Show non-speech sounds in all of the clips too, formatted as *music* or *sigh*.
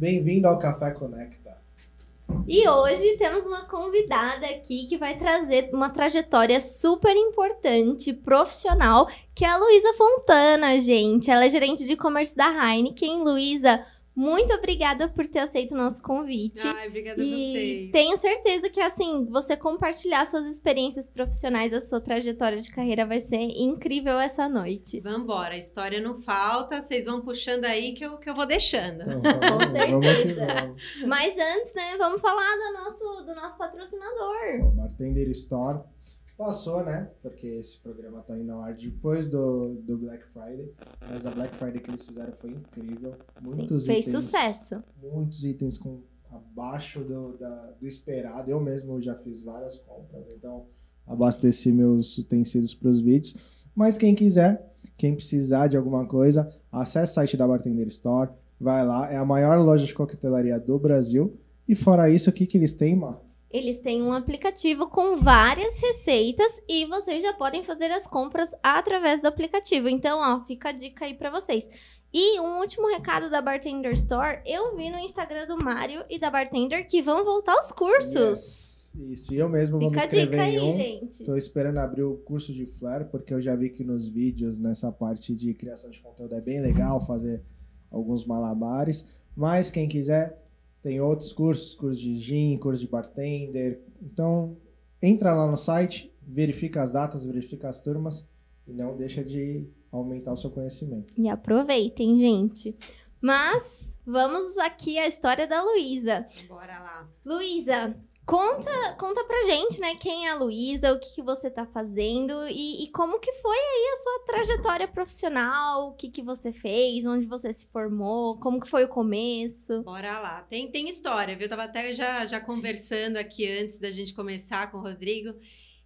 Bem-vindo ao Café Conecta. E hoje temos uma convidada aqui que vai trazer uma trajetória super importante, profissional, que é a Luísa Fontana, gente. Ela é gerente de e-commerce da Heineken. Luísa, muito obrigada por ter aceito o nosso convite. Ai, obrigada a e vocês. tenho certeza que, assim, você compartilhar suas experiências profissionais, a sua trajetória de carreira vai ser incrível essa noite. Vambora, a história não falta, vocês vão puxando aí que eu, que eu vou deixando. Então, Com *laughs* vamos, vamos que certeza. vamos. Mas antes, né, vamos falar do nosso, do nosso patrocinador. O Bartender Store passou, né? Porque esse programa tá indo ao ar depois do, do Black Friday. Mas a Black Friday que eles fizeram foi incrível. Muitos Sim, fez itens, sucesso. Muitos itens com abaixo do, da- do esperado. Eu mesmo já fiz várias compras, então abasteci meus utensílios para os vídeos. Mas quem quiser, quem precisar de alguma coisa, acesse o site da Bartender Store, vai lá. É a maior loja de coquetelaria do Brasil. E fora isso, o que, que eles têm, Mar? Eles têm um aplicativo com várias receitas e vocês já podem fazer as compras através do aplicativo. Então, ó, fica a dica aí pra vocês. E um último recado da Bartender Store, eu vi no Instagram do Mário e da Bartender que vão voltar os cursos. Yes. Isso, e eu mesmo vou me Fica a inscrever dica aí, em um. gente. Tô esperando abrir o curso de Flare, porque eu já vi que nos vídeos, nessa parte de criação de conteúdo, é bem legal fazer alguns malabares. Mas quem quiser, tem outros cursos, curso de gin, curso de bartender. Então, entra lá no site, verifica as datas, verifica as turmas e não deixa de aumentar o seu conhecimento. E aproveitem, gente. Mas vamos aqui à história da Luísa. Bora lá. Luísa, conta, conta pra gente, né, quem é a Luísa, o que, que você tá fazendo e, e como que foi aí a sua trajetória profissional, o que, que você fez, onde você se formou, como que foi o começo. Bora lá. Tem, tem história, viu? Eu tava até já, já conversando aqui antes da gente começar com o Rodrigo.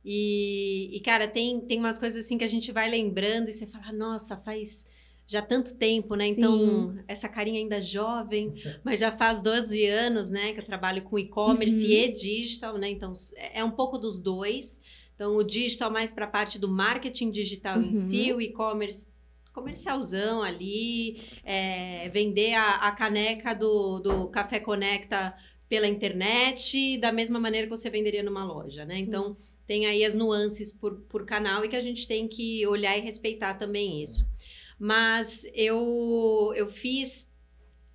E, e, cara, tem, tem umas coisas assim que a gente vai lembrando e você fala, nossa, faz já tanto tempo, né? Sim. Então, essa carinha ainda jovem, mas já faz 12 anos, né, que eu trabalho com e-commerce Uhum. e digital, né? Então, é é um pouco dos dois. Então, o digital mais para a parte do marketing digital Uhum. em si, o e-commerce comercialzão ali, é, vender a, a caneca do, do Café Conecta pela internet, da mesma maneira que você venderia numa loja, né? Sim. Então, tem aí as nuances por, por canal e que a gente tem que olhar e respeitar também isso. Mas eu, eu fiz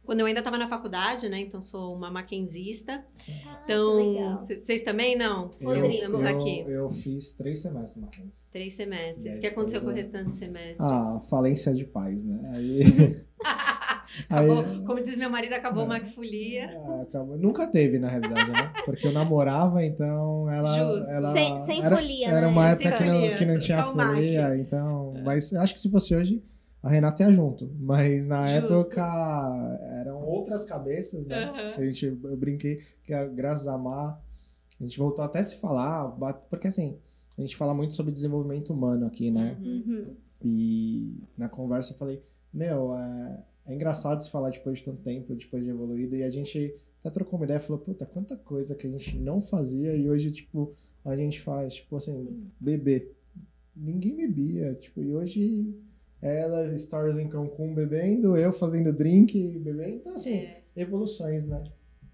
quando eu ainda estava na faculdade, né? Então sou uma maquenzista. Ah, Então, vocês também não? Rodrigo. Estamos eu, aqui. eu fiz três semestres na Mackenzie. Três semestres. O que aconteceu com o eu- restante dos semestres? Ah, falência de pais, né? Aí, *laughs* acabou, aí- como diz meu marido, acabou É. a Macfolia. Ah, acabou- Nunca teve, na realidade, né? Porque eu namorava, então ela. Justo. ela Sem- sem era, folia, Era né? uma Sem época que não, que não tinha folia, então. Mas acho que se fosse hoje, a Renata ia junto. Mas na Justo. época eram outras cabeças, né? Aham. A gente, eu brinquei que a- graças a Mar, a gente voltou até a se falar, porque assim, a gente fala muito sobre desenvolvimento humano aqui, né? Uhum. Uhum. E na conversa eu falei, meu, é, é engraçado se falar depois de tanto tempo, depois de evoluído, e a gente até trocou uma ideia e falou, puta, quanta coisa que a gente não fazia e hoje, tipo, a gente faz, tipo assim, beber. Ninguém bebia, tipo, e hoje ela, stories em Cancún bebendo, eu fazendo drink, bebendo, então assim, É. evoluções, né?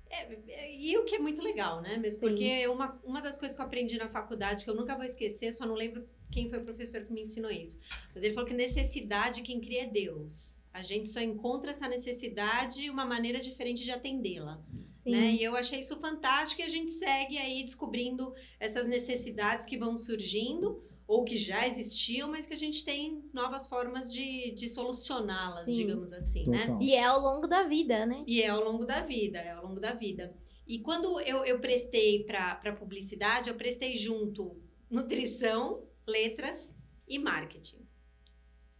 É, e o que é muito legal, né? Mesmo Sim. porque uma, uma das coisas que eu aprendi na faculdade, que eu nunca vou esquecer, só não lembro quem foi o professor que me ensinou isso. Mas ele falou que necessidade quem cria é Deus. A gente só encontra essa necessidade e uma maneira diferente de atendê-la. Sim. Né? E eu achei isso fantástico e a gente segue aí descobrindo essas necessidades que vão surgindo ou que já existiam, mas que a gente tem novas formas de, de solucioná-las, digamos assim, né? Total. E é ao longo da vida, né? E é ao longo da vida, é ao longo da vida. E quando eu, eu prestei para publicidade, eu prestei junto nutrição, letras e marketing.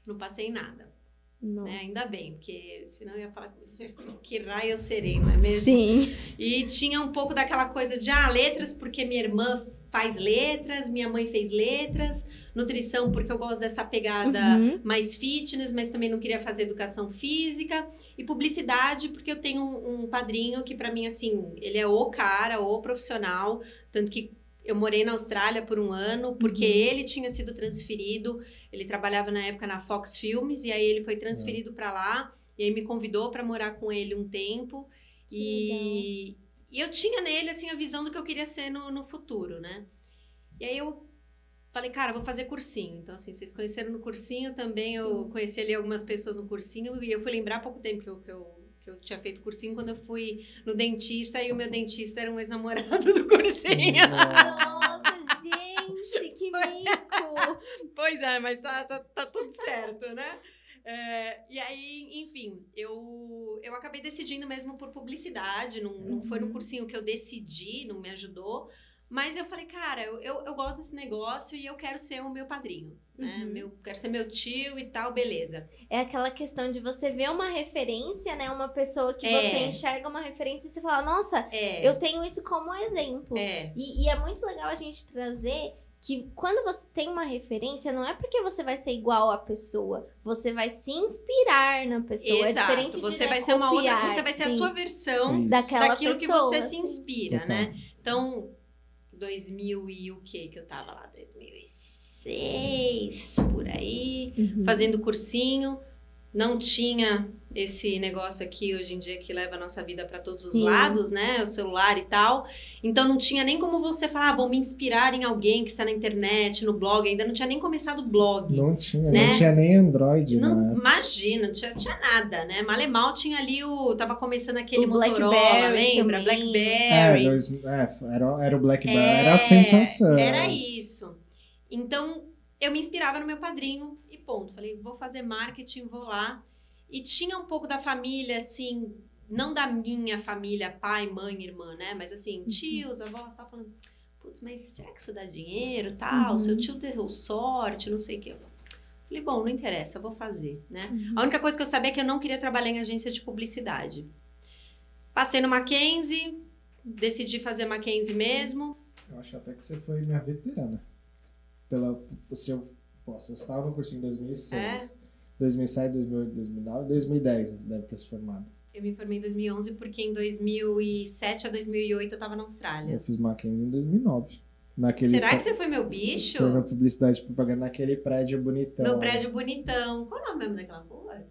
Não passei em nada, né? Ainda bem, porque senão eu ia falar *laughs* que raio eu serei, não é mesmo? Sim. E tinha um pouco daquela coisa de, ah, letras porque minha irmã faz letras, minha mãe fez letras, nutrição porque eu gosto dessa pegada Uhum. mais fitness, mas também não queria fazer educação física, e publicidade porque eu tenho um, um padrinho que para mim, assim, ele é o cara, o profissional, tanto que eu morei na Austrália por um ano, porque Uhum. ele tinha sido transferido, ele trabalhava na época na Fox Filmes, e aí ele foi transferido para lá, e aí me convidou para morar com ele um tempo, E, e eu tinha nele, assim, a visão do que eu queria ser no, no futuro, né? E aí eu falei, cara, vou fazer cursinho. Então, assim, vocês conheceram no cursinho também, eu conheci ali algumas pessoas no cursinho e eu fui lembrar há pouco tempo que eu, que eu, que eu tinha feito cursinho quando eu fui no dentista e o meu dentista era um ex-namorado do cursinho. Nossa, gente, que mico! pois é, mas tá, tá, tá tudo certo, né? É, e aí, enfim, eu, eu acabei decidindo mesmo por publicidade, não, não foi no cursinho que eu decidi, não me ajudou, mas eu falei, cara, eu, eu, eu, gosto desse negócio e eu quero ser o meu padrinho, né? Uhum. Meu, quero ser meu tio e tal, beleza. É aquela questão de você ver uma referência, né? Uma pessoa que É. você enxerga uma referência e você fala, nossa, É, eu tenho isso como exemplo. é, E, e é muito legal a gente trazer que quando você tem uma referência, não é porque você vai ser igual à pessoa, você vai se inspirar na pessoa. É exato. diferente de você né, vai ser uma outra, copiar, você vai ser a sim, sua versão daquela daquilo pessoa. que você se inspira, né? Então, 2000 e o que que eu tava lá? 2006, por aí. Uhum. fazendo cursinho, não tinha esse negócio aqui hoje em dia que leva a nossa vida para todos os Sim. lados, né? O celular e tal. Então não tinha nem como você falar, ah, vou me inspirar em alguém que está na internet, no blog, ainda não tinha nem começado o blog. Não tinha, Né? não tinha nem Android, Não, né? imagina, não tinha, tinha nada, né? Malemal tinha ali o. Tava começando aquele O Motorola, Blackberry lembra? também. É, Blackberry. dois, é, era, era o Blackberry, É, era a sensação. Era isso. Então, eu me inspirava no meu padrinho e ponto. Falei, vou fazer marketing, vou lá. E tinha um pouco da família, assim, não da minha família, pai, mãe, irmã, né? Mas assim, Uhum. tios, avós, tava falando, putz, mas será que isso dá dinheiro, tal? Uhum. Seu tio deu sorte, não sei o quê. Falei, bom, não interessa, eu vou fazer, né? Uhum. A única coisa que eu sabia é que eu não queria trabalhar em agência de publicidade. Passei no Mackenzie, decidi fazer Mackenzie mesmo. Eu acho até que você foi minha veterana. Pela, o seu, pô, você estava no cursinho em 2006. 2007, 2008, 2009, 2010 você deve ter se formado. Eu me formei em 2011 porque em 2007 a 2008 eu tava na Eu Austrália. fiz Mackenzie em 2009. Naquele Será que você foi meu bicho? Foi na publicidade propaganda naquele prédio bonitão. No prédio bonitão. Qual é o nome mesmo daquela rua?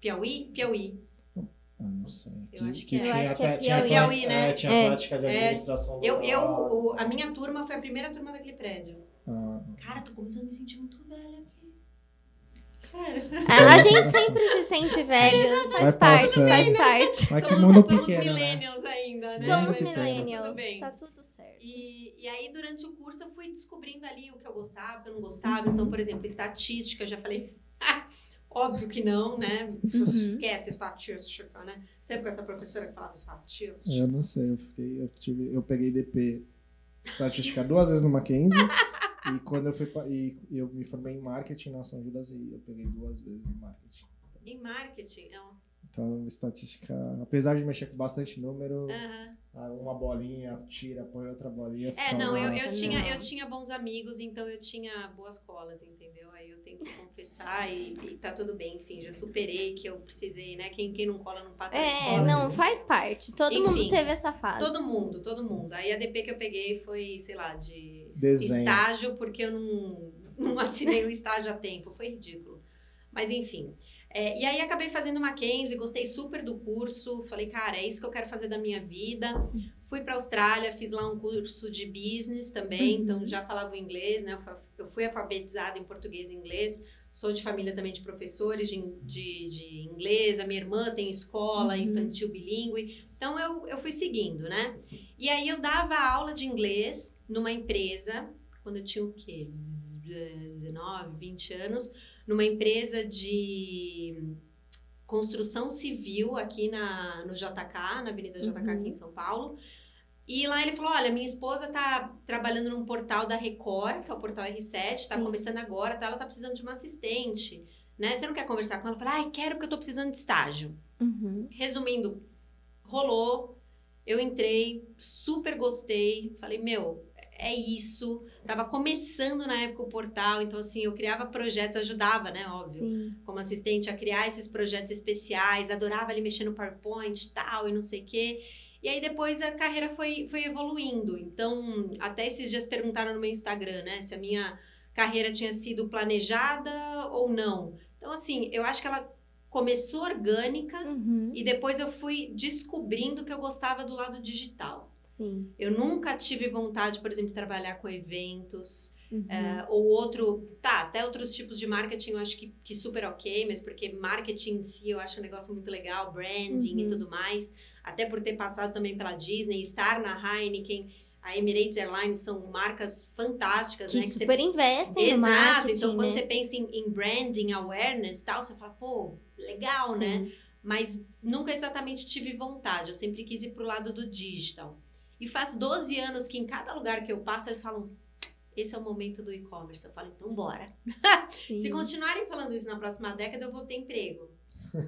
Piauí? Piauí. Ah, não sei. Eu acho que é. Eu tinha acho que é tinha Piauí. né? É, tinha É. prática de É. administração do Eu, eu, a minha turma foi a primeira turma daquele prédio. Ah, Cara, tô começando a me sentir muito velha. Sério. A, gente sempre se sente velho, faz parte, passando. faz parte. Mas que somos mundo somos pequeno, né? millennials ainda, né? Somos Mas tá millennials, Tudo bem. tá tudo certo. E, e aí, durante o curso, eu fui descobrindo ali o que eu gostava, o que eu não gostava. Então, por exemplo, estatística, eu já falei, *laughs* "Ah, óbvio que não, né? Uhum. Esquece estatística, né? Sempre com essa professora que falava estatística. eu não sei, eu fiquei, eu tive, eu peguei DP estatística duas vezes no Mackenzie *laughs* e quando eu fui pa- e eu me formei em marketing na São Judas e eu peguei duas vezes em marketing. Em marketing, é um- Então, estatística, apesar de mexer com bastante número, ah, uma bolinha tira, põe outra bolinha. É, fica não, eu, eu, tinha, não. eu tinha bons amigos, então eu tinha boas colas, entendeu? Aí eu tenho que confessar e, e tá tudo bem, enfim, já superei que eu precisei, né? Quem, quem não cola não passa É, escola. não, faz parte. Todo Enfim, mundo teve essa fase. Todo mundo, todo mundo. Aí a DP que eu peguei foi, sei lá, de Desenho. estágio, porque eu não, não assinei o estágio a tempo. Foi ridículo. Mas enfim. É, e aí acabei fazendo Mackenzie, gostei super do curso. Falei, cara, é isso que eu quero fazer da minha vida. Fui pra Austrália, fiz lá um curso de business também, Uhum. então já falava inglês, né? Eu fui alfabetizada em português e inglês. Sou de família também de professores de, de, de inglês. A minha irmã tem escola Uhum. infantil bilíngue. Então eu, eu fui seguindo, né? E aí eu dava aula de inglês numa empresa, quando eu tinha o quê? 19, 20 anos, numa empresa de construção civil aqui na, no JK, na Avenida JK aqui Uhum. em São Paulo. E lá ele falou: olha, minha esposa tá trabalhando num portal da Record, que é o portal R7, tá Sim. começando agora, tá? Ela tá precisando de uma assistente. Né? Você não quer conversar com ela? Falei, ai, quero porque eu tô precisando de estágio. Uhum. Resumindo, rolou, eu entrei, super gostei, falei, meu, é isso. Tava começando na época o portal, então assim, eu criava projetos, ajudava, né, óbvio, Sim. como assistente a criar esses projetos especiais, adorava ali mexer no PowerPoint e tal, e não sei o quê. E aí depois a carreira foi, foi evoluindo. Então, até esses dias perguntaram no meu Instagram, né, se a minha carreira tinha sido planejada ou não. Então, assim, eu acho que ela começou orgânica Uhum. e depois eu fui descobrindo que eu gostava do lado digital. Sim. Eu nunca tive vontade, por exemplo, de trabalhar com eventos Uhum. é, ou outro, tá, até outros tipos de marketing eu acho que, que super ok, mas porque marketing em si eu acho um negócio muito legal, branding e Uhum. tudo mais, até por ter passado também pela Disney, estar na Heineken, a Emirates Airlines são marcas fantásticas, que né? que você super investem no Exato, marketing, então quando né? você pensa em, em branding, awareness e tal, você fala, pô, legal, né? Sim. Mas nunca exatamente tive vontade, eu sempre quis ir pro lado do digital. E faz 12 anos que em cada lugar que eu passo, eles falam, esse é o momento do e-commerce. Eu falo, então bora. *laughs* Se continuarem falando isso na próxima década, eu vou ter emprego.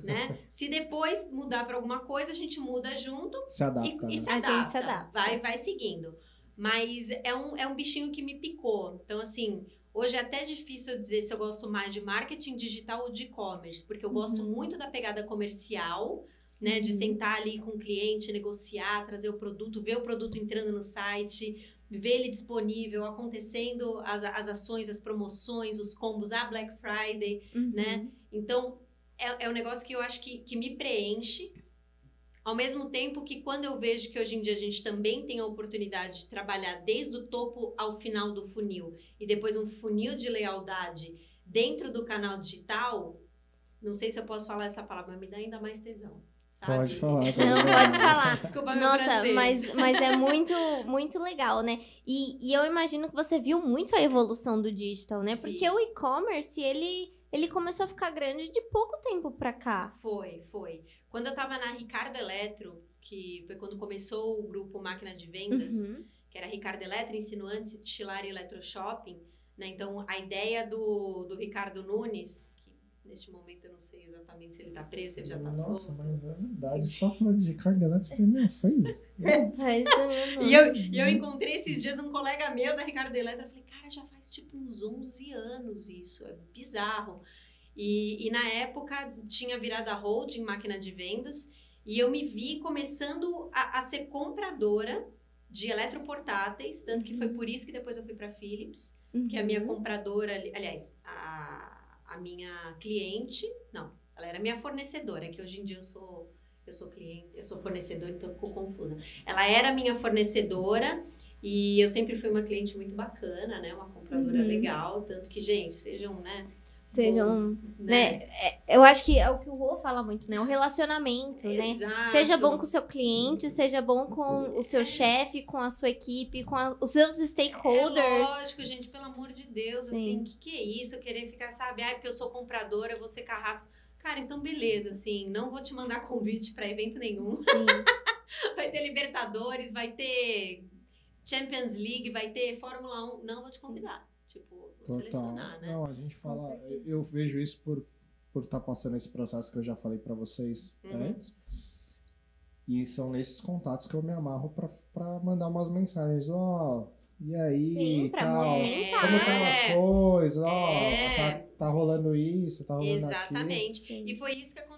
Né? Se depois mudar para alguma coisa, a gente muda junto Se adapta. e, né? e se A gente adapta. se adapta. Vai, vai seguindo. Mas é um, é um bichinho que me picou. Então, assim, hoje é até difícil eu dizer se eu gosto mais de marketing digital ou de e-commerce, porque eu gosto Uhum. muito da pegada comercial, né? De Uhum. sentar ali com o cliente, negociar, trazer o produto, ver o produto entrando no site, ver ele disponível, acontecendo as, as ações, as promoções, os combos, a Black Friday. Uhum. né? Então, é, é um negócio que eu acho que, que me preenche. Ao mesmo tempo que quando eu vejo que hoje em dia a gente também tem a oportunidade de trabalhar desde o topo ao final do funil e depois um funil de lealdade dentro do canal digital, não sei se eu posso falar essa palavra, mas me dá ainda mais tesão. Sabe? Pode falar. *laughs* tá Não, pode falar. Desculpa, meu Nossa, francês. mas, mas é *laughs* muito, muito legal, né? E, e eu imagino que você viu muito a evolução do digital, né? Porque Vi. o e-commerce, ele, ele começou a ficar grande de pouco tempo pra cá. Foi, foi. Quando eu tava na Ricardo Eletro, que foi quando começou o grupo Máquina de Vendas, Uhum. que era Ricardo Eletro, Insinuantes, Estilar e Eletroshopping. Né? Então, a ideia do, do Ricardo Nunes, que neste momento eu não sei exatamente se ele tá preso, se ele já tá Nossa, solto. mas é verdade. Você tá falando de carga elétrica? Eu falei, meu, *laughs* faz. Faz anos. E eu, e eu encontrei esses dias um colega meu da Ricardo Eletro, eu falei, faz tipo uns 11 anos isso, é bizarro. E, e na época tinha virado a holding, máquina de vendas, e eu me vi começando a, a ser compradora de eletroportáteis, tanto que foi por isso que depois eu fui para Philips, que é a minha Uhum. compradora, ali- aliás, a, a minha cliente, não, ela era minha fornecedora, que hoje em dia eu sou eu sou cliente, eu sou fornecedora, então ficou confusa. Ela era minha fornecedora e eu sempre fui uma cliente muito bacana, né, uma compradora Uhum. legal, tanto que gente, sejam, né, Sejam, bons, né? Eu acho que é o que o Rô fala muito, né? O relacionamento, né? Exato. Seja bom com o seu cliente, seja bom com o seu chefe, com a sua equipe, com a- os seus É stakeholders. lógico, gente, pelo amor de Deus, Sim. assim, que que é isso? Eu querer ficar, sabe, ai, porque eu sou compradora, ser carrasco. Cara, então beleza, assim, não vou te mandar *laughs* convite pra evento nenhum. Sim. Vai ter Libertadores, vai ter Champions League, vai ter Fórmula 1. Não vou te convidar. Tipo, vou Total. selecionar, né? Não, a gente fala. Eu vejo isso por por estar passando esse processo que eu já falei pra vocês Uhum. antes. E são nesses contatos que eu me amarro pra, pra mandar umas mensagens, ó. e aí, Sim, pra tal. Como estão as coisas, ó. É. Tá, tá rolando isso, tá rolando aquilo. Exatamente. Sim. E foi isso que aconteceu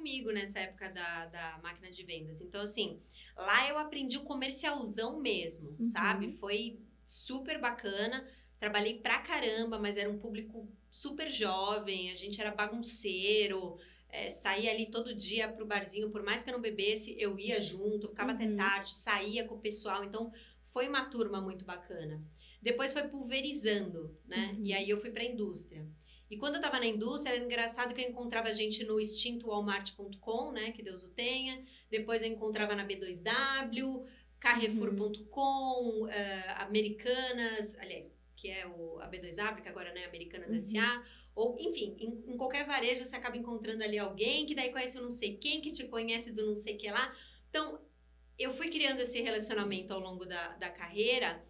comigo nessa época da, da máquina de vendas. Então, assim, lá eu aprendi o comercialzão mesmo, Uhum. sabe? Foi super bacana. Trabalhei pra caramba, mas era um público super jovem, a gente era bagunceiro. é, saía ali todo dia pro barzinho, por mais que eu não bebesse, eu ia junto, ficava até Uhum. tarde, saía com o pessoal. Então, foi uma turma muito bacana. Depois foi pulverizando, né? Uhum. E aí eu fui pra indústria. E quando eu tava na indústria, era engraçado que eu encontrava gente no extintoWalmart.com, né? Que Deus o tenha. Depois eu encontrava na B2W, Carrefour.com, eh, Americanas, aliás, que é o, a B2W, que agora não é Americanas Uhum. SA. Ou, enfim, em, em qualquer varejo você acaba encontrando ali alguém que daí conhece o não sei quem, que te conhece do não sei que lá. Então, eu fui criando esse relacionamento ao longo da, da carreira,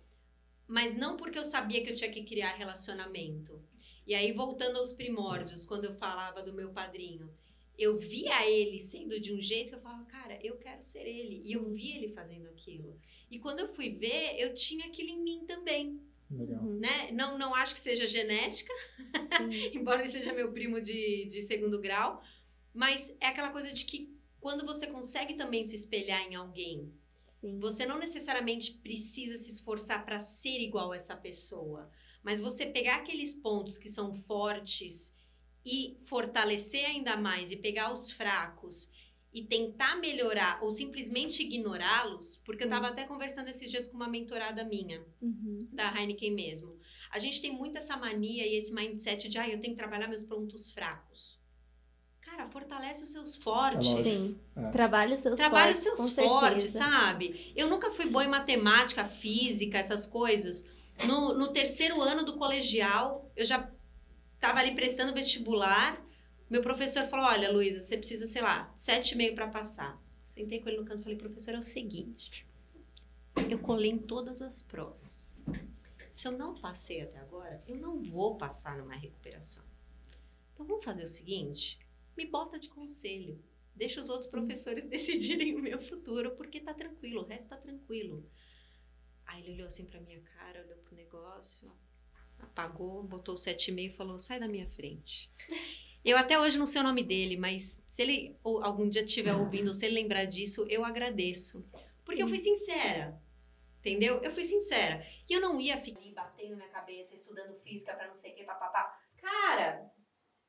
mas não porque eu sabia que eu tinha que criar relacionamento. E aí, voltando aos primórdios, quando eu falava do meu padrinho, eu via ele sendo de um jeito que eu falava, cara, eu quero ser ele. E eu vi ele fazendo aquilo. E quando eu fui ver, eu tinha aquilo em mim também, Legal. Uhum. né? Não, não acho que seja genética, *laughs* embora ele seja meu primo de, de segundo grau, mas é aquela coisa de que quando você consegue também se espelhar em alguém, Sim. você não necessariamente precisa se esforçar para ser igual a essa pessoa, mas você pegar aqueles pontos que são fortes e fortalecer ainda mais e pegar os fracos e tentar melhorar ou simplesmente ignorá-los, porque eu estava até conversando esses dias com uma mentorada minha, Uhum. da Heineken mesmo. A gente tem muito essa mania e esse mindset de, ah, eu tenho que trabalhar meus pontos fracos. Cara, fortalece os seus fortes. É. Sim. É. Trabalhe os seus Trabalhe os fortes, seus com fortes, certeza. sabe? Eu nunca fui boa em matemática, física, essas coisas. No, no terceiro ano do colegial, eu já estava ali prestando vestibular. Meu professor falou: Olha, Luísa, você precisa, sei lá, sete e meio para passar. Sentei com ele no canto e falei: Professor, é o seguinte. Eu colei em todas as provas. Se eu não passei até agora, eu não vou passar numa recuperação. Então vamos fazer o seguinte: me bota de conselho. Deixa os outros professores *laughs* decidirem o meu futuro, porque tá tranquilo, o resto tá tranquilo. Aí ele olhou assim pra minha cara, olhou pro negócio, apagou, botou o 7,5 e falou: sai da minha frente. Eu até hoje não sei o nome dele, mas se ele ou algum dia estiver ouvindo, ou se ele lembrar disso, eu agradeço. Porque eu fui sincera. Entendeu? Eu fui sincera. E eu não ia ficar batendo minha cabeça, estudando física pra não sei o que, papapá. Cara,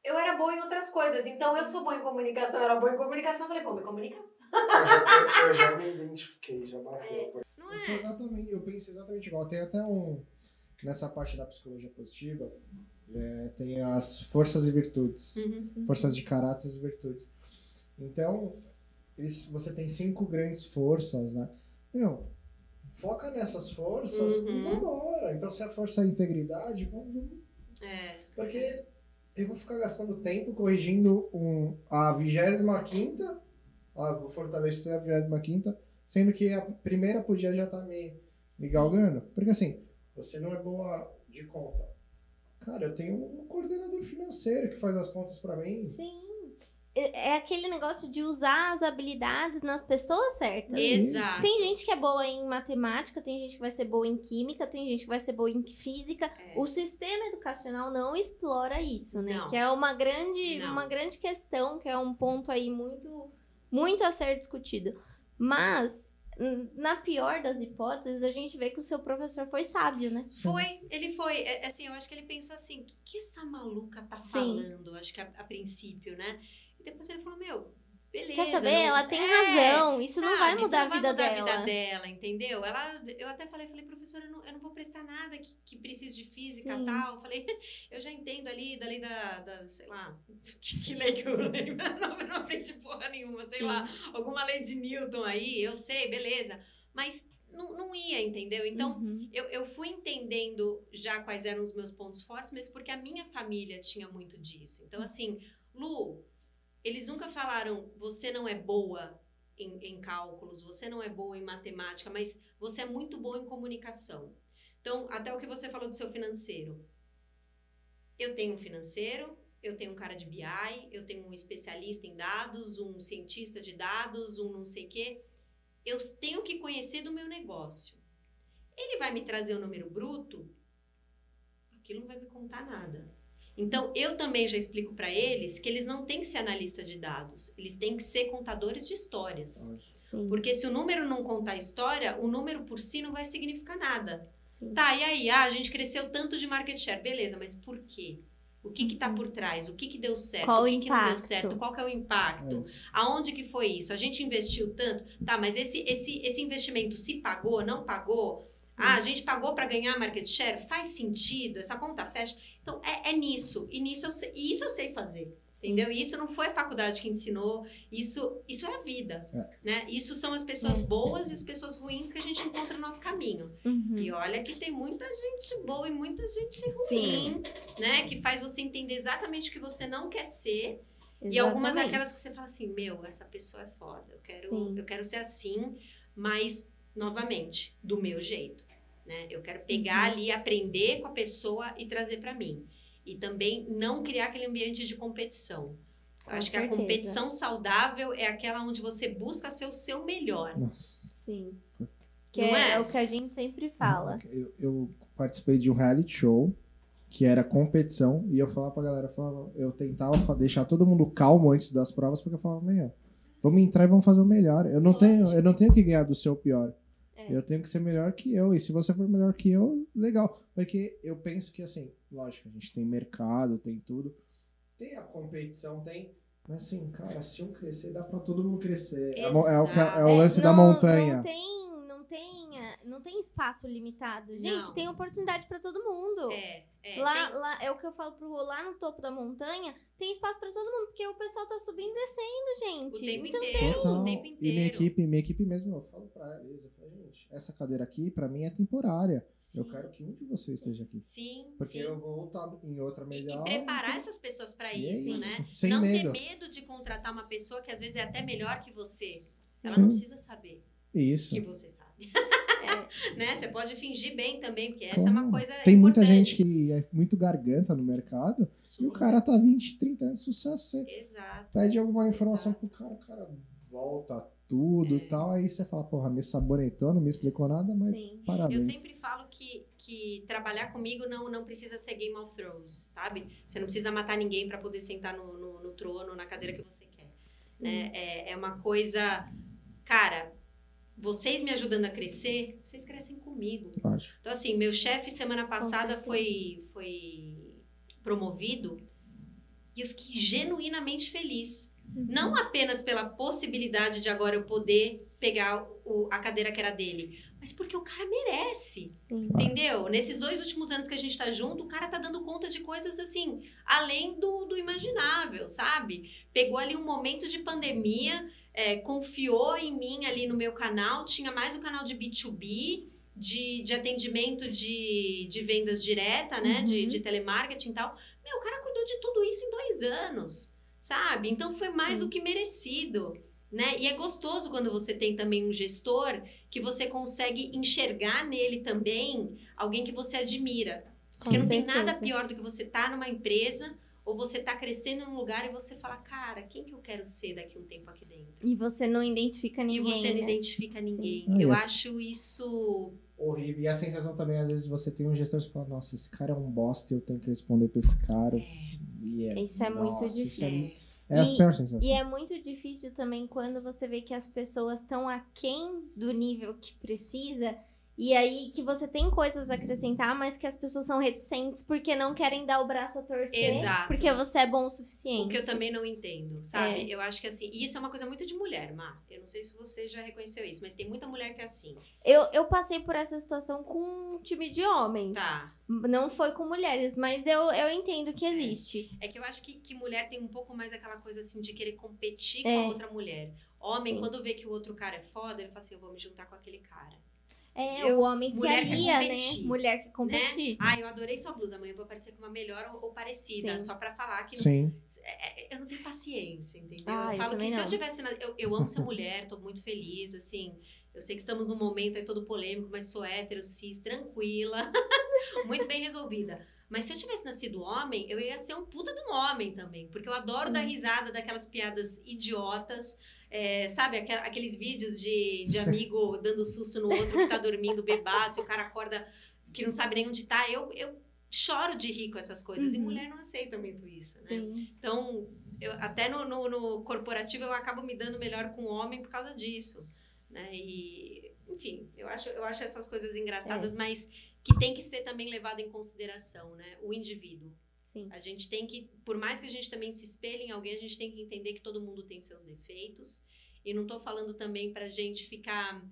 eu era boa em outras coisas. Então eu sou boa em comunicação, eu era boa em comunicação. Eu falei, pô, me comunica? Eu já, eu já me identifiquei, já bateu. Não Eu sou é? exatamente, eu penso exatamente igual. Tem até um. Nessa parte da psicologia positiva, é, tem as forças e virtudes. Uhum. Forças de caráter e virtudes. Então, eles, você tem cinco grandes forças, né? Meu, foca nessas forças e Uhum. vambora. Então, se a força é a integridade, vamos, vamos É. porque eu vou ficar gastando tempo corrigindo um, a 25 ah, vou fortalecer a 25 sendo que a primeira podia já estar me, me galgando. Porque assim, você não é boa de conta. Cara, eu tenho um coordenador financeiro que faz as contas pra mim. Sim. É é aquele negócio de usar as habilidades nas pessoas certas. Exato. Tem gente que é boa em matemática, tem gente que vai ser boa em química, tem gente que vai ser boa em física. É. O sistema educacional não explora isso, né? Não. Que é uma grande, Não. uma grande questão, que é um ponto aí muito, muito a ser discutido. Mas, na pior das hipóteses, a gente vê que o seu professor foi sábio, né? Foi, ele foi. É, assim, eu acho que ele pensou assim: o que, que essa maluca tá Sim. falando? Acho que a, a princípio, né? E depois ele falou: meu, beleza. Quer saber? não- Ela tem é, razão. Isso não sabe, vai isso mudar não a vai vida mudar dela. a vida dela, entendeu? Ela, eu até falei, falei, professora, eu não, eu não vou prestar nada que, que precise de física e tal. Eu falei, eu já entendo ali da lei da, da sei lá, *laughs* que, que lei que eu lembro? *laughs* Não, eu não aprendi porra nenhuma, sei Sim. lá, alguma lei de Newton aí, eu sei, beleza. Mas não, não ia, entendeu? Então, Uhum. eu, eu fui entendendo já quais eram os meus pontos fortes, mas porque a minha família tinha muito disso. Então, assim, Lu, eles nunca falaram, você não é boa em, em cálculos, você não é boa em matemática, mas você é muito boa em comunicação. Então, até o que você falou do seu financeiro. Eu tenho um financeiro, eu tenho um cara de BI, eu tenho um especialista em dados, um cientista de dados, um não sei o quê. Eu tenho que conhecer do meu negócio. Ele vai me trazer o número bruto, aquilo não vai me contar nada. Então, eu também já explico para eles que eles não têm que ser analista de dados, eles têm que ser contadores de histórias. Sim, Porque se o número não contar a história, o número por si não vai significar nada. sim. Tá, e aí? Ah, a gente cresceu tanto de market share. Beleza, mas por quê? O que que tá por trás? O que que deu certo? Qual o que que não deu impacto? certo? Qual que é o É impacto? isso. Aonde que foi isso? A gente investiu tanto? Tá, mas esse, esse, esse investimento se pagou, não pagou? Ah, a gente pagou para ganhar market share? Faz sentido? Essa conta fecha? Então, é, é nisso. E nisso eu sei, isso eu sei fazer. Entendeu? E isso não foi a faculdade que ensinou, isso, isso é a vida. Né? Isso são as pessoas É. boas e as pessoas ruins que a gente encontra no nosso caminho. Uhum. E olha que tem muita gente boa e muita gente Sim. ruim, né? Que faz você entender exatamente o que você não quer ser. E algumas Exatamente. daquelas que você fala assim, meu, essa pessoa é foda. Eu quero, Sim. eu quero ser assim, mas, novamente, do meu jeito. Né? Eu quero pegar Uhum. ali, aprender com a pessoa e trazer pra mim. E também não criar aquele ambiente de competição. Eu Com acho que a certeza. competição saudável é aquela onde você busca ser o seu melhor. Nossa. Sim. Que Não é, é? o que a gente sempre fala. Eu, eu participei de um reality show que era competição e eu falava pra galera, eu, falava, eu tentava deixar todo mundo calmo antes das provas porque eu falava, meu, vamos entrar e vamos fazer o melhor. Eu não tenho, eu não tenho que ganhar do seu pior. É. Eu tenho que ser melhor que eu. E se você for melhor que eu, legal. Porque eu penso que assim, lógico, a gente tem mercado, tem tudo. tem a competição, tem. Mas assim, cara, se eu crescer, dá pra todo mundo crescer. É, é o, que- é o É, lance da não- montanha. Não tem, tem, eh, não tem espaço limitado. Gente, Não. tem oportunidade pra todo mundo. É, é. lá, tem- lá, é o que eu falo pro Rô, lá no topo da montanha tem espaço pra todo mundo, porque o pessoal tá subindo e descendo, gente. O tempo então inteiro. Total. o tempo E minha equipe, minha equipe mesmo, eu falo pra eles, eu falo, gente, essa cadeira aqui, pra mim, é temporária. Eu Sim. quero que um de vocês esteja aqui. Sim, Porque sim. eu vou estar em outra melhor. e preparar então- essas pessoas para é isso, isso, né? *laughs* sem não medo. ter medo de contratar uma pessoa que às vezes é até melhor que você. Ela Sim. não precisa saber Isso. que você sabe. É, né? Você pode fingir bem também, porque essa é uma coisa Tem muita importante. gente que é muito garganta no mercado e o Sim. cara tá 20, 30 anos de sucesso. Você Exato. pede alguma informação Exato. pro cara, o cara volta tudo É. e tal. Aí você fala, porra, me sabonetou, não me explicou nada, mas sim. Eu parabéns. sempre falo que, que trabalhar comigo não, não precisa ser Game of Thrones, sabe? Você não precisa matar ninguém para poder sentar no, no, no trono, na cadeira que você quer. Né? É, é uma coisa. Cara, vocês me ajudando a crescer, vocês crescem comigo. Então, assim, meu chefe semana passada foi, foi promovido e eu fiquei genuinamente feliz. Uhum. Não apenas pela possibilidade de agora eu poder pegar o- a cadeira que era dele, mas porque o cara merece. Sim. Claro. Entendeu? Nesses dois últimos anos que a gente tá junto, o cara tá dando conta de coisas assim, além do, do imaginável, sabe? Pegou ali um momento de pandemia, é, confiou em mim ali no meu canal, tinha mais o canal de B2B, de, de atendimento de, de vendas direta, né? De, Uhum. de telemarketing e tal. Meu, o cara cuidou de tudo isso em dois anos, sabe? Então foi mais Sim. do que merecido. Né? E é gostoso quando você tem também um gestor que você consegue enxergar nele também alguém que você admira. Porque Com não tem nada pior do que você estar numa empresa ou você tá crescendo num lugar e você fala, cara, quem que eu quero ser daqui a um tempo aqui dentro? E você não identifica ninguém. e você não né? identifica ninguém. Ah, Eu isso. acho isso. Horrível. E a sensação também, às vezes, você tem um gestor e você fala, nossa, esse cara é um bosta, eu tenho que responder pra esse cara. E é, Isso é muito nossa, isso é difícil. mu- É, a E- pior sensação. E é muito difícil também quando você vê que as pessoas estão aquém do nível que precisa. E aí que você tem coisas a acrescentar, mas que as pessoas são reticentes porque não querem dar o braço a torcer. Exato. Porque você é bom o suficiente. O que eu também não entendo, sabe? É. Eu acho que assim, e isso é uma coisa muito de mulher, Má. Eu não sei se você já reconheceu isso, mas tem muita mulher que é assim. Eu, eu passei por essa situação com um time de homens. Tá. Não foi com mulheres, mas eu, eu entendo que existe. É que eu acho que, que mulher tem um pouco mais aquela coisa assim de querer competir É. com a outra mulher. Homem, Sim. quando vê que o outro cara é foda, ele fala assim: eu vou me juntar com aquele cara. É, Eu- o homem se alia, né? Mulher que competir. Ah, eu adorei sua blusa, amanhã eu vou aparecer com uma melhor ou, ou parecida, Sim. só pra falar que não Sim. é, eu não tenho paciência, entendeu? Ah, eu eu falo que também se eu não. tivesse. na- eu, eu amo ser mulher, tô muito feliz, assim. Eu sei que estamos num momento aí todo polêmico, mas sou hétero, cis, tranquila, *laughs* muito bem resolvida. Mas se eu tivesse nascido homem, eu ia ser um puta de um homem também. Porque eu adoro Sim. dar risada daquelas piadas idiotas. É, sabe, aqueles vídeos de, de amigo *laughs* dando susto no outro que tá dormindo bebaço, e o cara acorda que não sabe nem onde tá. Eu, eu choro de rir com essas coisas. E Uhum. mulher não aceita muito isso, né? Sim. Então, eu, até no, no, no corporativo eu acabo me dando melhor com o homem por causa disso, né? E, enfim, eu acho, eu acho essas coisas engraçadas, mas que tem que ser também levado em consideração, né? O indivíduo. Sim. A gente tem que, por mais que a gente também se espelhe em alguém, a gente tem que entender que todo mundo tem seus defeitos. E não tô falando também pra gente ficar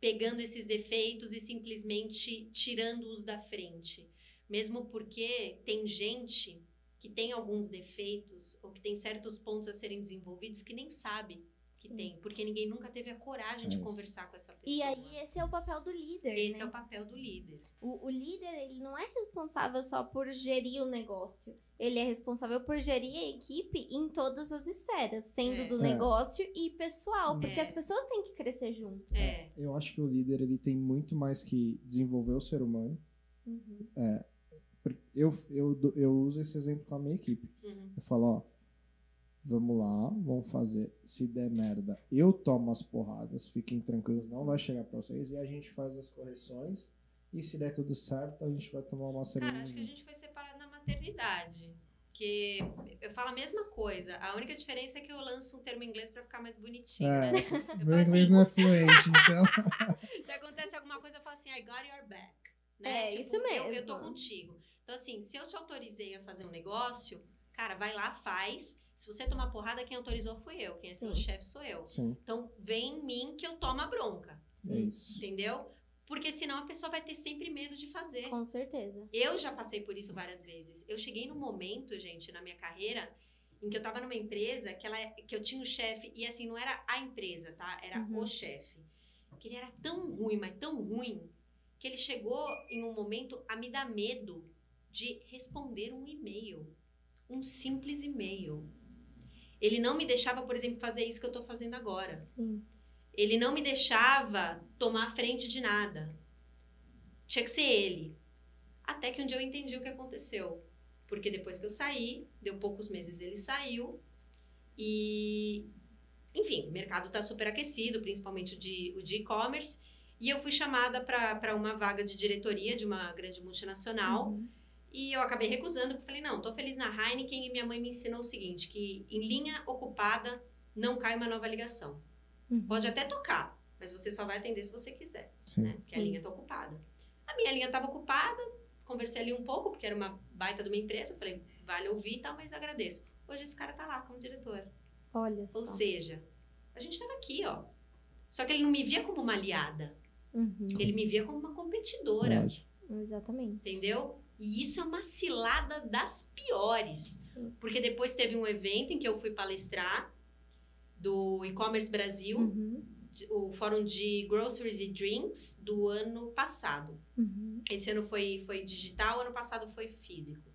pegando esses defeitos e simplesmente tirando-os da frente. Mesmo porque tem gente que tem alguns defeitos ou que tem certos pontos a serem desenvolvidos que nem sabe que Sim. tem, porque ninguém nunca teve a coragem de É isso. conversar com essa pessoa. E aí, esse é o papel do líder. esse né? é o papel do líder. O, o líder, ele não é responsável só por gerir o negócio. Ele é responsável por gerir a equipe em todas as esferas, sendo É. do É. negócio e pessoal. Porque É. as pessoas têm que crescer junto. É, Eu acho que o líder ele tem muito mais que desenvolver o ser humano. Uhum. Eu, eu, eu uso esse exemplo com a minha equipe. uhum, Eu falo, ó, vamos lá, vamos fazer. Se der merda, eu tomo as porradas, fiquem tranquilos, não vai chegar pra vocês. E a gente faz as correções. E se der tudo certo, a gente vai tomar uma Cara, cerveja. acho que a gente foi separado na maternidade. Que eu falo a mesma coisa. A única diferença é que eu lanço um termo em inglês pra ficar mais bonitinho, É, né? meu falo inglês assim, não é fluente, então. *laughs* Se acontece alguma coisa, eu falo assim, I got your back. Né? É, isso Eu, eu tô mesmo. contigo. Então, assim, se eu te autorizei a fazer um negócio, Cara, vai lá, faz. Se você tomar porrada, quem autorizou foi eu. Quem é seu chefe sou eu. Sim, Então, vem em mim que eu tomo a bronca. é isso. Entendeu? Porque senão a pessoa vai ter sempre medo de fazer. Com certeza. Eu já passei por isso várias vezes. Eu cheguei num momento, gente, na minha carreira, em que eu tava numa empresa que, ela, que eu tinha um chefe, e assim, não era a empresa, tá? Era Uhum. o chefe. Que ele era tão ruim, mas tão ruim, que ele chegou em um momento a me dar medo de responder um e-mail. Um simples e-mail. Ele não me deixava, por exemplo, fazer isso que eu tô fazendo agora. Sim. Ele não me deixava tomar a frente de nada. Tinha que ser ele. Até que um dia eu entendi o que aconteceu. Porque depois que eu saí, deu poucos meses ele saiu. E, enfim, o mercado está super aquecido, principalmente o de o de e-commerce. E eu fui chamada para uma vaga de diretoria de uma grande multinacional. Uhum. E eu acabei recusando, porque falei, não, tô feliz na Heineken e minha mãe me ensinou o seguinte, que em linha ocupada não cai uma nova ligação. Uhum. Pode até tocar, mas você só vai atender se você quiser, Sim. né? Porque a linha tá ocupada. A minha linha estava ocupada, conversei ali um pouco, porque era uma baita de uma empresa, falei, vale ouvir e tal, mas agradeço. Hoje esse cara tá lá como diretor. Olha só. Ou seja, a gente tava aqui, ó. Só que ele não me via como uma aliada, Uhum. ele me via como uma competidora. Exatamente. entendeu? E isso é uma cilada das piores. Sim. Porque depois teve um evento em que eu fui palestrar do e-commerce Brasil, Uhum. o fórum de groceries e drinks do ano passado. Uhum. Esse ano foi, foi digital, ano passado foi físico.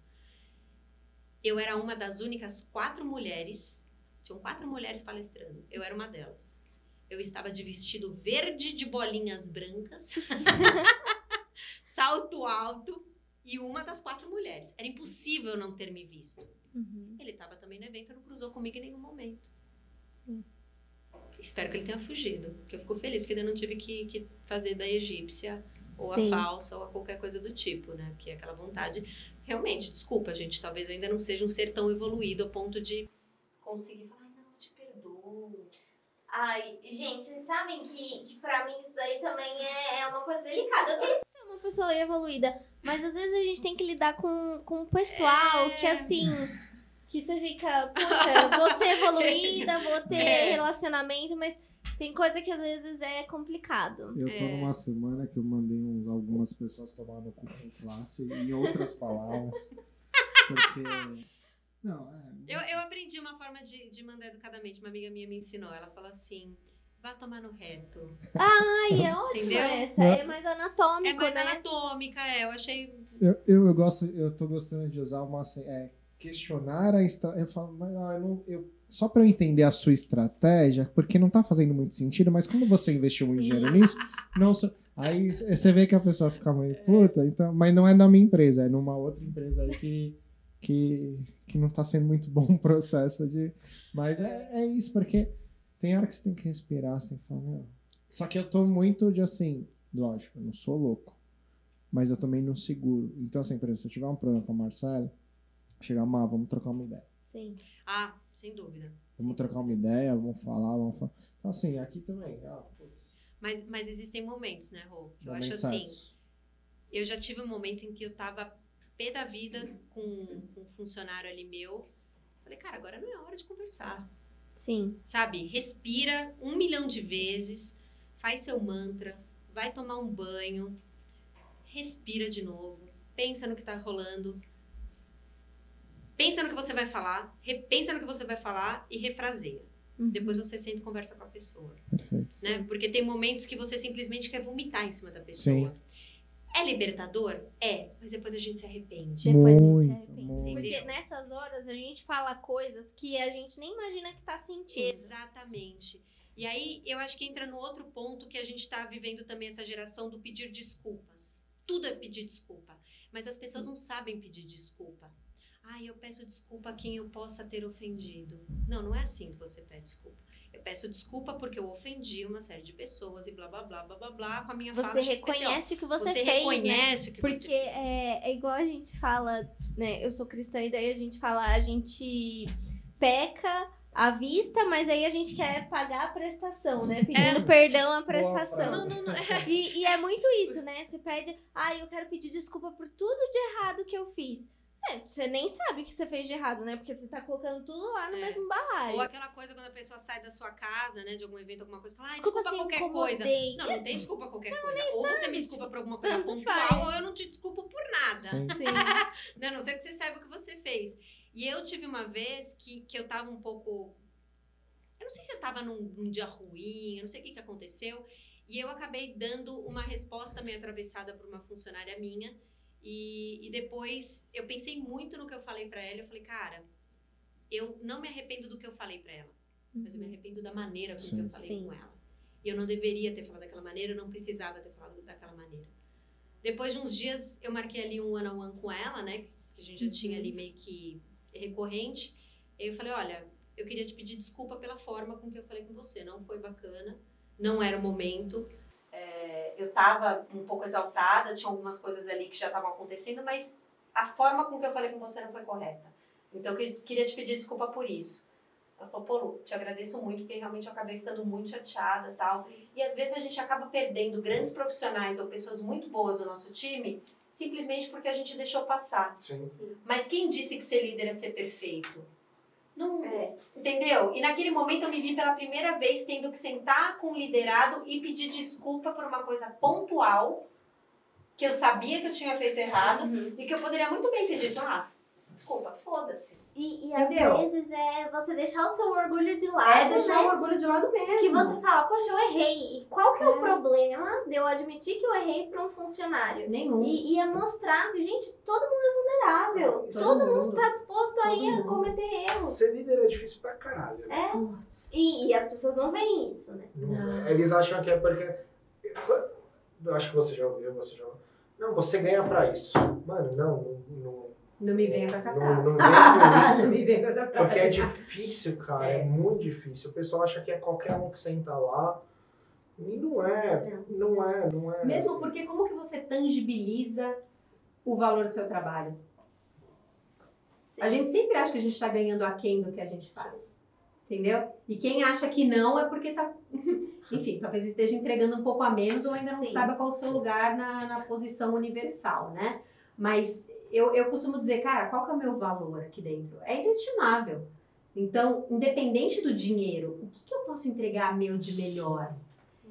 Eu era uma das únicas quatro mulheres, tinham quatro mulheres palestrando, eu era uma delas. Eu estava de vestido verde de bolinhas brancas, *laughs* salto alto e uma das quatro mulheres. Era impossível não ter me visto. Uhum. Ele estava também no evento, não cruzou comigo em nenhum momento. Sim. Espero que ele tenha fugido, porque eu fico feliz, porque eu não tive que, que fazer da egípcia, ou Sim. a falsa, ou a qualquer coisa do tipo, né? Porque é aquela vontade. Realmente, desculpa, gente, talvez eu ainda não seja um ser tão evoluído a ponto de conseguir falar, "Ai, não, eu te perdoo. Ai, gente, vocês sabem que, que pra mim isso daí também é, é uma coisa delicada. Eu tento ser uma pessoa evoluída, mas às vezes a gente tem que lidar com, com o pessoal É. que assim. Que você fica, poxa, vou ser evoluída, vou ter É. relacionamento, mas tem coisa que às vezes é complicado. Eu tô É. numa semana que eu mandei uns, algumas pessoas tomar no cu com classe, em outras palavras. Porque. Não, é. Eu, eu aprendi uma forma de, de mandar educadamente, uma amiga minha me ensinou. Ela falou assim: vá tomar no reto. Ai, é ótimo Entendeu? essa. É mais anatômico, É mais né? anatômica, é. Eu achei. Eu, eu, eu gosto, eu tô gostando de usar uma assim, é, questionar a estratégia. Eu falo, mas ah, eu não, eu, só para eu entender a sua estratégia, porque não tá fazendo muito sentido, mas como você investiu muito dinheiro nisso, não sou- aí você vê que a pessoa fica muito puta, então, mas não é na minha empresa, é numa outra empresa aí que, que, que não tá sendo muito bom o processo de. Mas é, é isso, porque tem hora que você tem que respirar, você tem que falar, meu. Só que eu tô muito de assim, lógico, eu não sou louco mas eu também não seguro. Então, assim, por exemplo, se eu tiver um problema com a Marcela, chegar, Má, vamos trocar uma ideia. Sim. Ah, sem dúvida. Vamos trocar uma ideia, vamos falar, vamos falar. Então, assim, aqui também, ah, putz. Mas, mas existem momentos, né, Rô? Que eu acho assim. certos. Eu já tive um momento em que eu tava pé da vida com, com um funcionário ali meu. Falei, cara, agora não é hora de conversar. Sim. Sabe? Respira um milhão de vezes, faz seu mantra, vai tomar um banho, respira de novo, pensa no que tá rolando. Pensa no que você vai falar, repensa no que você vai falar e refraseia. Uhum. Depois você senta e conversa com a pessoa. Perfeito. né? Porque tem momentos que você simplesmente quer vomitar em cima da pessoa. É libertador? É, mas depois a gente se arrepende. Depois a gente se Muito, arrepende. muito. Porque nessas horas a gente fala coisas que a gente nem imagina que tá sentindo. Exatamente. E aí eu acho que entra no outro ponto que a gente está vivendo também essa geração do pedir desculpas. Tudo é pedir desculpa, mas as pessoas não sabem pedir desculpa. Ah, eu peço desculpa a quem eu possa ter ofendido. Não, não é assim que você pede desculpa. Eu peço desculpa porque eu ofendi uma série de pessoas e blá blá blá blá blá blá com a minha fala Você reconhece o que você, Você fez, né? reconhece o que Porque você é, é igual a gente fala, né? Eu sou cristã e daí a gente fala, a gente peca à vista, mas aí a gente quer pagar a prestação, né? Pedindo É. perdão à prestação. Não, não, não. É. E, e é muito isso, né? Você pede, ah, eu quero pedir desculpa por tudo de errado que eu fiz. É, você nem sabe o que você fez de errado, né? Porque você tá colocando tudo lá no É. mesmo balaio. Ou aquela coisa quando a pessoa sai da sua casa, né, de algum evento, alguma coisa, fala, ah, Desculpa desculpa, qualquer coisa. Não, não tem desculpa qualquer coisa. Ou você me desculpa por alguma coisa pontual, faz. ou eu não te desculpo por nada. Sim. Sim. *laughs* né? A não sei que você saiba o que você fez. E eu tive uma vez que, que eu tava um pouco. Eu não sei se eu tava num, num dia ruim, eu não sei o que, que aconteceu. E eu acabei dando uma resposta meio atravessada por uma funcionária minha. E, e depois eu pensei muito no que eu falei pra ela. Eu falei, cara, eu não me arrependo do que eu falei pra ela, mas eu me arrependo da maneira com que eu falei Sim. com ela. E eu não deveria ter falado daquela maneira, eu não precisava ter falado daquela maneira. Depois de uns dias, eu marquei ali um one-on-one com ela, né? Que a gente já tinha ali meio que recorrente. E eu falei, olha, eu queria te pedir desculpa pela forma com que eu falei com você. Não foi bacana, não era o momento. Eu tava um pouco exaltada, tinha algumas coisas ali que já estavam acontecendo, mas a forma com que eu falei com você não foi correta. Então, eu que- queria te pedir desculpa por isso. Ela falou, pô, Lu, te agradeço muito, porque realmente eu acabei ficando muito chateada e tal. E às vezes a gente acaba perdendo grandes profissionais ou pessoas muito boas do nosso time, simplesmente porque a gente deixou passar. Sim. Mas quem disse que ser líder é ser perfeito? Não, É. entendeu? E naquele momento eu me vi pela primeira vez tendo que sentar com o liderado e pedir desculpa por uma coisa pontual que eu sabia que eu tinha feito errado Uhum. e que eu poderia muito bem ter dito, ah, desculpa, foda-se. E, e às Entendeu? vezes é você deixar o seu orgulho de lado, É deixar né? o orgulho de lado mesmo. Que você fala, poxa, eu errei. E qual que é, o É. problema de eu admitir que eu errei pra um funcionário? Nenhum. E, e é mostrar que, gente, todo mundo é vulnerável. Todo Todo, mundo. mundo tá disposto Todo a mundo. cometer erros. Ser líder é difícil pra caralho. É. E, e as pessoas não veem isso, né? Não Não. é. Eles acham que é porque. Eu acho que você já ouviu, você já ouviu. Não, você ganha pra isso. Mano, não, não. não Não me venha com essa Não- frase. não vem com *laughs* isso. não me venha com essa frase. porque é difícil, cara. É. É. muito difícil. O pessoal acha que é qualquer um que senta lá. E não é. Não é, não é. Mesmo assim. porque como que você tangibiliza o valor do seu trabalho? A gente sempre acha que a gente está ganhando aquém do que a gente faz. Entendeu? E quem acha que não é porque tá. *laughs* Enfim, talvez esteja entregando um pouco a menos ou ainda não Sim. saiba qual o seu lugar na, na posição universal, né? Mas eu, eu costumo dizer, cara, qual que é o meu valor aqui dentro? É inestimável. Então, independente do dinheiro, o que, que eu posso entregar meu de melhor?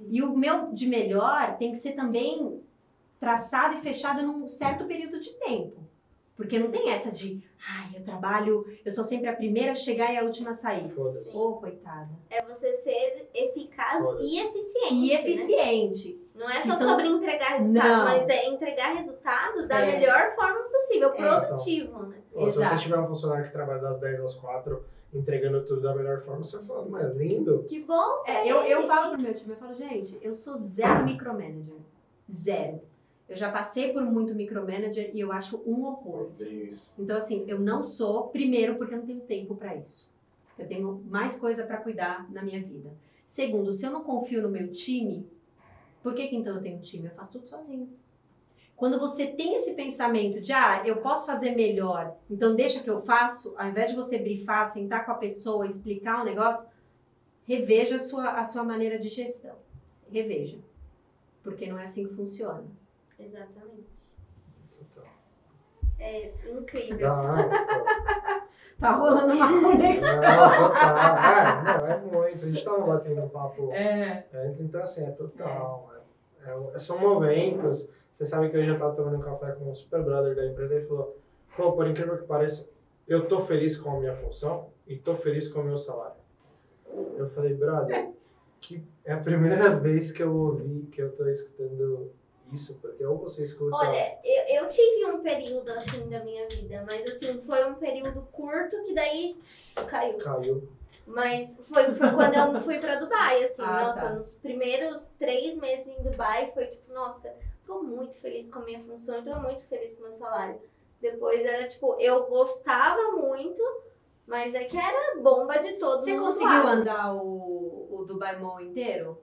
E o meu de melhor tem que ser também traçado e fechado num certo período de tempo. Porque não tem essa de, ai, eu trabalho, eu sou sempre a primeira a chegar e a última a sair. Foda-se. Ô, coitada. É você ser eficaz e eficiente. E né? Não é só são- sobre entregar resultado, Não. mas é entregar resultado da É. melhor forma possível, É. produtivo, né? Ó, se você tiver um funcionário que trabalha das 10 às 4, entregando tudo da melhor forma, você fala, mas é lindo. Que bom. É, eu, eu falo pro meu time, eu falo, gente, eu sou zero micromanager. Zero. Eu já passei por muito micromanager e eu acho um horror. isso. Então, assim, eu não sou, primeiro, porque eu não tenho tempo para isso. Eu tenho mais coisa para cuidar na minha vida. Segundo, se eu não confio no meu time, por que, que então eu tenho time? Eu faço tudo sozinho. Quando você tem esse pensamento de, ah, eu posso fazer melhor, então deixa que eu faço, ao invés de você brifar, sentar com a pessoa, explicar o negócio, reveja a sua, a sua maneira de gestão. Reveja. Porque não é assim que funciona. Exatamente. Total. É incrível. Dá, Tá rolando uma conexão. Não, total. É, não, é muito. A gente tava batendo um papo É. antes, então assim, é total. É, é- são momentos. Você sabe que eu já tava tomando um café com um super brother da empresa e ele falou: pô, por incrível que pareça, eu tô feliz com a minha função e tô feliz com o meu salário. Eu falei, brother, que é a primeira *laughs* vez que eu ouvi que eu tô escutando isso, porque ou você escuta. Olha, eu, eu tive um período assim da minha vida, mas assim, foi um período curto que daí caiu. Caiu. Mas foi, foi quando eu fui pra Dubai, assim, *laughs* Ah, nossa, tá. nos primeiros três meses em Dubai foi tipo, nossa, tô muito feliz com a minha função, tô muito feliz com o meu salário. Depois era tipo, eu gostava muito, mas é que era bomba de todos Você os conseguiu lados. andar o, o Dubai Mall inteiro?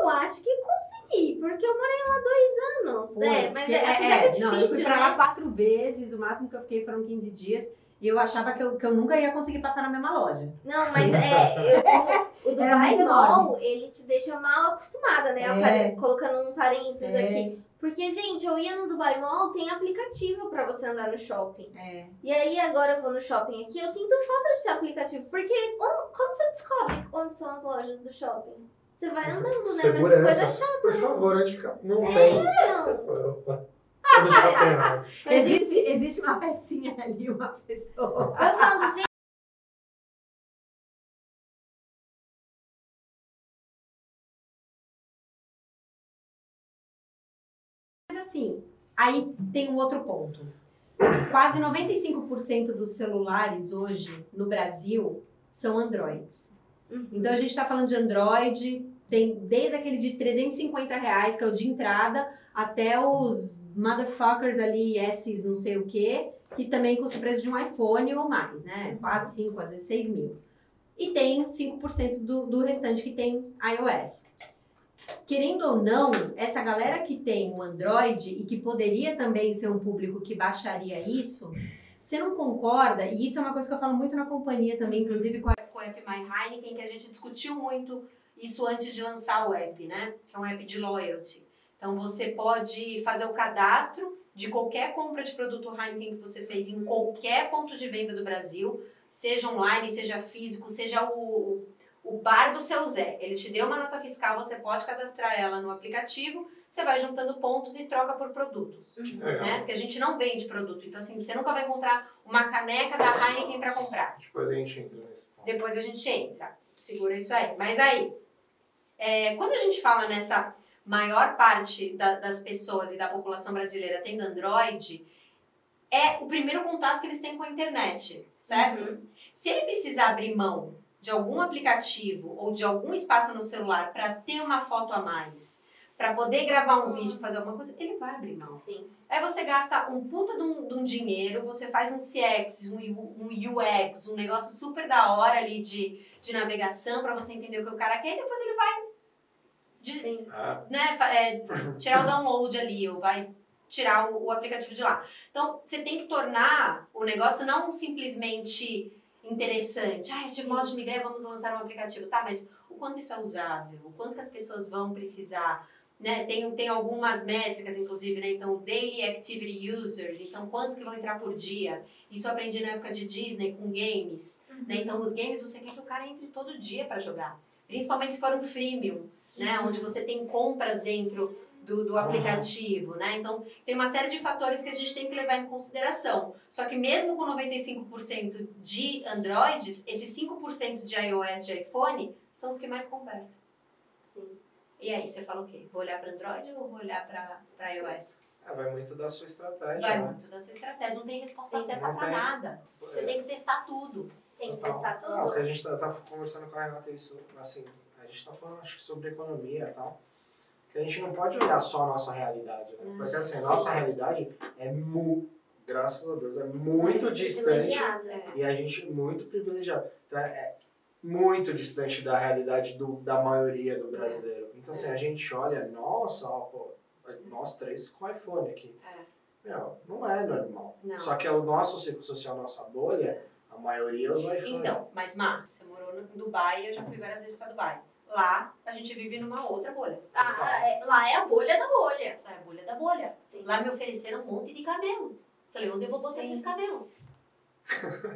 Eu acho que consegui, porque eu morei lá dois anos. É, mas é, é, é, difícil, Não, eu fui pra né? lá quatro vezes, o máximo que eu fiquei foram 15 dias. E eu achava que eu, que eu nunca ia conseguir passar na mesma loja. Não, mas é, eu, *laughs* O Dubai Mall, ele te deixa mal acostumada, né? É. Colocando um parênteses É. aqui. Porque, gente, eu ia no Dubai Mall, tem aplicativo pra você andar no shopping. É. E aí, agora eu vou no shopping aqui, eu sinto falta de ter aplicativo. Porque onde- como você descobre onde são as lojas do shopping? Você vai andando, né? Mas que coisa Segurança. chata. Por favor, onde fica? Não É, tem. não. Mas *laughs* Existe, existe uma pecinha ali, uma pessoa. eu falo, gente, Mas assim, aí tem um outro ponto. Quase 95% dos celulares hoje no Brasil são Androids. Então a gente está falando de Android, tem desde aquele de 350 reais, que é o de entrada, até os motherfuckers ali, S não sei o que, que também custa o preço de um iPhone ou mais, né? 4, 5, às vezes 6 mil. E tem 5% do, do restante que tem iOS. Querendo ou não, essa galera que tem o Android e que poderia também ser um público que baixaria isso, você não concorda? E isso é uma coisa que eu falo muito na companhia também, inclusive com, a, app My Heineken, que a gente discutiu muito isso antes de lançar o app, né? Que é um app de loyalty. Então você pode fazer o cadastro de qualquer compra de produto Heineken que você fez em qualquer ponto de venda do Brasil, seja online, seja físico, seja o, o bar do seu Zé. Ele te deu uma nota fiscal, você pode cadastrar ela no aplicativo, você vai juntando pontos e troca por produtos. Que legal. Né? Porque a gente não vende produto. Então, assim, você nunca vai encontrar uma caneca da Heineken para comprar. Depois a gente entra nesse ponto. Depois a gente entra. Segura isso aí. Mas aí, é, quando a gente fala nessa maior parte da- das pessoas e da população brasileira tendo Android, é o primeiro contato que eles têm com a internet, certo? Uhum. Se ele precisar abrir mão de algum aplicativo ou de algum espaço no celular para ter uma foto a mais, para poder gravar um vídeo, fazer alguma coisa, ele vai abrir mão. Sim. Aí você gasta um puta de um, de um dinheiro, você faz um CX, um, um UX, um negócio super da hora ali de, de navegação para você entender o que o cara quer e depois ele vai de- Sim. Ah, né, é, tirar o download ali, ou vai tirar o, o aplicativo de lá. Então, você tem que tornar o negócio não simplesmente interessante. Ai, de modo de uma ideia, vamos lançar um aplicativo. Tá, mas o quanto isso é usável? O quanto que as pessoas vão precisar? Né? Tem, tem algumas métricas, inclusive, né? Então, Daily Activity Users. Então, quantos que vão entrar por dia? Isso eu aprendi na época de Disney com games. Né? Então, os games, você quer que o cara entre todo dia para jogar. Principalmente se for um freemium, né? Onde você tem compras dentro do, do aplicativo, né? Então, tem uma série de fatores que a gente tem que levar em consideração. Só que mesmo com 95% de Androids, esses 5% de iOS, de iPhone, são os que mais convertem. E aí, você fala o quê? Vou olhar para Android ou vou olhar para iOS? ah, vai muito da sua estratégia. Vai né? muito da sua estratégia. Não tem resposta Sim. certa para nada. Você tem que testar tudo. Tem que testar Ah, o que tudo. a gente tá, tá conversando com a Renata isso, assim, a gente tá falando acho que sobre economia e tal. Que a gente não pode olhar só a nossa realidade, né? Hum, Porque assim, a nossa realidade é mu, graças a Deus, é muito distante. É. e a gente muito privilegiado. Então é muito distante da realidade do, da maioria do brasileiro. Então assim, a gente olha, nossa, ó, pô, nós três com iPhone aqui. Meu, não é normal. Não. Só que é o nosso ciclo social, nossa bolha, a maioria usa iPhone. Então, mas Má, você morou no Dubai, eu já fui várias vezes para Dubai. Lá, a gente vive numa outra bolha. Ah, é- lá é a bolha da bolha. É a bolha da bolha. Sim. Lá me ofereceram um monte de camelo. Falei, onde eu vou botar Sim. esses camelos?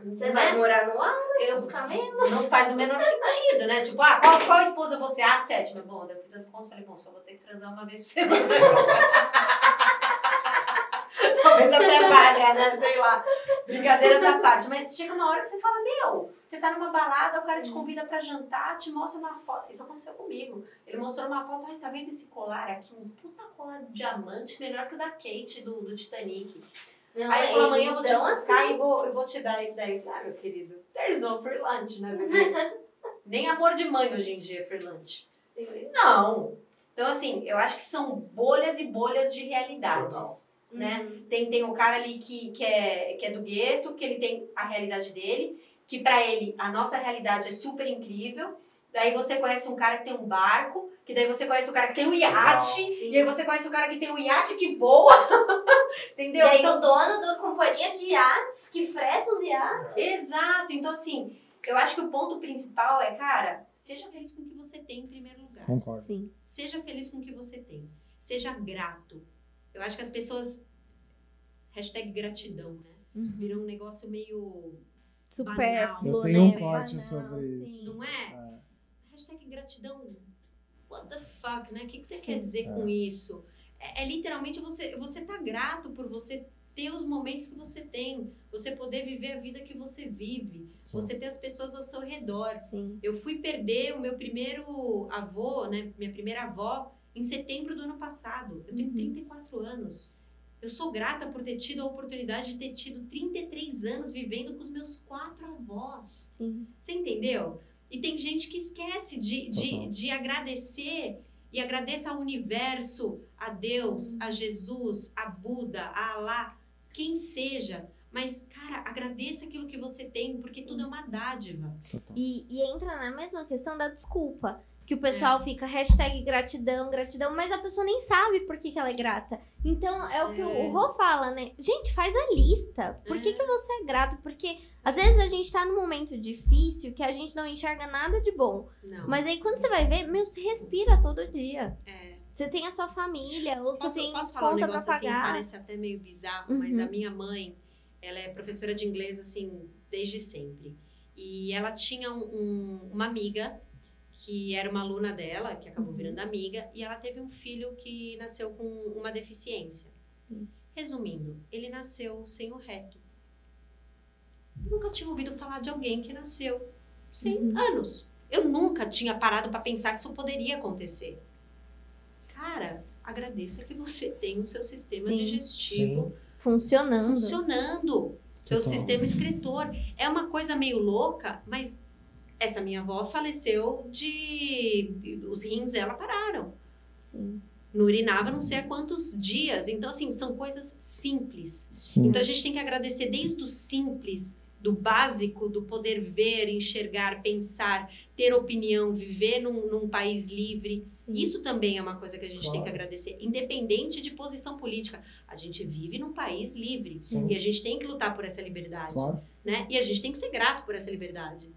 Você vai morar no Alas, Eu- os camelos. Não faz o menor sentido, né? Tipo, ah, qual, qual esposa você é? Ah, a sétima. Bom, eu fiz as contas e falei, bom, só vou ter que transar uma vez por semana. *laughs* Talvez até valha, né? Sei lá. Brincadeiras à parte. Mas chega uma hora que você fala, meu, você tá numa balada, o cara te convida pra jantar, te mostra uma foto. Isso aconteceu comigo. Ele mostrou uma foto, ai, tá vendo esse colar aqui? Um puta colar de diamante, melhor que o da Kate, do, do Titanic. Não, Aí ele falou, amanhã eu vou te dão buscar assim. e vou, eu vou te dar isso daí. Ah, meu querido, there's no free lunch, né, bebê? *laughs* Nem amor de mãe hoje em dia é free lunch. Sim. Não. Então, assim, eu acho que são bolhas e bolhas de realidades. Total. Né? Uhum. Tem, tem um cara ali que, que, é, que é do gueto, que ele tem a realidade dele, que pra ele a nossa realidade é super incrível. Daí você conhece um cara que tem um barco, que daí você conhece o cara que tem um iate, Sim. e aí você conhece o cara que tem um iate que voa. *laughs* E Entendeu? aí Então, o dono da companhia de iates, que freta os iates. Exato. Então, assim, eu acho que o ponto principal é, cara, Seja feliz com o que você tem em primeiro lugar. Concordo. Sim. Seja feliz com o que você tem. Seja grato. Eu acho que as pessoas. Hashtag gratidão, né? Uhum. Virou um negócio meio. Supérfluo, Eu tenho um né? corte Banal, sobre isso. Não é? É. Hashtag gratidão. What the fuck, né? O que, que você Sim. quer dizer É. com isso? É, é literalmente você, você tá grato por você ter os momentos que você tem. Você poder viver a vida que você vive. Sim. Você ter as pessoas ao seu redor. Sim. Eu fui perder o meu primeiro avô, né? Minha primeira avó, em setembro do ano passado. Eu tenho Uhum. 34 anos. Eu sou grata por ter tido a oportunidade de ter tido 33 anos vivendo com os meus quatro avós. Sim. Você entendeu? E tem gente que esquece de, de, de agradecer e agradeça ao universo, a Deus, a Jesus, a Buda, a Alá, quem seja. Mas, cara, agradeça aquilo que você tem, porque tudo é uma dádiva. E, e entra na mesma questão da desculpa. Que o pessoal fica hashtag gratidão, gratidão, mas a pessoa nem sabe por que, que ela é grata. Então é o que É. o Rô fala, né? Gente, faz a lista. Por que, É. que você é grato? Porque às vezes a gente tá num momento difícil que a gente não enxerga nada de bom. Não. Mas aí quando você vai ver, meu, você respira todo dia. É. Você tem a sua família, ou Posso, você tem posso falar um negócio assim, parece até meio bizarro, mas Uhum. a minha mãe, ela é professora de inglês, assim, desde sempre. E ela tinha um- um- uma amiga que era uma aluna dela, que acabou Uhum. virando amiga, e ela teve um filho que nasceu com uma deficiência. Sim. Resumindo, ele nasceu sem o reto. Nunca tinha ouvido falar de alguém que nasceu sem Uhum. anos. Eu nunca tinha parado para pensar que isso poderia acontecer. Cara, agradeça que você tem o seu sistema Sim. digestivo Funcionando. funcionando. Seu Total. sistema excretor. É uma coisa meio louca, mas essa minha avó faleceu de. Os rins dela pararam. Sim. Não urinava não sei há quantos dias. Então, assim, são coisas simples. Sim. Então, a gente tem que agradecer desde o simples, do básico, do poder ver, enxergar, pensar, ter opinião, viver num, num país livre. Sim. Isso também é uma coisa que a gente tem Claro. que agradecer, independente de posição política. A gente vive num país livre Sim. e a gente tem que lutar por essa liberdade, Claro. né? E a gente tem que ser grato por essa liberdade.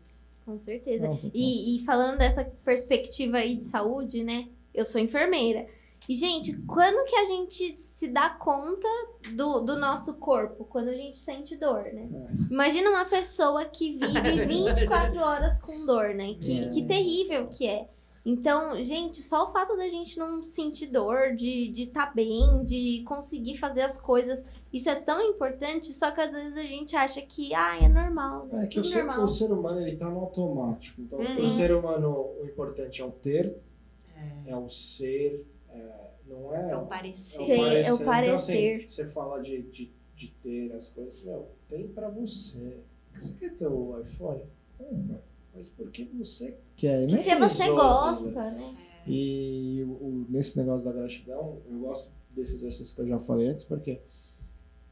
Com certeza. Não. E, e falando dessa perspectiva aí de saúde, né? Eu sou enfermeira. E, gente, quando que a gente se dá conta do, do nosso corpo? Quando a gente sente dor, né? É. Imagina uma pessoa que vive *laughs* 24 horas com dor, né? Que, É. que terrível que é. Então, gente, só o fato da gente não sentir dor, de estar de tá bem, de conseguir fazer as coisas, isso é tão importante, só que às vezes a gente acha que, ah, é normal, né? É que o ser, o ser humano ele tá no automático. Então, Uhum. o ser humano, o importante é o ter, é, o ser, é, não é, É o é parecer. o Ser, parecer. é o Então, parecer. assim, você fala de, de, de ter as coisas, meu, tem pra você. Você quer ter o iPhone? Compra. Mas porque você não é Porque você outros, gosta, né? né? E o, nesse negócio da gratidão, eu gosto desse exercício que eu já falei antes, porque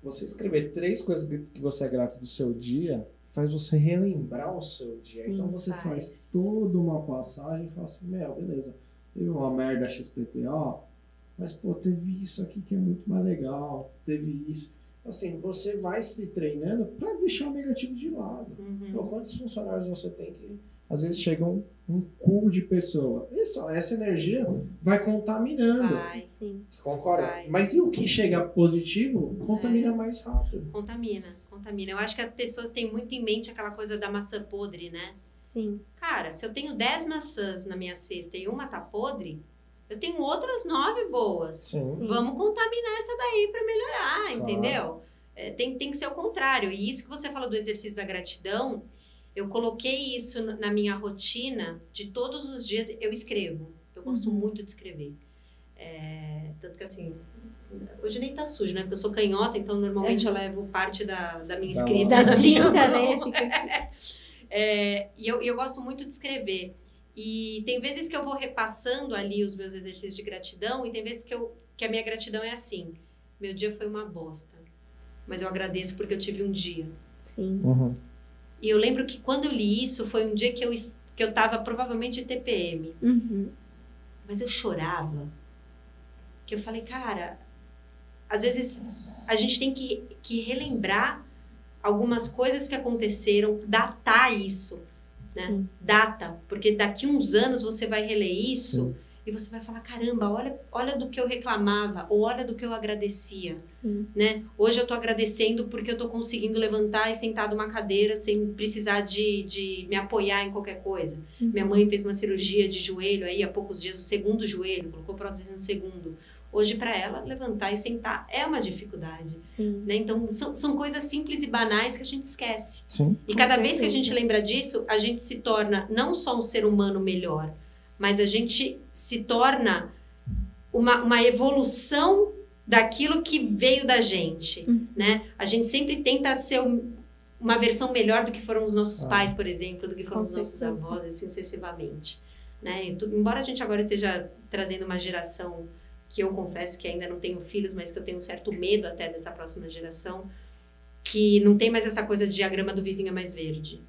você escrever três coisas que que você é grato do seu dia faz você relembrar o seu dia. Sim, então você faz. faz toda uma passagem e fala assim, meu, beleza, teve uma merda XPTO, mas pô, teve isso aqui que é muito mais legal, teve isso. Assim, você vai se treinando para deixar o negativo de lado. Uhum. Então, quantos funcionários você tem que às vezes chega um, um cubo de pessoa? Essa, essa energia vai contaminando. Vai, Sim. Você concorda? Vai. Mas e o que chega positivo contamina mais rápido. contamina, contamina. Eu acho que as pessoas têm muito em mente aquela coisa da maçã podre, né? Sim. Cara, se eu tenho 10 maçãs na minha cesta e uma tá podre, eu tenho outras nove boas. Sim. Sim. Vamos contaminar essa daí para melhorar, Claro. entendeu? É, tem, tem que ser o contrário. E isso que você falou do exercício da gratidão, eu coloquei isso na minha rotina de todos os dias. Eu escrevo. Eu gosto Uhum. muito de escrever. É, tanto que assim, hoje nem tá sujo, né? Porque eu sou canhota, então normalmente eu levo parte da, da minha escrita. Da tinta, *laughs* né? *laughs* É, e eu, eu gosto muito de escrever. E tem vezes que eu vou repassando ali os meus exercícios de gratidão, e tem vezes que, eu, que a minha gratidão é assim: meu dia foi uma bosta, mas eu agradeço porque eu tive um dia. Sim. Uhum. E eu lembro que quando eu li isso, foi um dia que eu, que eu tava provavelmente de TPM, Uhum. mas eu chorava. Que eu falei, cara, às vezes a gente tem que, que relembrar algumas coisas que aconteceram, datar isso. né? Sim. Data, porque daqui uns anos você vai reler isso Sim. E você vai falar, caramba, olha, olha do que eu reclamava, ou olha do que eu agradecia, Sim. né? Hoje eu tô agradecendo porque eu tô conseguindo levantar e sentar numa cadeira sem precisar de, de me apoiar em qualquer coisa. Minha mãe fez uma cirurgia de joelho aí há poucos dias, o segundo joelho, colocou prótese no segundo. Hoje, para ela, levantar e sentar é uma dificuldade. Sim. Né? Então, são, são coisas simples e banais que a gente esquece. Sim. E Com cada vez que a certeza. gente lembra disso, a gente se torna não só um ser humano melhor, mas a gente se torna uma, uma evolução daquilo que veio da gente, Uhum. né? A gente sempre tenta ser um- uma versão melhor do que foram os nossos Ah. pais, por exemplo, do que foram Com os nossos certeza. avós, assim sucessivamente. Né? E tu- embora a gente agora esteja trazendo uma geração que eu confesso que ainda não tenho filhos, mas que eu tenho um certo medo até dessa próxima geração, que não tem mais essa coisa de a grama do vizinho é mais verde.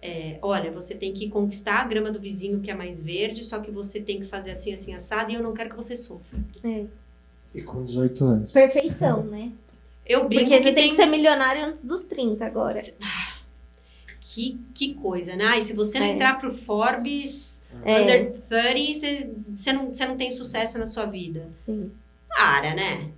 É, olha, você tem que conquistar a grama do vizinho que é mais verde, só que você tem que fazer assim, assim, assado, e eu não quero que você sofra. É. E com 18 anos. Perfeição, né? Eu brinco Porque você que tem que ser milionário antes dos 30 agora. Que, que coisa, né? Ah, e se você não É. entrar pro Forbes É, Under 30, você, você, não, você não tem sucesso na sua vida. sim. Para, né?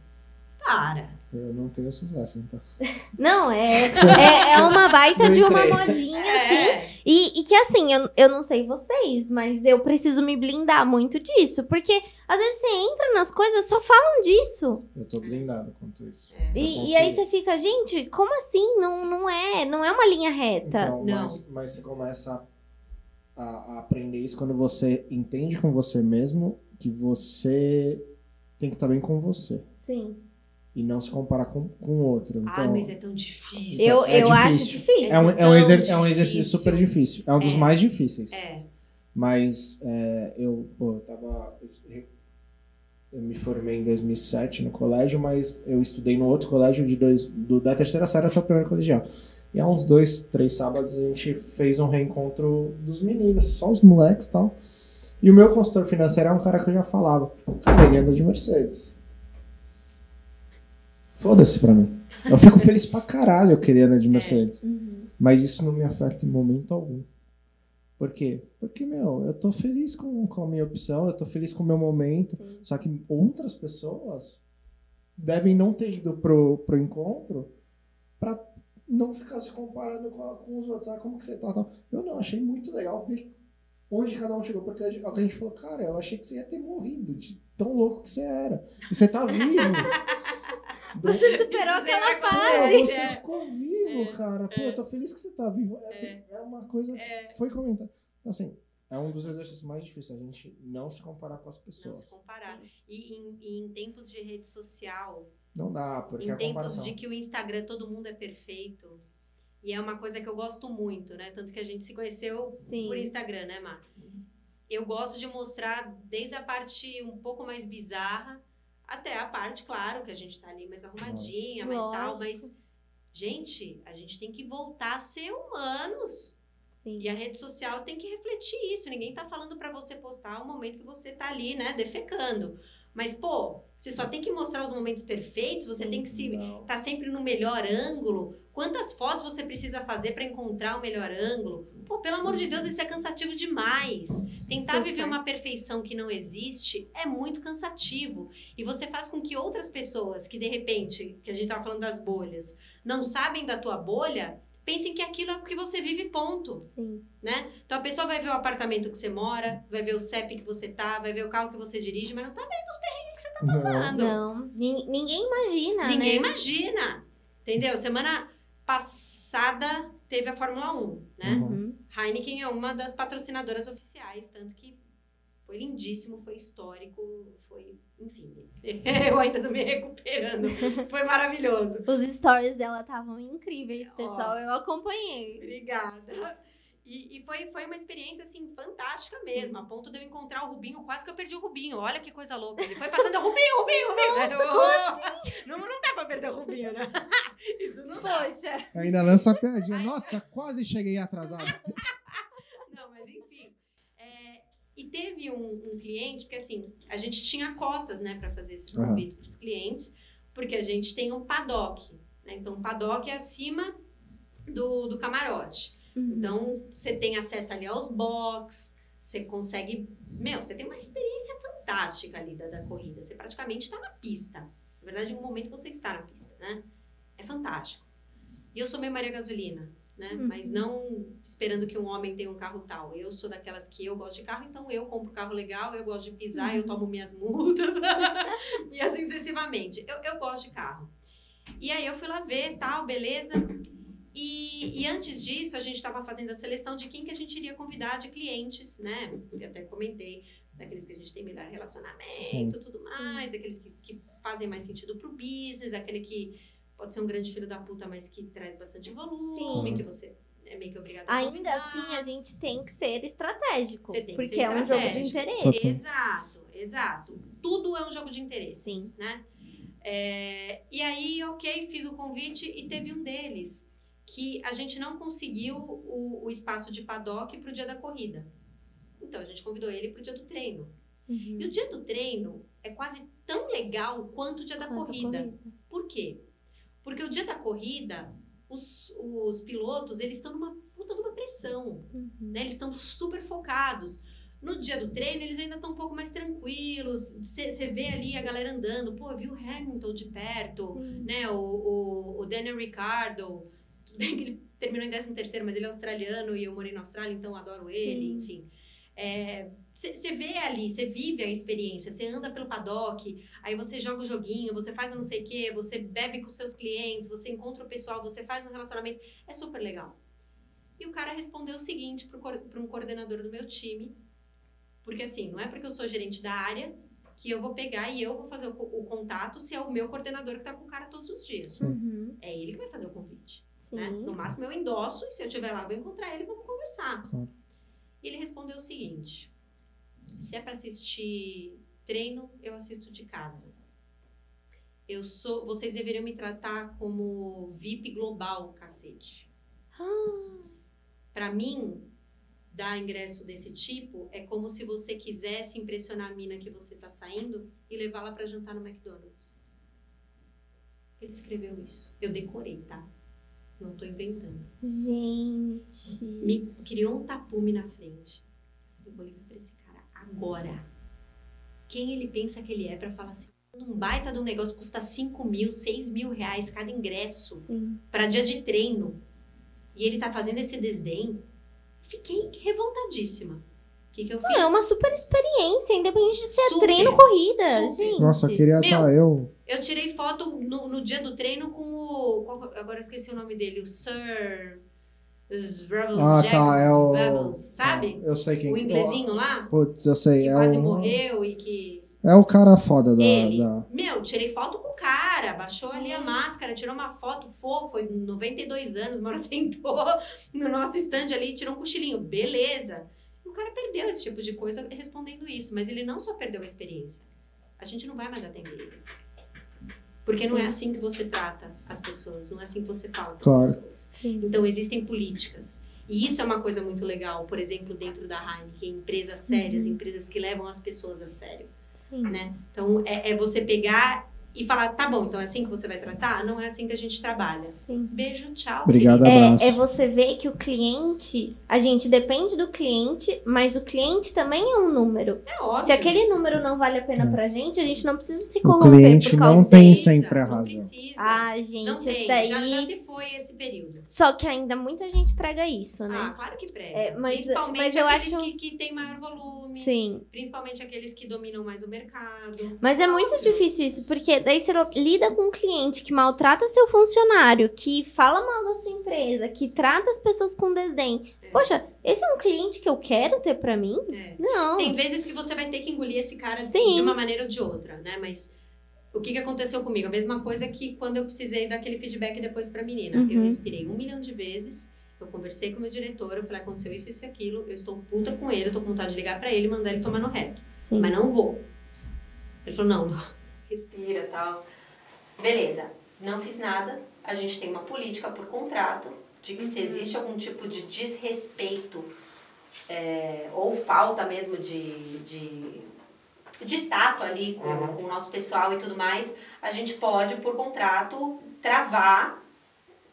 Para. Eu não tenho sucesso, então. *laughs* Não, é, é, é uma baita de uma modinha, assim. É. E, e que assim, eu, eu não sei vocês, mas eu preciso me blindar muito disso. Porque às vezes você entra nas coisas, só falam disso. Eu tô blindado quanto isso. É. E, e aí você fica, gente, como assim? Não, não é, não é uma linha reta. Então, Não. mas, mas você começa a, a aprender isso quando você entende com você mesmo que você tem que estar bem com você. Sim. E não se comparar com com o outro. Então, ah, mas é tão difícil. Eu, é eu acho difícil. difícil. é, um, é, um tão exer- é um exercício difícil. super difícil. É um dos É. mais difíceis. É. Mas é, eu, pô, eu tava. Eu me formei em 2007 no colégio, mas eu estudei no outro colégio de dois, do- da terceira série até o primeiro colegial. E há uns dois, três sábados a gente fez um reencontro dos meninos, só os moleques e tal. E o meu consultor financeiro é um cara que eu já falava. Cara, ele anda de Mercedes. Foda-se pra mim. Eu fico *laughs* feliz pra caralho que ele anda de Mercedes. Uhum. Mas isso não me afeta em momento algum. Por quê? Porque, meu, eu tô feliz com, com a minha opção, eu tô feliz com o meu momento. Sim. Só que outras pessoas devem não ter ido pro, pro encontro pra não ficar se comparando com, com os outros. Ah, como que você tá? tal. Eu não, achei muito legal ver onde cada um chegou. Porque a gente, a gente falou, cara, eu achei que você ia ter morrido de tão louco que você era. E você tá vivo. *laughs* Você superou Isso você aquela fase. você É. ficou vivo, É. cara. Pô, É. eu tô feliz que você tá vivo. É, é uma coisa É. que foi comentada. Assim, é um dos exercícios mais difíceis, a gente não se comparar com as Não pessoas. se comparar. E em, e em tempos de rede social, Não dá, porque em a tempos comparação. de que o Instagram todo mundo é perfeito. E é uma coisa que eu gosto muito, né? Tanto que a gente se conheceu Sim. por Instagram, né, Mar? Eu gosto de mostrar desde a parte um pouco mais bizarra até a parte, claro, que a gente tá ali mais arrumadinha, mais tal, Lógico. mas gente, a gente tem que voltar a ser humanos. Sim. E a rede social tem que refletir isso. Ninguém tá falando pra você postar o momento que você tá ali, né, defecando. Mas, pô, você só tem que mostrar os momentos perfeitos, você tem que se Não. tá sempre no melhor ângulo. Quantas fotos você precisa fazer para encontrar o melhor ângulo? Pô, pelo amor de Deus, isso é cansativo demais. Tentar Super. viver uma perfeição que não existe é muito cansativo. E você faz com que outras pessoas que de repente, que a gente tava falando das bolhas, não sabem da tua bolha, pensem que aquilo é o que você vive, ponto Sim. né? Então a pessoa vai ver o apartamento que você mora, vai ver o CEP que você tá, vai ver o carro que você dirige, mas não tá vendo os perrengues que você tá Não. passando. Não, nin- ninguém imagina, Ninguém né? imagina. Entendeu? Semana passada teve a Fórmula 1, né? Uhum. Uhum. Heineken é uma das patrocinadoras oficiais, tanto que foi lindíssimo, foi histórico, foi, enfim. *laughs* Eu ainda tô me recuperando. *laughs* Foi maravilhoso. Os stories dela estavam incríveis, Ó. pessoal. Eu acompanhei. Obrigada. E, e foi, foi uma experiência, assim, fantástica mesmo. A ponto de eu encontrar o Rubinho, quase que eu perdi o Rubinho. Olha que coisa louca. Ele foi passando, Rubinho, Rubinho, Rubinho. Eu, não, não dá pra perder o Rubinho, né? *laughs* Isso não dá. Poxa. Ainda lança a piadinha. Nossa, quase cheguei atrasado. *laughs* Não, mas enfim. É, e teve um, um cliente, porque assim, a gente tinha cotas, né, para fazer esses convites para os clientes, porque a gente tem um paddock. Né? Então, o paddock é acima do, do camarote. Uhum. Então, você tem acesso ali aos box, você consegue. Meu, você tem uma experiência fantástica ali da, da corrida. Você praticamente está na pista. Na verdade, em um momento você está na pista, né? É fantástico. E eu sou meio Maria Gasolina, né? Uhum. Mas não esperando que um homem tenha um carro tal. Eu sou daquelas que eu gosto de carro, então eu compro carro legal, eu gosto de pisar, eu tomo minhas multas. *laughs* e assim sucessivamente. Eu, eu gosto de carro. E aí eu fui lá ver, tal, beleza. E, e antes disso, a gente estava fazendo a seleção de quem que a gente iria convidar de clientes, né? Eu até comentei, daqueles que a gente tem melhor relacionamento Sim. tudo mais, aqueles que, que fazem mais sentido pro business, aquele que pode ser um grande filho da puta, mas que traz bastante volume, Sim. que você é meio que obrigado a Ainda convidar. assim, a gente tem que ser estratégico. Você tem que porque ser é um jogo de estratégico. interesse. Exato, exato. Tudo é um jogo de interesses, Sim. né? É, e aí, ok, fiz o convite e teve um deles que a gente não conseguiu o, o espaço de paddock para o dia da corrida. Então, a gente convidou ele para o dia do treino. E Uhum. o dia do treino é quase tão legal quanto o dia da Quanto a corrida. Por quê? Porque o dia da corrida, os, os pilotos, eles estão numa puta de uma pressão Uhum. né? Eles estão super focados. No dia do treino, eles ainda estão um pouco mais tranquilos. Você vê ali a galera andando. Pô, viu o Hamilton de perto, Sim. né? O, o, o Daniel Ricciardo. Bem que ele terminou em 13 terceiro, mas ele é australiano e eu morei na Austrália, então adoro ele, Sim. enfim. Você vê ali, você vive a experiência, você anda pelo paddock, aí você joga o joguinho, você faz não sei o quê, você bebe com seus clientes, você encontra o pessoal, você faz um relacionamento. É super legal. E o cara respondeu o seguinte para um coordenador do meu time, porque assim, não é porque eu sou gerente da área que eu vou pegar e eu vou fazer o, o contato se é o meu coordenador que tá com o cara todos os dias. Uhum. É ele que vai fazer o convite. Né? No máximo eu endosso e se eu estiver lá, vou encontrar ele e vamos conversar. Claro. E ele respondeu o seguinte: se é para assistir treino, eu assisto de casa. Eu sou, vocês deveriam me tratar como VIP global, cacete. Pra mim, dar ingresso desse tipo é como se você quisesse impressionar a mina que você tá saindo e levá-la pra jantar no McDonald's. Ele escreveu isso. Eu decorei, tá? Não tô inventando. Gente. Me criou um tapume na frente. Eu vou ligar pra esse cara agora. Quem ele pensa que ele é pra falar assim? Um baita de um negócio custa 5 mil, 6 mil reais cada ingresso para dia de treino. E ele tá fazendo esse desdém. Fiquei revoltadíssima. O que, que eu fiz? Não, é uma super experiência, independente de ser Super, treino ou corrida, super. gente. Nossa, eu queria Meu, estar eu. Eu tirei foto no, no dia do treino com o. qual- agora eu esqueci o nome dele, o Sir. Os Rebels Ah, Jackson, tá, é o. Rebels, sabe? Eu sei quem O inglesinho lá, Putz, eu sei. que é quase o, morreu e que. É o cara foda da. Ele. da- Meu, tirei foto com o cara, baixou ali a máscara, tirou uma foto fofo, foi 92 anos, uma hora *laughs* sentou no nosso stand ali, tirou um cochilinho, beleza. O cara perdeu esse tipo de coisa respondendo isso, mas ele não só perdeu a experiência, a gente não vai mais atender ele. Porque não é assim que você trata as pessoas, não é assim que você fala com as Claro. pessoas. Sim. Então, existem políticas. E isso é uma coisa muito legal, por exemplo, dentro da Heineken, empresas sérias, Uhum. empresas que levam as pessoas a sério Sim. né? Então, é, é você pegar e falar, tá bom, então é assim que você vai tratar? Não é assim que a gente trabalha. Sim. Beijo, tchau. Obrigado, querido. abraço. É, é você ver que o cliente, a gente depende do cliente, mas o cliente também é um número. É óbvio. Se aquele número não vale a pena pra gente, a gente não precisa se O corromper cliente por causa não tem Precisa, sempre a não razão. Precisa. Ah, gente, não tem. daí. Já, já se foi esse período. Só que ainda muita gente prega isso, Ah, né? claro que prega. É, mas- principalmente mas eu aqueles acho- que, que têm maior volume. Sim. Principalmente aqueles que dominam mais o mercado. Mas é muito difícil isso, porque daí você lida com um cliente que maltrata seu funcionário, que fala mal da sua empresa, que trata as pessoas com desdém. É. Poxa, esse é um cliente que eu quero ter pra mim? É. Não. Tem vezes que você vai ter que engolir esse cara Sim. de uma maneira ou de outra, né? Mas o que, que aconteceu comigo? A mesma coisa que quando eu precisei dar aquele feedback depois pra menina. Eu Uhum. respirei um milhão de vezes, eu conversei com o meu diretor, eu falei, aconteceu isso, isso e aquilo, eu estou puta com ele, eu tô com vontade de ligar pra ele e mandar ele tomar no reto. Sim. Mas não vou. Ele falou, não, respira tal. Beleza, não fiz nada. A gente tem uma política por contrato de que se existe algum tipo de desrespeito é, ou falta mesmo de, de, de tato ali com, Uhum. com o nosso pessoal e tudo mais, a gente pode, por contrato, travar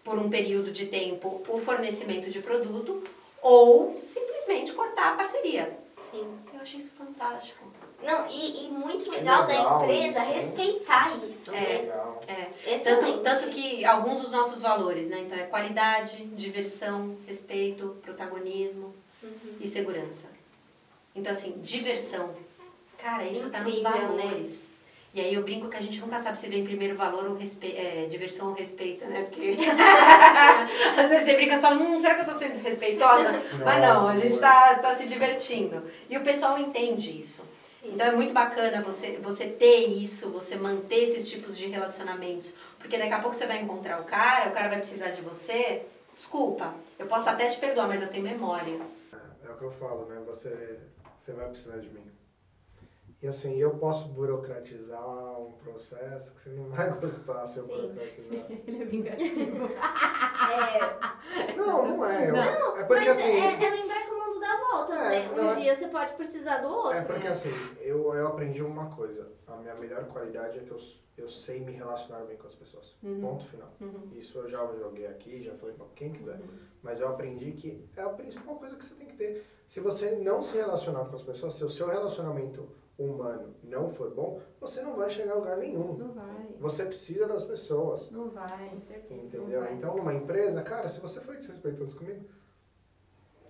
por um período de tempo o fornecimento de produto ou simplesmente cortar a parceria. Sim. Eu achei isso fantástico. Não, e, e muito Que legal, da legal empresa isso, hein? respeitar isso, É. né? Legal. É. Tanto, tanto que alguns dos nossos valores, né? Então é qualidade, diversão, respeito, protagonismo Uhum. e segurança. Então, assim, diversão. Cara, isso tá nos né? valores. E aí eu brinco que a gente nunca sabe se vem primeiro valor ou respe... é, diversão ou respeito, né? Porque *laughs* às vezes você brinca e fala, hum, será que eu tô sendo desrespeitosa? *laughs* Mas não, a gente boa. tá, tá se divertindo. E o pessoal entende isso. Então é muito bacana você, você ter isso, você manter esses tipos de relacionamentos. Porque daqui a pouco você vai encontrar o cara, o cara vai precisar de você. Desculpa, eu posso até te perdoar, mas eu tenho memória. É o que eu falo, né? Você, você vai precisar de mim. E assim, eu posso burocratizar um processo que você não vai *laughs* gostar se eu Sim. burocratizar. *laughs* Ele é vingativo. É, Não, não é. Eu, é porque mas assim. é, é lembrar que o mundo dá voltas, É, né? não Um é- dia você pode precisar do outro. É porque assim, eu, eu aprendi uma coisa. A minha melhor qualidade é que eu, eu sei me relacionar bem com as pessoas. Uhum. Ponto final. Uhum. Isso eu já joguei aqui, já falei pra quem quiser. Mas eu aprendi que é a principal coisa que você tem que ter. Se você não se relacionar com as pessoas, se o seu relacionamento humano não for bom, você não vai chegar a lugar nenhum. Não vai, Você precisa das pessoas. não vai. Entendeu? vai. Então, numa empresa, cara, se você foi desrespeitoso comigo,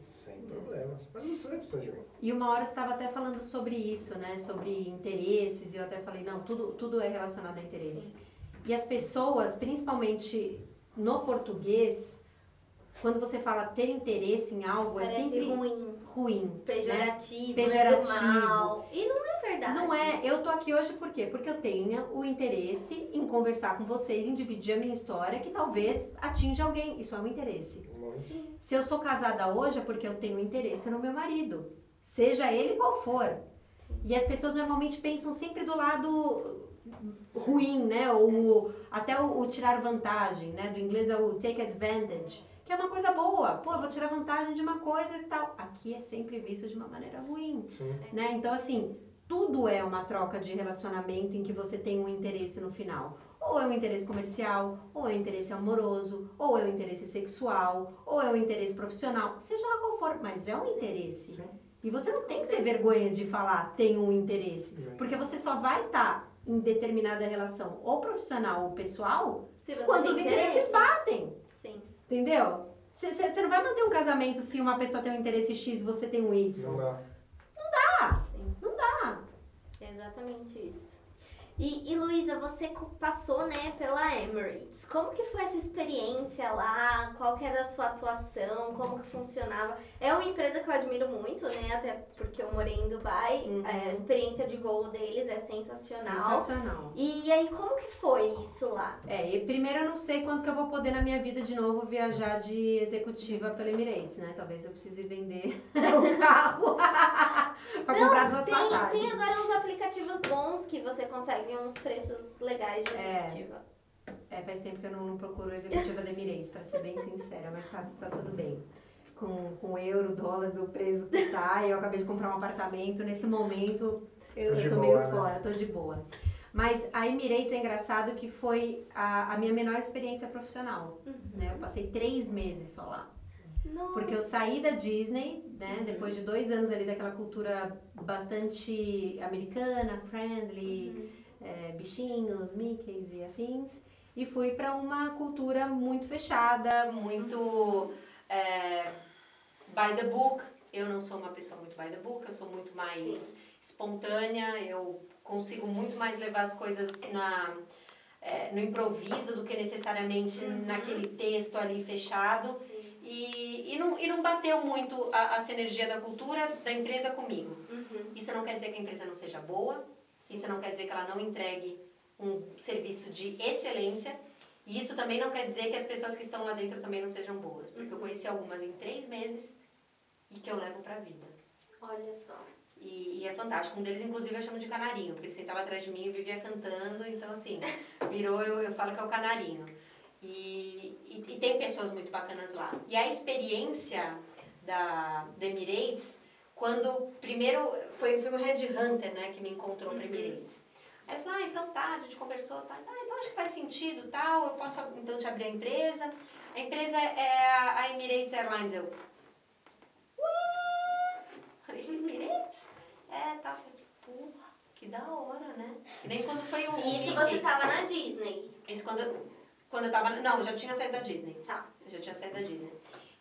sem problemas. Mas você vai precisar de mim. E uma hora você estava até falando sobre isso, né? Sobre interesses, e eu até falei, não, tudo, tudo é relacionado a interesse. E as pessoas, principalmente no português, quando você fala ter interesse em algo, é Parece sempre ruim, ruim. né? pejorativo, Pejorativo. né? do mal. E não é verdade. Não é, eu tô aqui hoje por quê? Porque eu tenho o interesse em conversar com vocês, em dividir a minha história, que talvez atinja alguém. Isso é um interesse. Muito. Se eu sou casada hoje é porque eu tenho interesse no meu marido, seja ele qual for. E as pessoas normalmente pensam sempre do lado ruim, né? Ou até o, o tirar vantagem, né? Do inglês é o take advantage, que é uma coisa boa. Pô, eu vou tirar vantagem de uma coisa e tal. Aqui é sempre visto de uma maneira ruim Sim. né? Então, assim, tudo é uma troca de relacionamento em que você tem um interesse no final. Ou é um interesse comercial, ou é um interesse amoroso, ou é um interesse sexual, ou é um interesse profissional, seja lá qual for, mas é um interesse. Sim. E você não tem que ter vergonha de falar tem um interesse, Sim. porque você só vai estar em determinada relação, ou profissional ou pessoal, Se você quando os interesse. interesses batem. Sim. Entendeu? Você não vai manter um casamento se uma pessoa tem um interesse X e você tem um Y. Não dá. Sim. Não dá. É exatamente isso. E, e Luísa, você passou, né, pela Emirates. Como que foi essa experiência lá? Qual que era a sua atuação? Como que funcionava? É uma empresa que eu admiro muito, né? Até porque eu morei em Dubai. Uhum. É, a experiência de voo deles é sensacional. Sensacional. E aí, como que foi isso lá? É, e primeiro eu não sei quanto que eu vou poder na minha vida de novo viajar de executiva pela Emirates, né? Talvez eu precise vender *laughs* o carro *laughs* pra comprar duas Tem, passagens. tem agora uns aplicativos bons que você consegue uns preços legais de É. executiva. É, faz tempo que eu não, não procuro executiva da Emirates, pra ser bem sincera, mas tá, tá tudo bem. Com, com euro, dólar, do preço que tá, e eu acabei de comprar um apartamento, nesse momento eu, de eu tô boa, meio né? fora, tô de boa. Mas a Emirates é engraçado que foi a, a minha menor experiência profissional, né? Eu passei três meses só lá. Nossa. Porque eu saí da Disney, né? Depois de dois anos ali daquela cultura bastante americana, friendly, é, bichinhos, mickeys e afins. E fui para uma cultura muito fechada, muito é, by the book. Eu não sou uma pessoa muito by the book, eu sou muito mais espontânea, eu consigo muito mais levar as coisas na, é, no improviso do que necessariamente naquele texto ali fechado. E, e, não, e não bateu muito a, a sinergia da cultura da empresa comigo. Uhum. Isso não quer dizer que a empresa não seja boa, isso não quer dizer que ela não entregue um serviço de excelência, e isso também não quer dizer que as pessoas que estão lá dentro também não sejam boas, porque eu conheci algumas em três meses e que eu levo pra vida. Olha só. E, e é fantástico. Um deles, inclusive, eu chamo de canarinho, porque ele sentava atrás de mim e vivia cantando, então, assim, *laughs* virou, eu, eu falo que é o canarinho. E, e, e tem pessoas muito bacanas lá. E a experiência da, da Emirates, quando primeiro foi, foi um headhunter, né, que me encontrou para Emirates. Aí ele falou, ah, então tá, a gente conversou, tá, ah, então acho que faz sentido, tal, eu posso então te abrir a empresa. A empresa é a Emirates Airlines. Eu. Falei, Emirates? É, tá. Falei, porra, que da hora, né? E nem quando foi o. E isso Mickey. você tava na Disney. Isso quando, quando eu tava. Não, eu já tinha saído da Disney. Tá. Eu já tinha saído da Disney.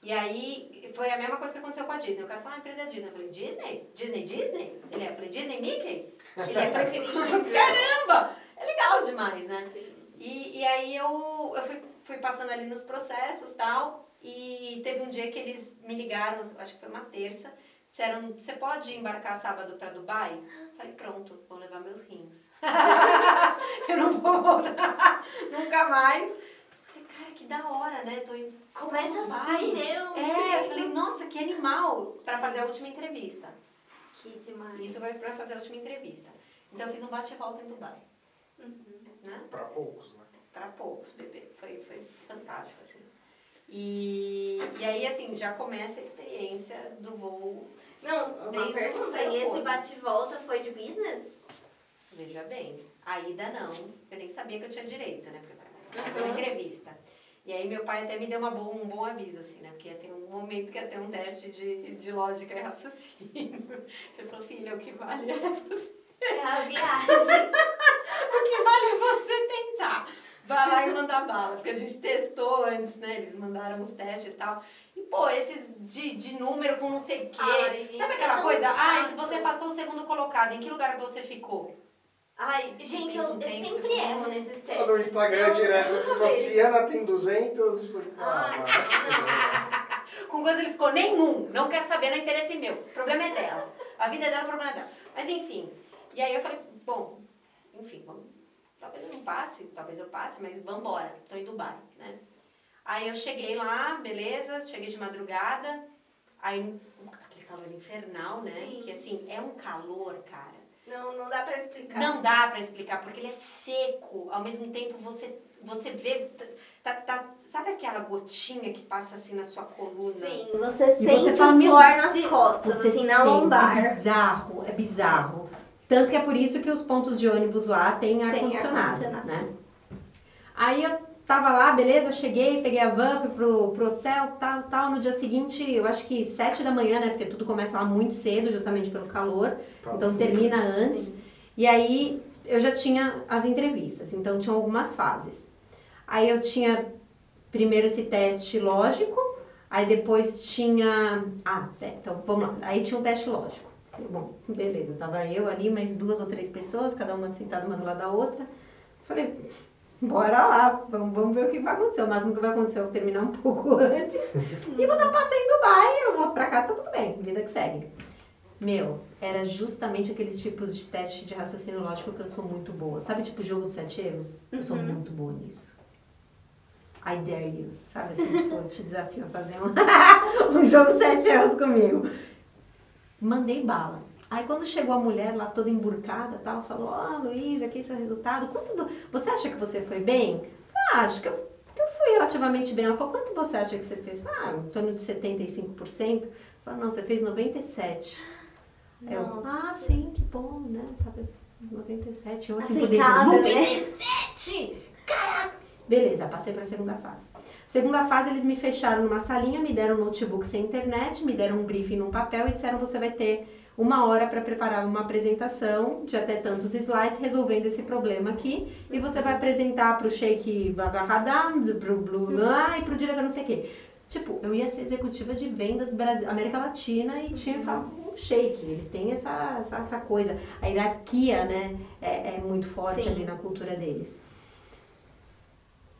E aí, foi a mesma coisa que aconteceu com a Disney. O cara falou, ah, a empresa é Disney. Eu falei, Disney? Disney, Disney? Ele é, eu falei, Disney, Mickey? Ele é, eu *laughs* falei, caramba! É legal demais, né? E, e aí eu, eu fui, fui passando ali nos processos e tal. E teve um dia que eles me ligaram, acho que foi uma terça. Disseram, você pode embarcar sábado pra Dubai? Eu Falei, pronto, vou levar meus rins. *laughs* eu não vou voltar *laughs* nunca mais. Cara, que da hora, né? Tô indo Começa Dubai. assim, meu. É, eu falei, nossa, que animal pra fazer a última entrevista. Que demais. Isso vai pra fazer a última entrevista. Então eu fiz um bate e volta em Dubai, Uhum. né? Pra poucos, né? Pra poucos, bebê. Foi, foi fantástico, assim. E, e aí, assim, já começa a experiência do voo. Não, uma pergunta. E esse bate-volta foi de business? Veja bem, a ida não. Eu nem sabia que eu tinha direito, né? Porque eu fazer Uhum. uma entrevista. E aí meu pai até me deu uma boa, um bom aviso, assim, né? Porque ia ter um momento que ia ter um teste de, de lógica e raciocínio. *laughs* Ele falou, filha, o que vale é você. É a *laughs* viagem. O que vale é você tentar. Vai lá e manda bala. Porque a gente testou antes, né? Eles mandaram os testes e tal. E, pô, esses de, de número com não sei o quê. Ai, gente, Sabe é aquela coisa? chato. Ah, se você passou o segundo colocado, em que lugar você ficou? Ai, gente, eu, eu sempre erro nesses testes. no Instagram Eu direto, se você Ana tem 200. Ai, Ah, fuder. *laughs* Com coisa ele ficou nenhum. Não quero saber, não é interesse meu. O problema é dela. A vida é dela, o problema é dela. Mas enfim. E aí eu falei, bom, enfim, vamos, talvez eu não passe, talvez eu passe, mas vambora. Tô em Dubai, né? Aí eu cheguei lá, beleza, cheguei de madrugada. Aí aquele calor infernal, né? Sim. Que assim, é um calor, cara. Não, não dá pra explicar. Não dá pra explicar, porque ele é seco. Ao mesmo tempo, você, você vê. Tá, tá- sabe aquela gotinha que passa assim na sua coluna? Sim, você E sente você fala, o meu suor nas costas, Você assim, na sente, lombar. É bizarro, é bizarro. Tanto que é por isso que os pontos de ônibus lá têm ar-condicionado, ar-condicionado. né? Aí eu tava lá, beleza, cheguei, peguei a van, fui pro, pro hotel, tal, tal. No dia seguinte, eu acho que sete da manhã, né? Porque tudo começa lá muito cedo, justamente pelo calor. Tá. Então termina antes. E aí eu já tinha as entrevistas, então tinham algumas fases. Aí eu tinha primeiro esse teste lógico, aí depois tinha. Ah, é, então vamos lá. Aí tinha um teste lógico. Bom, beleza, tava eu ali, mais duas ou três pessoas, cada uma sentada uma do lado da outra. Falei, bora lá, vamos, vamos ver o que vai acontecer. O máximo que vai acontecer é eu terminar um *laughs* pouco antes e vou dar um passeio em Dubai, eu volto pra casa, tá tudo bem, vida que segue. Meu, era justamente aqueles tipos de teste de raciocínio lógico que eu sou muito boa. Sabe, tipo jogo dos sete erros? Eu sou muito boa nisso. I dare you. Sabe assim, *laughs* tipo, eu te desafio a fazer um, *laughs* um jogo sete erros comigo. Mandei bala. Aí quando chegou a mulher lá toda emburcada tal, falou, ó, Luísa, aqui é seu resultado. Quanto do- Você acha que você foi bem? Ah, acho que eu, que eu fui relativamente bem. Ela falou, quanto você acha que você fez? Ah, em torno de 75%. Eu falei, não, você fez 97%. Eu, ah, sim, que bom, né? Tava 97. Eu assim, poderia. né? 97! Caraca! Beleza, passei para a segunda fase. Segunda fase, eles me fecharam numa salinha, me deram um notebook sem internet, me deram um briefing num papel e disseram você vai ter uma hora para preparar uma apresentação de até tantos slides resolvendo esse problema aqui e você vai apresentar para o Sheikh Bagaradam, para o Blue lá e para o diretor não sei o quê. Tipo, eu ia ser executiva de vendas Brasil, América Latina e tinha que falar com o Sheikh. Eles têm essa, essa, essa coisa. A hierarquia, né, é, é muito forte Sim. ali na cultura deles.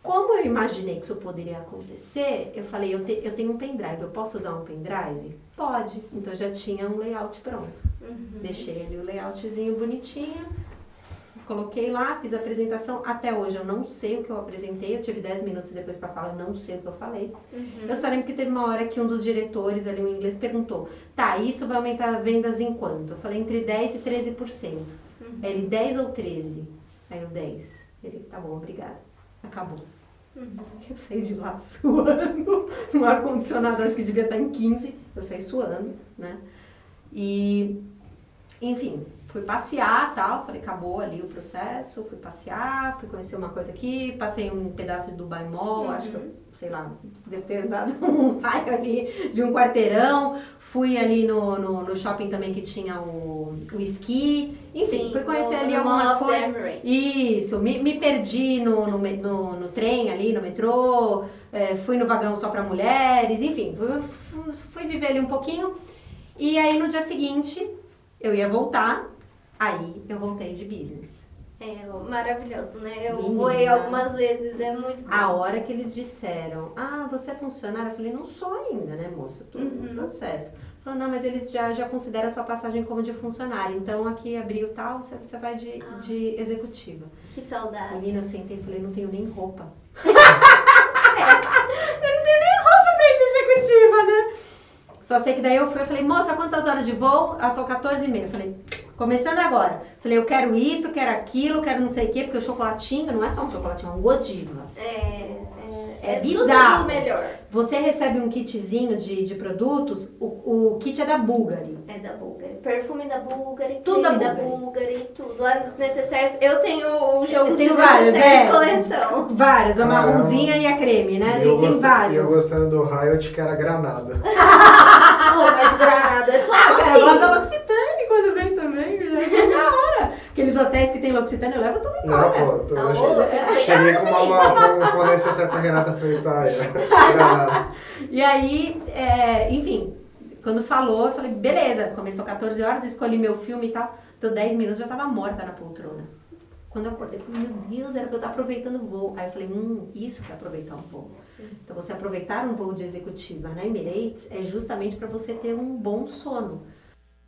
Como eu imaginei que isso poderia acontecer, eu falei, eu, te- eu tenho um pendrive, eu posso usar um pendrive? Pode. Então já tinha um layout pronto. Deixei ali o layoutzinho bonitinho, coloquei lá, fiz a apresentação. Até hoje eu não sei o que eu apresentei, eu tive 10 minutos depois para falar, eu não sei o que eu falei. Eu só lembro que teve uma hora que um dos diretores ali, o inglês, perguntou: tá, isso vai aumentar vendas em quanto? Eu falei entre 10% e 13%. Aí Ele, 10 ou 13? Aí eu, 10. Ele, tá bom, obrigada. Acabou. Eu saí de lá *laughs* suando, no ar-condicionado, acho que devia estar em 15. Eu saí suando, né? E, enfim, fui passear tal, falei, acabou ali o processo, fui passear, fui conhecer uma coisa aqui, passei um pedaço de Dubai Mall, acho que eu, sei lá, devo ter dado *laughs* um raio ali de um quarteirão, fui ali no, no, no shopping também que tinha o, o esqui, enfim, Sim, fui conhecer no- ali no algumas coisas. Isso, me, me perdi no, no, no, no trem ali, no metrô, é, fui no vagão só para mulheres, enfim, fui, fui viver ali um pouquinho. E aí no dia seguinte eu ia voltar, aí eu voltei de business. É maravilhoso, né? Eu Menina. voei algumas vezes, é muito bom. A hora que eles disseram, ah, você é funcionária? Eu falei, não sou ainda, né, moça? Tô no processo. Falou, não, mas eles já, já consideram a sua passagem como de funcionária. Então aqui abriu tal, você, você vai de, de executiva. Que saudade. Menina, eu sentei e falei, não tenho nem roupa. *laughs* eu não tenho nem roupa pra ir de executiva, né? Só sei que daí eu fui, eu falei, moça, quantas horas de voo? Ela falou 14 e meia. Eu falei, começando agora. Falei, eu quero isso, quero aquilo, quero não sei o quê, porque o chocolatinho não é só um chocolatinho, é um Godiva. É, é, É tudo bizarro. do melhor. Você recebe um kitzinho de, de produtos, o, o kit é da Bulgari. É da Bulgari. Perfume da Bulgari, Tudo da creme da Bulgari. Bulgari, tudo. As necessários. Eu tenho o jogo Eu de vários, é. coleção. Vários, a Caramba. marronzinha e a creme, né? Tem, eu, tem gost- e vários. eu gostando do Riot, que era granada. *laughs* Pô, mas granada é top. Ah, cara, gosta da L'Occitane quando vem também, já é da hora. Aqueles hotéis que tem L'Occitane, eu levo tudo Não, embora. pô, tô, eu louco? cheguei, cheguei com uma, *laughs* uma com, com necessário pra Renata falei, *laughs* *laughs* E aí, é, enfim, quando falou, eu falei, beleza, começou 14 horas, escolhi meu filme e tal. Deu 10 minutos, já tava morta na poltrona. Quando eu acordei, eu falei, meu Deus, era pra eu estar aproveitando o voo. Aí eu falei, hum, isso que é aproveitar um voo. Então, você aproveitar um voo de executiva na Emirates é justamente para você ter um bom sono.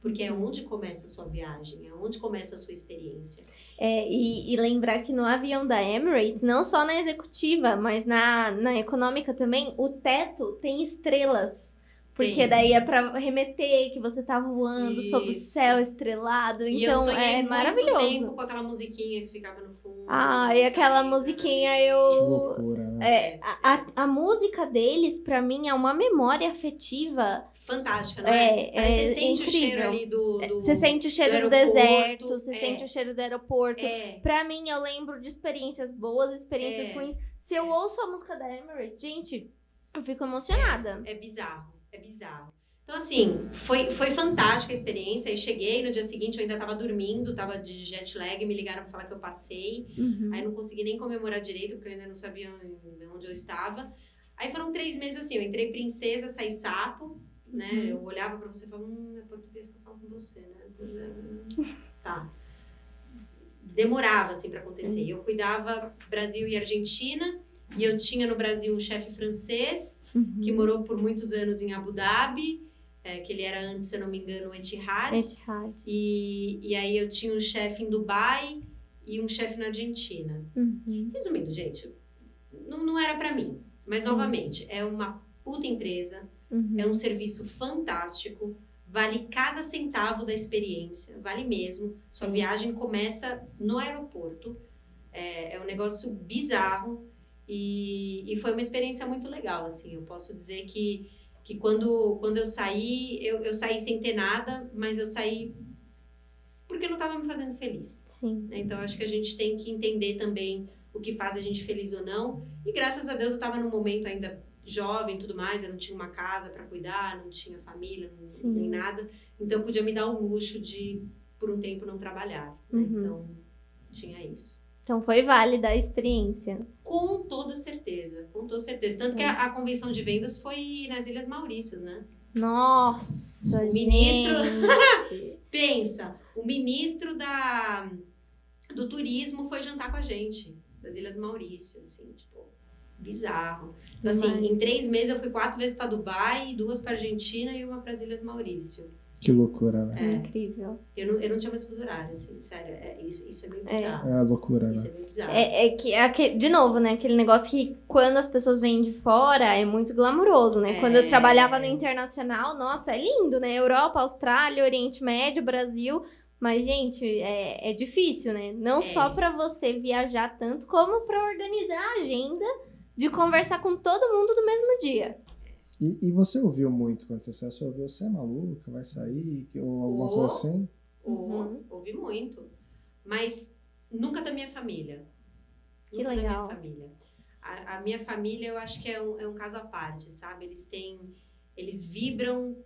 Porque é onde começa a sua viagem, é onde começa a sua experiência. É, e, e lembrar que no avião da Emirates, não só na executiva, mas na, na econômica também, o teto tem estrelas. Porque Tem. daí é pra remeter que você tá voando sob o Isso. céu estrelado. e Então é muito maravilhoso. tempo com aquela musiquinha que ficava no fundo. Ah, e aquela musiquinha Que eu. loucura, né? É, a, a, a música deles, pra mim, é uma memória afetiva. Fantástica, não é? É, é você sente o cheiro incrível. ali do. do- Você sente o cheiro do, do deserto, você é. sente o cheiro do aeroporto. É, Pra mim, eu lembro de experiências boas, experiências É. ruins. Se eu ouço a música da Emirates, gente, eu fico emocionada. é bizarro, é bizarro. Então, assim, foi, foi fantástica a experiência. Aí cheguei, no dia seguinte eu ainda tava dormindo, tava de jet lag, me ligaram pra falar que eu passei. Uhum. Aí não consegui nem comemorar direito, porque eu ainda não sabia onde eu estava. Aí foram três meses assim, eu entrei princesa, saí sapo, né? Uhum. Eu olhava pra você e falava, hum, é português que eu falo com você, né? *laughs* Tá. Demorava, assim, pra acontecer. Eu cuidava Brasil e Argentina, e eu tinha no Brasil um chefe francês, Uhum. que morou por muitos anos em Abu Dhabi, é, que ele era antes, se eu não me engano, o Etihad. Etihad. E, e aí eu tinha um chefe em Dubai e um chefe na Argentina. Uhum. Resumindo, gente, não, não era pra mim. Mas, novamente, é uma puta empresa, Uhum. é um serviço fantástico, vale cada centavo da experiência, vale mesmo. Sua viagem começa no aeroporto, é, é um negócio bizarro e, e foi uma experiência muito legal, assim. Eu posso dizer que, que quando, quando eu saí, eu, eu saí sem ter nada, mas eu saí porque não estava me fazendo feliz. Sim. né? Então, acho que a gente tem que entender também o que faz a gente feliz ou não. E graças a Deus eu estava num momento ainda jovem tudo mais, eu não tinha uma casa para cuidar, não tinha família, não- nem nada. Então, podia me dar o luxo de, por um tempo, não trabalhar. né? Uhum. Então, tinha isso. Então foi válida a experiência. Com toda certeza, com toda certeza. Tanto que a, a convenção de vendas foi nas Ilhas Maurícias, né? Nossa, O ministro-. *laughs* Pensa, o ministro da, do turismo foi jantar com a gente, das Ilhas Maurício, assim, tipo, bizarro. Então, assim, Demais. em três meses eu fui quatro vezes para Dubai, duas para Argentina e uma para as Ilhas Maurício. Que loucura, né? É. Incrível. Eu não, eu não tinha mais fuso horário, assim, sério, é, isso, isso é bem É. bizarro. É a loucura, Isso né? é bem bizarro. É, é que, aque- de novo, né? Aquele negócio que quando as pessoas vêm de fora é muito glamuroso, né? É. Quando eu trabalhava no internacional, nossa, é lindo, né? Europa, Austrália, Oriente Médio, Brasil. Mas, gente, é, é difícil, né? Não É. só pra você viajar tanto, como pra organizar a agenda de conversar com todo mundo no mesmo dia. E, e você ouviu muito quando você saiu? Você ouviu, você é maluca, vai sair? que- Ou alguma Oh. coisa assim? Ou- Uhum. Ouvi muito. Mas nunca da minha família. Que nunca legal. da minha família. A, a minha família, eu acho que é um, é um caso à parte, sabe? Eles têm. Eles vibram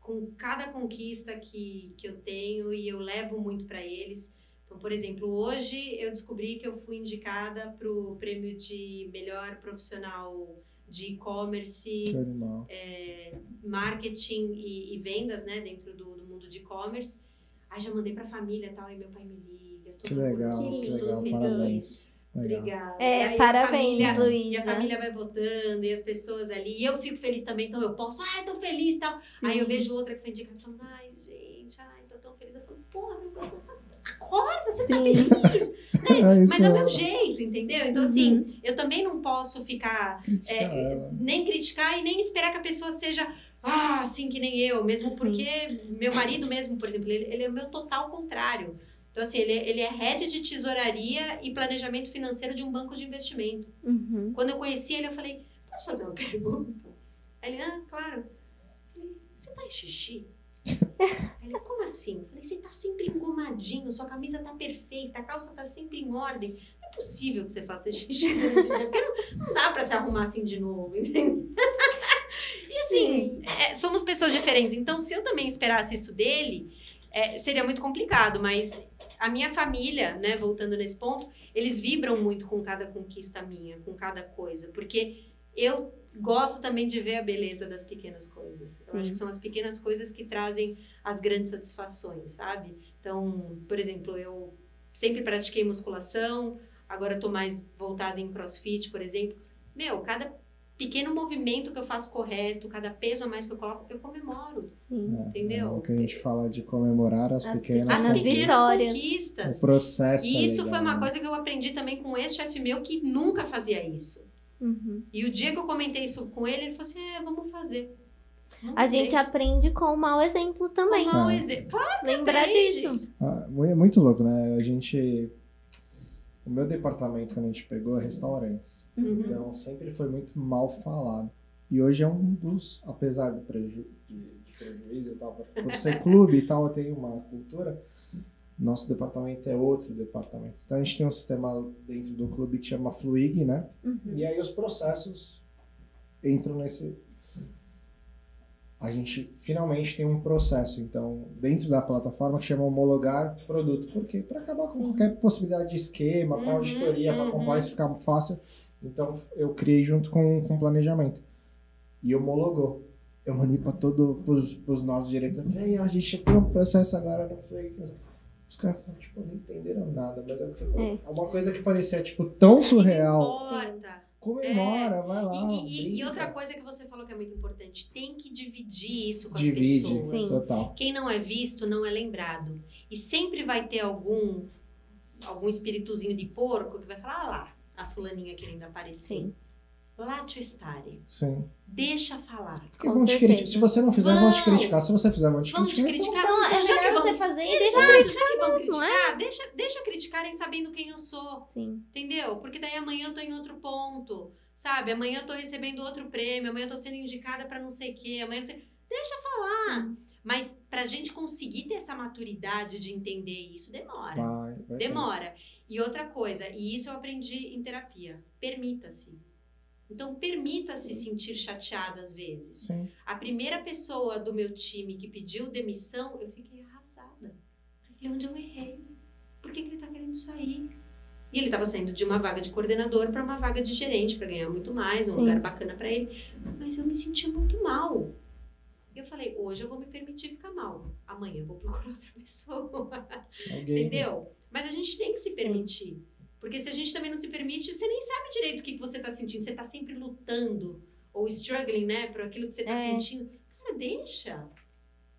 com cada conquista que, que eu tenho e eu levo muito para eles. Então, por exemplo, hoje eu descobri que eu fui indicada para o prêmio de melhor profissional de e-commerce é, marketing e, e vendas, né, dentro do, do mundo de e-commerce. Aí já mandei pra família e tal, aí meu pai me liga. todo Que legal, mundo, que todo legal. feliz. Parabéns. Legal. Obrigada. É, E aí a parabéns, família- Luísa. E a família vai votando, e as pessoas ali. E eu fico feliz também, então eu posso, ai, tô feliz e tal. Aí eu vejo outra que foi indicada ai, gente, ai, tô tão feliz. Eu falo, porra, meu pai, acorda, você tá feliz. *laughs* É, Mas é o é- meu jeito, entendeu? Então, assim, eu também não posso ficar criticar é, nem criticar e nem esperar que a pessoa seja ah, assim que nem eu, mesmo porque meu marido mesmo, por exemplo, ele, ele é o meu total contrário. Então, assim, ele, ele é head de tesouraria e planejamento financeiro de um banco de investimento. Uhum. Quando eu conheci ele, eu falei, posso fazer uma *laughs* pergunta? Ele, ah, claro. Eu falei, você faz xixi? Ele, como assim? Eu falei, você tá sempre engomadinho, sua camisa tá perfeita, a calça tá sempre em ordem. Não é possível que você faça xixi *laughs* durante o dia, porque não, não dá pra se arrumar assim de novo, *laughs* entendeu? E assim, é, somos pessoas diferentes. Então, se eu também esperasse isso dele, é, seria muito complicado. Mas a minha família, né, voltando nesse ponto, eles vibram muito com cada conquista minha, com cada coisa. Porque eu gosto também de ver a beleza das pequenas coisas. Eu Sim. acho que são as pequenas coisas que trazem as grandes satisfações, sabe? Então, por exemplo, eu sempre pratiquei musculação, agora eu tô mais voltada em crossfit, por exemplo. Meu, cada pequeno movimento que eu faço correto, cada peso a mais que eu coloco, eu comemoro. Sim. É, Entendeu? É o que a gente fala de comemorar as, As pequenas As pequenas conquistas. vitórias. O conquistas. processo. E é isso legal, foi uma né? coisa que eu aprendi também com um ex-chefe meu que nunca fazia isso. Uhum. E o dia que eu comentei isso com ele, ele falou assim: é, vamos fazer. Nunca A gente fez. aprende com o mau exemplo também. Com mau Ah. exemplo. Claro, Lembrar disso. Ah, é muito louco, né? A gente. O meu departamento, quando a gente pegou, é restaurantes. Uhum. Então sempre foi muito mal falado. E hoje é um dos, apesar do preju de, de prejuízo e tal, por- por ser clube e tal, tem uma cultura. Nosso departamento é outro departamento. Então a gente tem um sistema dentro do clube que chama Fluig, né? Uhum. E aí os processos entram nesse. A gente finalmente tem um processo, então, dentro da plataforma que chama homologar produto. Por quê? Para acabar com qualquer possibilidade de esquema, para Uhum, auditoria, para uhum. compliance ficar fácil. Então, eu criei junto com o planejamento. E homologou. Eu mandei para todos os nossos direitos. Eu falei, "Ei, a gente tem um processo agora no Fluig. Os caras falaram, tipo, não entenderam nada, mas é o que você falou. É uma coisa que parecia, tipo, tão surreal. Não importa. Comemora, vai lá. E, e- e outra coisa que você falou que é muito importante, tem que dividir isso com Divide, as pessoas. Sim. total. Quem não é visto não é lembrado. E sempre vai ter algum algum espirituzinho de porco que vai falar, ah lá, a fulaninha querendo aparecer. Sim. Lá te estare. Sim. Deixa falar. Porque vão te criticar. Se você não fizer, vão te Vão. criticar. Se você fizer, vão te Vão te criticar. criticar. Então, é já que vão- você fazer e deixa Exato, criticar já que vão mesmo, é? criticar, deixa, deixa criticarem sabendo quem eu sou. Sim. Entendeu? Porque daí amanhã eu tô em outro ponto, sabe? Amanhã eu tô recebendo outro prêmio, amanhã eu tô sendo indicada pra não sei o quê, amanhã não sei... Deixa falar. Mas pra gente conseguir ter essa maturidade de entender isso, demora. Vai, vai ter. Demora. E outra coisa, e isso eu aprendi em terapia, permita-se. Então, permita-se sentir chateada às vezes. Sim. A primeira pessoa do meu time que pediu demissão, eu fiquei arrasada. Eu falei, onde eu errei? Por que, que ele tá querendo sair? E ele estava saindo de uma vaga de coordenador para uma vaga de gerente, para ganhar muito mais, um Sim. lugar bacana para ele. Mas eu me senti muito mal. Eu falei, hoje eu vou me permitir ficar mal. Amanhã eu vou procurar outra *laughs* pessoa. Entendeu? Mas a gente tem que se Sim. Porque se a gente também não se permite, você nem sabe direito o que, que você tá sentindo. Você tá sempre lutando ou struggling, né, por aquilo que você tá É. sentindo. Cara, deixa.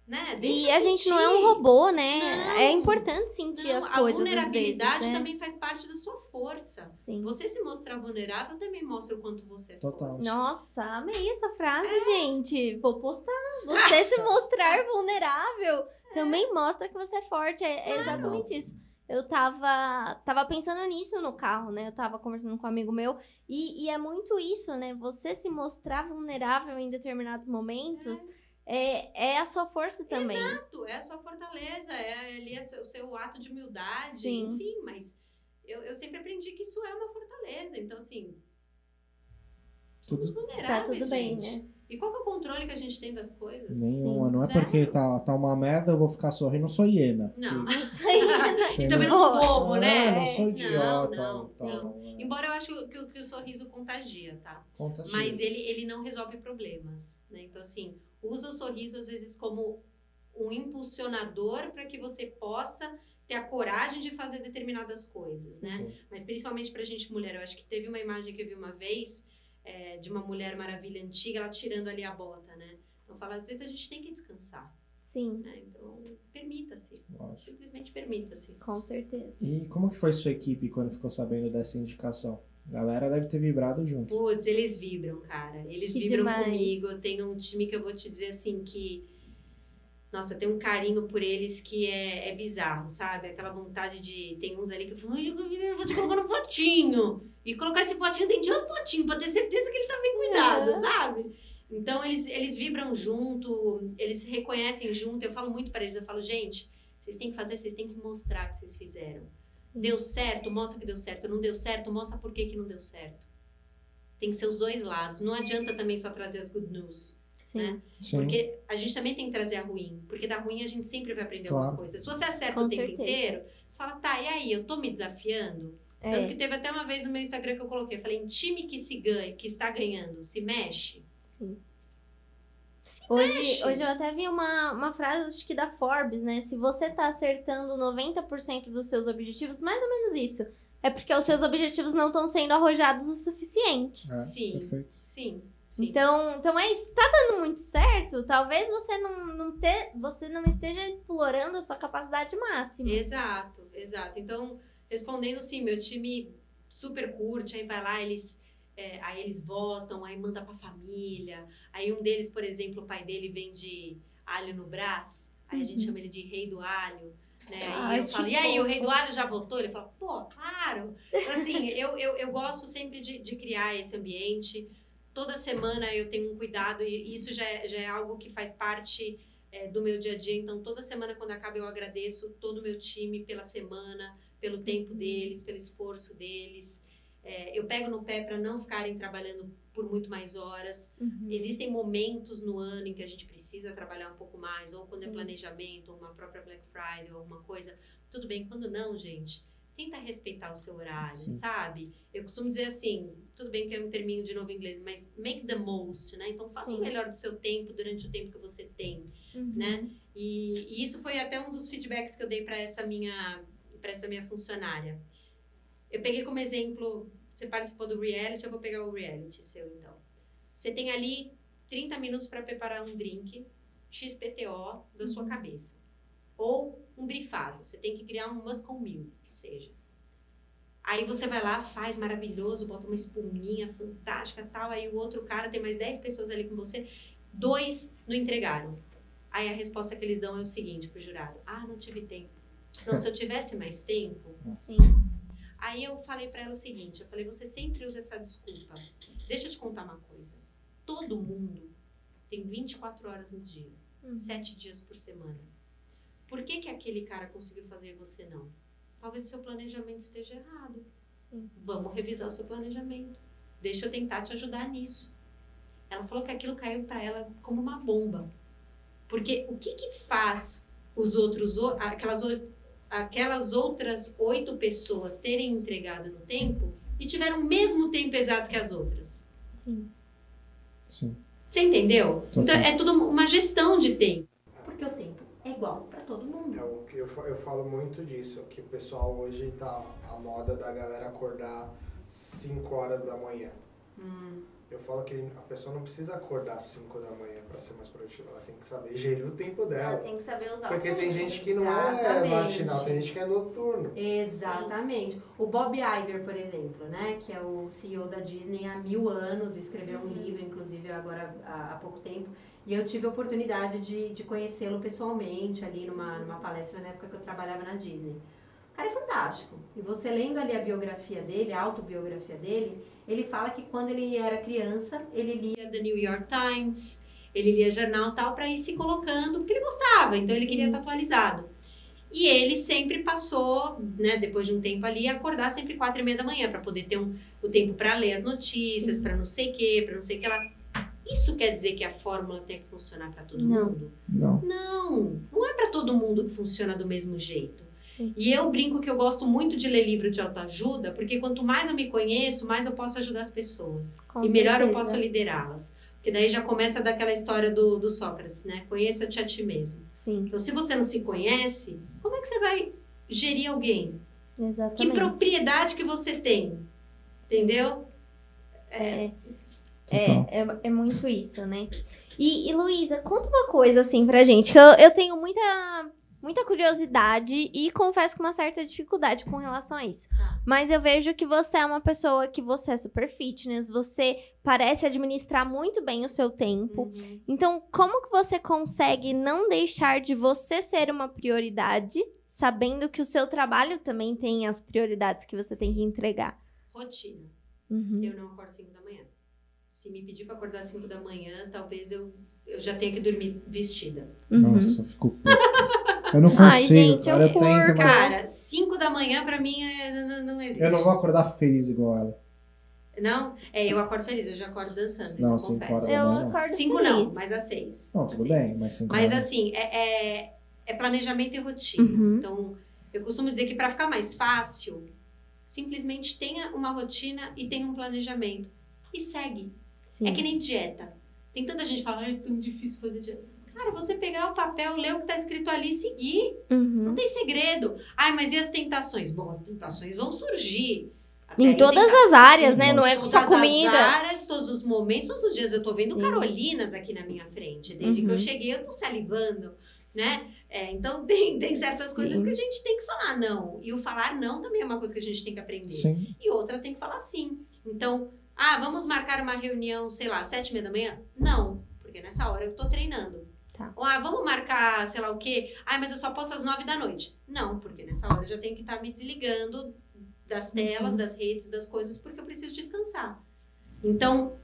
Né? Deixa E a gente não é um robô, né? Não. É importante sentir Não, as a coisas. vulnerabilidade às vezes, né? também faz parte da sua força. Sim. Você se mostrar vulnerável também mostra o quanto você é Total. forte. Nossa, amei essa frase, gente. Vou postar. Você se mostrar *laughs* vulnerável também mostra que você é forte. É, é exatamente isso. Eu tava, tava pensando nisso no carro, né? Eu tava conversando com um amigo meu. E, e é muito isso, né? Você se mostrar vulnerável em determinados momentos é, é a sua força também. Exato, é a sua fortaleza, é ali é o seu ato de humildade, Sim. enfim, mas eu, eu sempre aprendi que isso é uma fortaleza. Então, assim, somos Tudo- Tá vulneráveis, tudo bem, gente. né? E qual que é o controle que a gente tem das coisas? Nenhuma. Não é Sério? porque tá, tá uma merda, eu vou ficar sorrindo. Eu sou hiena. Não. Isso *laughs* aí. E também não sou bobo, Ah, né? não sou Não, idiota. não, tal, não. é. Embora eu acho que, o- que o- que o sorriso contagia, tá? Conta Mas ele, ele não resolve problemas, né? Então, assim, usa o sorriso às vezes como um impulsionador para que você possa ter a coragem de fazer determinadas coisas, né? Sim. Mas principalmente pra gente mulher. Eu acho que teve uma imagem que eu vi uma vez é, de uma mulher maravilha antiga, ela tirando ali a bota, né? Então, fala, às vezes a gente tem que descansar, Sim, né? Então, permita-se. Simplesmente permita-se. com certeza. E como que foi sua equipe quando ficou sabendo dessa indicação? A galera deve ter vibrado junto. Putz, eles vibram, cara. Eles Que vibram demais. comigo. Eu tenho um time que eu vou te dizer assim que. Nossa, eu tenho um carinho por eles que é, é bizarro, sabe? Aquela vontade de. Tem uns ali que "Ai, eu vou te colocar no potinho. E colocar esse potinho dentro de outro potinho, pra ter certeza que ele tá bem cuidado, Uhum. sabe? Então eles, eles vibram junto, eles se reconhecem junto. Eu falo muito para eles, eu falo, gente, vocês têm que fazer, vocês têm que mostrar que vocês fizeram. Deu certo, mostra que deu certo. Não deu certo, mostra por que, que não deu certo. Tem que ser os dois lados. Não adianta também só trazer as good news. Sim. Né? Sim. Porque a gente também tem que trazer a ruim. Porque da ruim a gente sempre vai aprender Claro. alguma coisa. Se você acerta Com o tempo certeza. inteiro, você fala, tá, e aí, eu tô me desafiando? Tanto É, que teve até uma vez no meu Instagram que eu coloquei, falei, em time que se ganha, que está ganhando, se mexe. sim. Se Hoje, mexe. hoje eu até vi uma, uma frase, acho que da Forbes, né? Se você tá acertando 90% dos seus objetivos, mais ou menos isso. É porque os seus objetivos não estão sendo arrojados o suficiente. É, Sim. Perfeito. Sim, sim. Então, então é isso. Tá dando muito certo, talvez você não, não, ter, você não esteja explorando a sua capacidade máxima. Exato, exato. Então, respondendo sim, meu time super curte, aí vai lá, eles, é, aí eles votam, aí manda pra família. Aí um deles, por exemplo, o pai dele vende alho no brás, aí a gente Uhum. chama ele de rei do alho. Né? Ai, e eu falo, e aí, o rei do alho já votou? Ele fala, pô, claro. Então, assim, eu, eu, eu gosto sempre de, de criar esse ambiente. Toda semana eu tenho um cuidado, e isso já é, já é algo que faz parte é, do meu dia a dia. Então, toda semana, quando acaba, eu agradeço todo o meu time pela semana, pelo tempo deles, pelo esforço deles. É, eu pego no pé para não ficarem trabalhando por muito mais horas. Uhum. Existem momentos no ano em que a gente precisa trabalhar um pouco mais, ou quando é Sim. planejamento, ou uma própria Black Friday, ou alguma coisa. Tudo bem, quando não, gente, tenta respeitar o seu horário, Sim. sabe? Eu costumo dizer assim, tudo bem que é um terminho de novo em inglês, mas make the most, né? Então faça Sim. o melhor do seu tempo durante o tempo que você tem, Uhum. né? E, e isso foi até um dos feedbacks que eu dei para essa minha para essa minha funcionária. Eu peguei como exemplo, você participou do reality, eu vou pegar o reality seu então. Você tem ali 30 minutos para preparar um drink XPTO da sua cabeça. Ou um brifado, você tem que criar um Muscle Milk, que seja. Aí você vai lá, faz maravilhoso, bota uma espuminha fantástica tal. Aí o outro cara tem mais 10 pessoas ali com você, dois não entregaram. Aí a resposta que eles dão é o seguinte pro jurado: Ah, não tive tempo. Não, se eu tivesse mais tempo. Nossa. Sim. Aí eu falei pra ela o seguinte: Eu falei, você sempre usa essa desculpa. Deixa eu te contar uma coisa. Todo mundo tem 24 horas no dia, Uhum. sete dias por semana. Por que, que aquele cara conseguiu fazer e você não? Talvez seu planejamento esteja errado. Sim. Vamos revisar o seu planejamento. Deixa eu tentar te ajudar nisso. Ela falou que aquilo caiu para ela como uma bomba. Porque o que que faz os outros, aquelas, aquelas outras oito pessoas terem entregado no tempo e tiveram o mesmo tempo exato que as outras? Sim. Sim. Você entendeu? Então é tudo uma gestão de tempo. Porque o tempo é igual para todo mundo. É o que eu, eu falo muito disso, que o pessoal hoje tá a moda da galera acordar 5 horas da manhã. Hum, Eu falo que a pessoa não precisa acordar às 5 da manhã para ser mais produtiva, ela tem que saber gerir o tempo Ela dela. tem que saber usar Porque o tem gente que não é Exatamente. matinal, tem gente que é noturno. Exatamente. O Bob Iger, por exemplo, né, que é o CEO da Disney há mil anos, escreveu um livro, inclusive agora há, há pouco tempo, e eu tive a oportunidade de, de conhecê-lo pessoalmente ali numa, numa palestra na época que eu trabalhava na Disney. O cara é fantástico. E você lendo ali a biografia dele, a autobiografia dele, ele fala que quando ele era criança, ele lia The New York Times, ele lia jornal e tal para ir se colocando, porque ele gostava, então ele queria estar atualizado. E ele sempre passou, né, depois de um tempo ali, a acordar sempre quatro e meia da manhã para poder ter um, o tempo para ler as notícias, para não sei o quê, para não sei o que lá. Isso quer dizer que a fórmula tem que funcionar para todo Não. mundo? Não. Não, não é para todo mundo que funciona do mesmo jeito. Sim. E eu brinco que eu gosto muito de ler livro de autoajuda, porque quanto mais eu me conheço, mais eu posso ajudar as pessoas. Com e melhor eu certeza. posso liderá-las. Porque daí já começa daquela história do, do Sócrates, né? Conheça-te a ti mesmo. Sim, Então, se você não se conhece, como é que você vai gerir alguém? Que exatamente. propriedade que você tem? Entendeu? É, Total. é, é, é muito isso, né? E, e Luísa, conta uma coisa assim pra gente, que eu, eu tenho muita, muita curiosidade e confesso com uma certa dificuldade com relação a isso. Tá. Mas eu vejo que você é uma pessoa que você é super fitness, você parece administrar muito bem o seu tempo. Uhum. Então, como que você consegue não deixar de você ser uma prioridade, sabendo que o seu trabalho também tem as prioridades que você tem que entregar? Rotina. Uhum. Eu não acordo 5 da manhã. Se me pedir para acordar 5 da manhã, talvez eu, eu já tenha que dormir vestida. Uhum. Nossa, eu fico puto. *laughs* Eu não consigo, Ai, gente, cara. eu Eu, tento, mas Cara, 5 da manhã pra mim é, não, não existe. eu não vou acordar feliz igual ela. Não? É, eu acordo feliz, eu já acordo dançando, Não, isso eu cinco confesso. horas. Eu Não, não. acordo Cinco feliz. não, mas às seis. Não, tudo seis. bem, mas cinco Mas horas. assim, é, é, é planejamento e rotina. Uhum. Então, eu costumo dizer que para ficar mais fácil, simplesmente tenha uma rotina e tenha um planejamento. E segue. Sim. É que nem dieta. Tem tanta gente que fala, ai, é tão difícil fazer dieta. Cara, você pegar o papel, ler o que tá escrito ali e seguir. Uhum. Não tem segredo. Ai, mas e as tentações? Bom, as tentações vão surgir. Até Em todas as áreas, né? Não é todas só as comida. áreas, todos os momentos, todos os dias eu tô vendo. Carolinas aqui na minha frente. Desde que Uhum. eu cheguei, eu tô salivando, né? É, então *laughs* tem, tem certas coisas Sim. que a gente tem que falar não. E o falar não também é uma coisa que a gente tem que aprender. Sim. E outras tem que falar sim. Então, ah, vamos marcar uma reunião, sei lá, sete e meia da manhã? Não, porque nessa hora eu tô treinando. Tá. Ou, ah, vamos marcar, sei lá o quê? Ah, mas eu só posso às nove da noite. Não, porque nessa hora eu já tenho que estar me desligando das telas, Uhum. das redes, das coisas, porque eu preciso descansar. Então,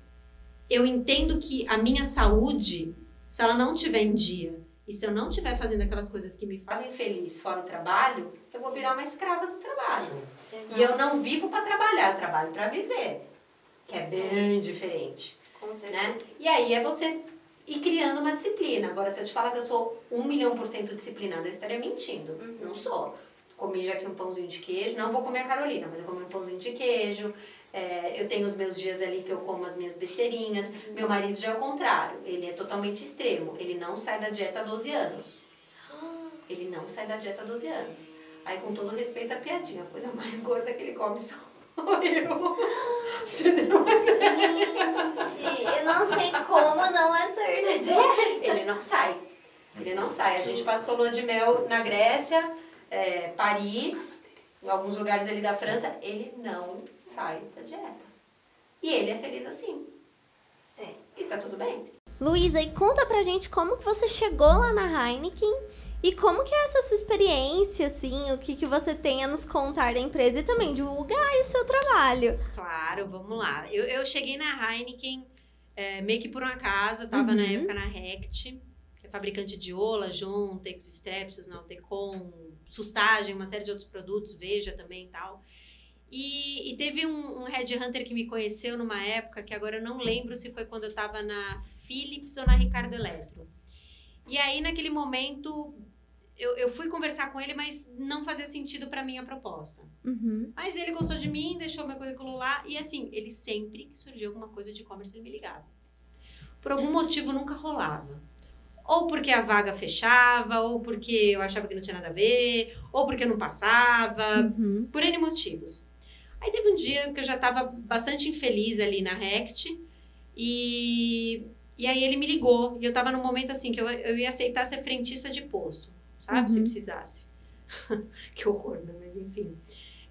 eu entendo que a minha saúde, se ela não tiver em dia, e se eu não estiver fazendo aquelas coisas que me fazem feliz fora o trabalho, eu vou virar uma escrava do trabalho. E eu não vivo para trabalhar, eu trabalho para viver. Que é bem diferente, Com né? E aí é você ir criando uma disciplina. Agora, se eu te falar que eu sou um milhão por cento disciplinada, eu estaria mentindo. Não sou. Comi já aqui um pãozinho de queijo. Não vou comer a Carolina, mas eu comi um pãozinho de queijo. É, eu tenho os meus dias ali que eu como as minhas besteirinhas. Meu marido já é o contrário. Ele é totalmente extremo. Ele não sai da dieta há 12 anos. Ele não sai da dieta há 12 anos. Aí, com todo respeito à piadinha, a coisa mais gorda que ele come sou eu. Você não Gente, eu não sei como não é ser da dieta. Ele não sai. Ele não sai. A gente passou lua de mel na Grécia, é, Paris, em alguns lugares ali da França. Ele não sai da dieta. E ele é feliz assim. É. E tá tudo bem. Luísa, e conta pra gente como que você chegou lá na Heineken e como que é essa sua experiência, assim, o que, que você tem a nos contar da empresa e também divulgar o seu trabalho. Claro, vamos lá. Eu, eu cheguei na Heineken é, meio que por um acaso. Eu tava na Uhum. época na Rect, que é fabricante de Ola, Jontex, Strepsils, Nautecon, Sustagem, uma série de outros produtos, Veja também e tal. E, e teve um, um headhunter que me conheceu numa época que agora eu não lembro se foi quando eu tava na Philips ou na Ricardo Eletro. E aí, naquele momento, eu, eu fui conversar com ele, mas não fazia sentido para minha proposta. Uhum. Mas ele gostou de mim, deixou meu currículo lá. E assim, ele sempre que surgiu alguma coisa de e-commerce, ele me ligava. Por algum motivo nunca rolava. Ou porque a vaga fechava, ou porque eu achava que não tinha nada a ver, ou porque eu não passava, Uhum. por N motivos. Aí teve um dia que eu já estava bastante infeliz ali na Rect, e, e aí ele me ligou, e eu estava num momento assim, que eu, eu ia aceitar ser frentista de posto, sabe? Se Uhum. precisasse. *laughs* que horror, né? Mas enfim.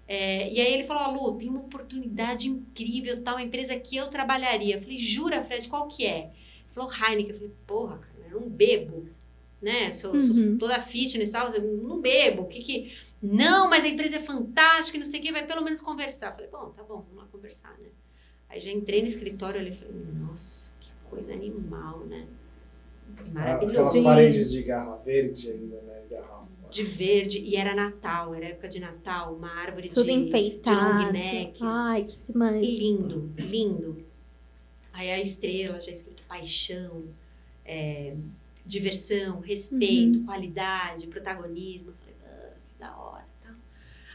É, e aí ele falou, Lu, tem uma oportunidade incrível, tal, uma empresa que eu trabalharia. Eu falei, jura, Fred, qual que é? Ele falou, Heineken. Eu falei, porra, cara, eu não bebo, né? Sou, sou Uhum. toda fitness e tal, eu não bebo. O que que... Não, mas a empresa é fantástica, e não sei o que, vai pelo menos conversar. Eu falei, bom, tá bom, vamos lá conversar, né? Aí já entrei no escritório ali e falei, nossa, que coisa animal, né? Maravilhoso. Aquelas paredes de garra verde ainda, né? Garrafa. De verde, e era Natal, era época de Natal, uma árvore Tudo de, enfeitado. de long necks. Ai, que demais. Lindo, lindo. Aí a estrela já escrito paixão, é, diversão, respeito, qualidade, protagonismo. Eu falei, ah, que da hora. Tal.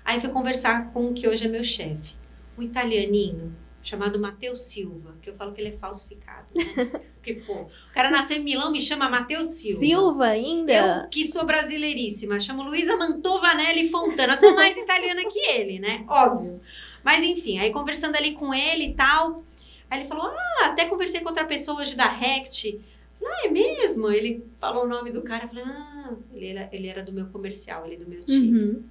Aí fui conversar com o que hoje é meu chefe, um italianinho chamado Matheus Silva, que eu falo que ele é falsificado. Né? *laughs* Porque, pô, o cara nasceu em Milão, me chama Matheus Silva. Silva ainda? Eu que sou brasileiríssima, chamo Luísa Mantovanelli Fontana, sou mais italiana que ele, né? Óbvio. Mas enfim, aí conversando ali com ele e tal, aí ele falou: Ah, até conversei com outra pessoa hoje da Rect. Ah, é mesmo? Ele falou o nome do cara, eu falei, ah, ele era, ele era do meu comercial, ele do meu time. Uhum.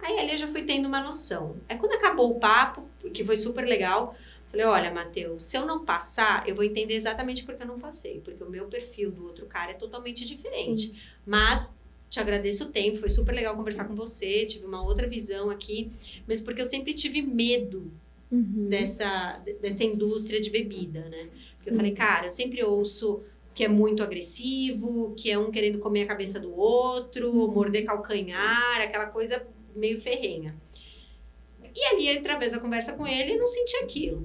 Aí ali eu já fui tendo uma noção. Aí quando acabou o papo, que foi super legal, falei, olha, Matheus, se eu não passar, eu vou entender exatamente porque eu não passei. Porque o meu perfil do outro cara é totalmente diferente. Mas te agradeço o tempo, foi super legal conversar com você, tive uma outra visão aqui, mas porque eu sempre tive medo Uhum. dessa, dessa indústria de bebida, né? Porque eu Sim. falei, cara, eu sempre ouço que é muito agressivo, que é um querendo comer a cabeça do outro, morder calcanhar, aquela coisa meio ferrenha. E ali, através da conversa com ele, eu não senti aquilo.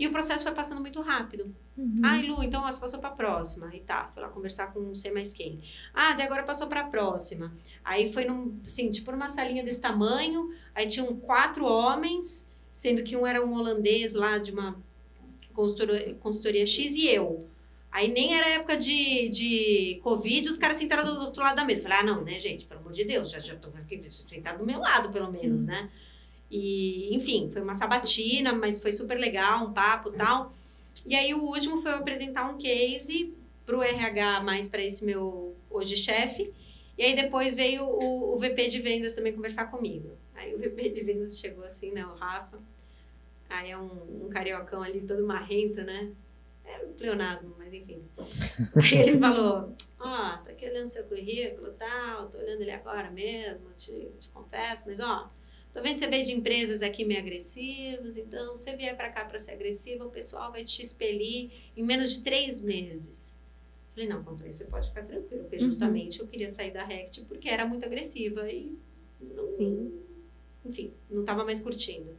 E o processo foi passando muito rápido. Uhum. Ai, Lu, então ó, você passou pra próxima. Aí tá, fui lá conversar com não sei mais quem. Ah, daí agora passou pra próxima. Aí foi num, assim, tipo numa salinha desse tamanho. Aí tinham quatro homens, sendo que um era um holandês lá de uma consultoria, consultoria X e eu. Aí nem era época de, de Covid, os caras sentaram do outro lado da mesa. Falei, ah, não, né, gente, pelo amor de Deus, já, já tô aqui sentado do meu lado, pelo menos, né? E, enfim, foi uma sabatina, mas foi super legal, um papo e tal. E aí o último foi eu apresentar um case pro RH, mais para esse meu hoje chefe. E aí depois veio o, o VP de vendas também conversar comigo. Aí o VP de vendas chegou assim, né, o Rafa. Aí é um, um cariocão ali todo marrento, né? É um pleonasmo, mas enfim. *laughs* Aí ele falou, ó, tô aqui olhando seu currículo e tal, tô olhando ele agora mesmo, te, te confesso, mas ó, tô vendo que você veio de empresas aqui meio agressivas, então você vier pra cá pra ser agressiva, o pessoal vai te expelir em menos de três meses. Falei, não, quanto isso você pode ficar tranquilo, porque Uhum. justamente eu queria sair da Rect porque era muito agressiva e não, Sim. enfim, não estava mais curtindo.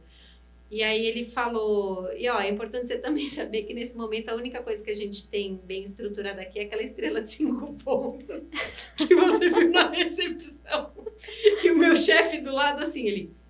E aí ele falou, e ó, é importante você também *laughs* saber que nesse momento a única coisa que a gente tem bem estruturada aqui é aquela estrela de cinco pontos *laughs* que você viu na recepção. E o meu chefe do lado assim, ele